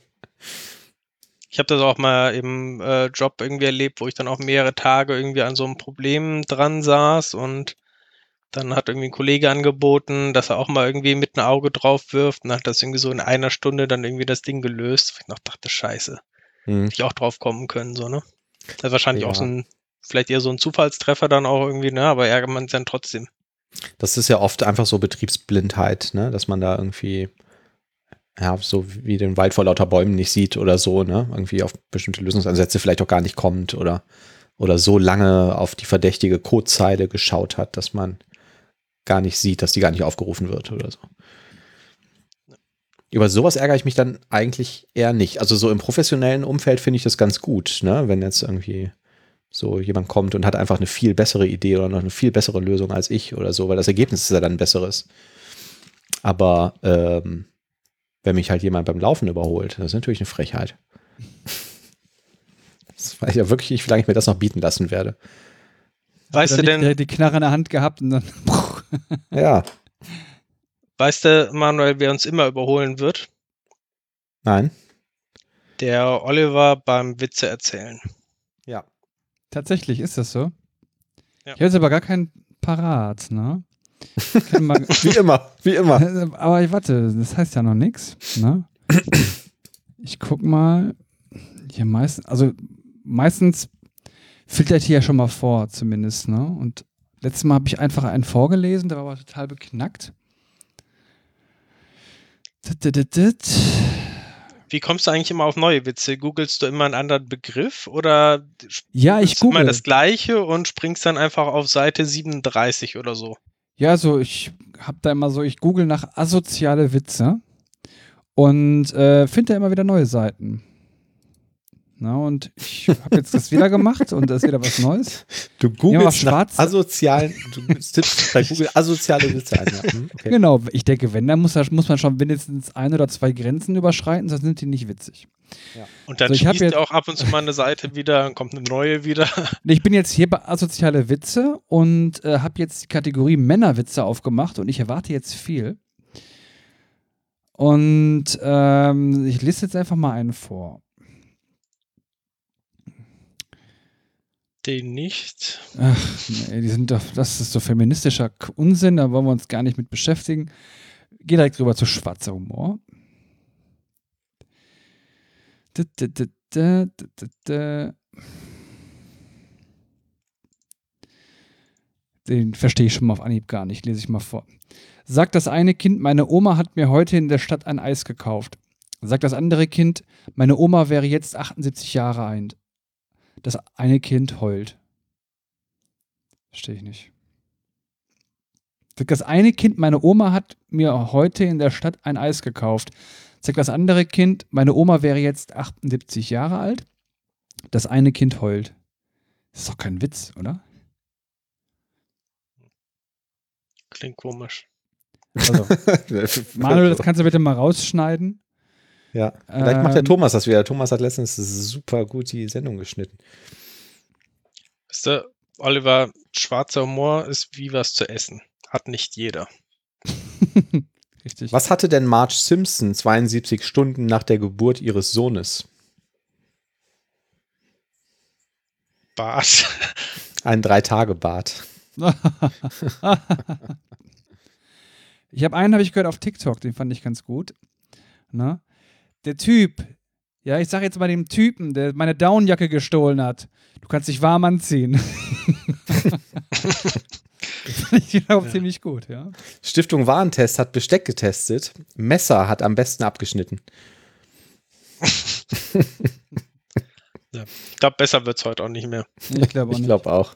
Ich habe das auch mal im äh, Job irgendwie erlebt, wo ich dann auch mehrere Tage irgendwie an so einem Problem dran saß und dann hat irgendwie ein Kollege angeboten, dass er auch mal irgendwie mit einem Auge drauf wirft und hat das irgendwie so in einer Stunde dann irgendwie das Ding gelöst. Ich noch dachte, scheiße, Hm. hätte ich auch drauf kommen können, so, ne? Das ist wahrscheinlich auch Ja. so ein, vielleicht eher so ein Zufallstreffer dann auch irgendwie, ne? Aber ärgert man sich dann trotzdem. Das ist ja oft einfach so Betriebsblindheit, ne? dass man da irgendwie, ja, so wie den Wald vor lauter Bäumen nicht sieht oder so, ne? irgendwie auf bestimmte Lösungsansätze vielleicht auch gar nicht kommt oder, oder so lange auf die verdächtige Codezeile geschaut hat, dass man gar nicht sieht, dass die gar nicht aufgerufen wird oder so. Über sowas ärgere ich mich dann eigentlich eher nicht. Also so im professionellen Umfeld finde ich das ganz gut, ne? wenn jetzt irgendwie so jemand kommt und hat einfach eine viel bessere Idee oder noch eine viel bessere Lösung als ich oder so, weil das Ergebnis ist ja dann ein besseres. Aber ähm, wenn mich halt jemand beim Laufen überholt, das ist natürlich eine Frechheit. Das weiß ich ja wirklich nicht, wie lange ich mir das noch bieten lassen werde. Weißt du denn, nicht Die Knarre in der Hand gehabt und dann. Ja, weißt du, Manuel, wer uns immer überholen wird? nein. Der Oliver beim Witze erzählen. Ja. Tatsächlich ist das so. Ja. Ich habe jetzt aber gar keinen parat, ne? Ich kann mal, Wie immer, wie immer. aber ich warte, das heißt ja noch nichts, ne? Ich guck mal. Hier meistens, also meistens filtert hier ja schon mal vor, zumindest, ne? Und letztes Mal habe ich einfach einen vorgelesen, der war aber total beknackt. Wie kommst du eigentlich immer auf neue Witze? Googlest du immer einen anderen Begriff oder Ja, ich ist immer google. das gleiche und springst dann einfach auf Seite 37 oder so? Ja, so ich habe da immer so, ich google nach asoziale Witze und äh, finde da immer wieder neue Seiten. Na, und ich habe jetzt das wieder gemacht und da ist wieder was Neues. Du Ja, googelst nach schwarz- asozialen, du tippst bei Google asoziale Witze ein. Ja. Hm, okay. Genau, ich denke, wenn, dann muss, da- muss man schon mindestens ein oder zwei Grenzen überschreiten, sonst sind die nicht witzig. Und dann Also ich schließt jetzt- ja auch ab und zu mal eine Seite wieder, dann kommt eine neue wieder. Ich bin jetzt hier bei asoziale Witze und äh, habe jetzt die Kategorie Männerwitze aufgemacht und ich erwarte jetzt viel. Und ähm, ich lese jetzt einfach mal einen vor. Den nicht. Ach, nee, die sind doch, das ist so feministischer Unsinn, da wollen wir uns gar nicht mit beschäftigen. Geh direkt rüber zu schwarzer Humor. Da, da, da. Den verstehe ich schon mal auf Anhieb gar nicht, lese ich mal vor. Sagt das eine Kind, meine Oma hat mir heute in der Stadt ein Eis gekauft. Sagt das andere Kind, meine Oma wäre jetzt 78 Jahre alt. Das eine Kind heult. Verstehe ich nicht. Das eine Kind, meine Oma hat mir heute in der Stadt ein Eis gekauft. Sagt das andere Kind, meine Oma wäre jetzt 78 Jahre alt. Das eine Kind heult. Das ist doch kein Witz, oder? Klingt komisch. Also, Manuel, das kannst du bitte mal rausschneiden. Ja, vielleicht macht der Ähm, Thomas das wieder. Thomas hat letztens super gut die Sendung geschnitten. Weißt du, Oliver, schwarzer Humor ist wie was zu essen. Hat nicht jeder. Richtig. Was hatte denn Marge Simpson 72 Stunden nach der Geburt ihres Sohnes? Bart. Ein Drei-Tage-Bart. ich habe einen, habe ich gehört auf TikTok, den fand ich ganz gut. Na? Der Typ, ja, ich sage jetzt mal dem Typen, der meine Downjacke gestohlen hat. Du kannst dich warm anziehen. das fand ich auch Ja. ziemlich gut, ja. Stiftung Warentest hat Besteck getestet. Messer hat am besten abgeschnitten. Ich glaube, besser wird es heute auch nicht mehr. Ich glaube auch Ich glaube auch.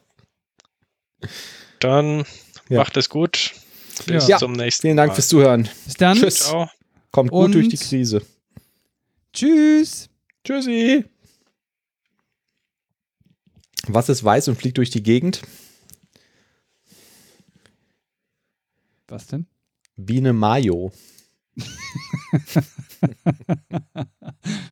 Dann Ja. macht es gut. Bis Ja. zum nächsten Vielen Dank Mal. fürs Zuhören. Bis dann. Tschüss. Ciao. Kommt gut Und- durch die Krise. Tschüss. Tschüssi. Was ist weiß und fliegt durch die Gegend? Was denn? Biene Mayo.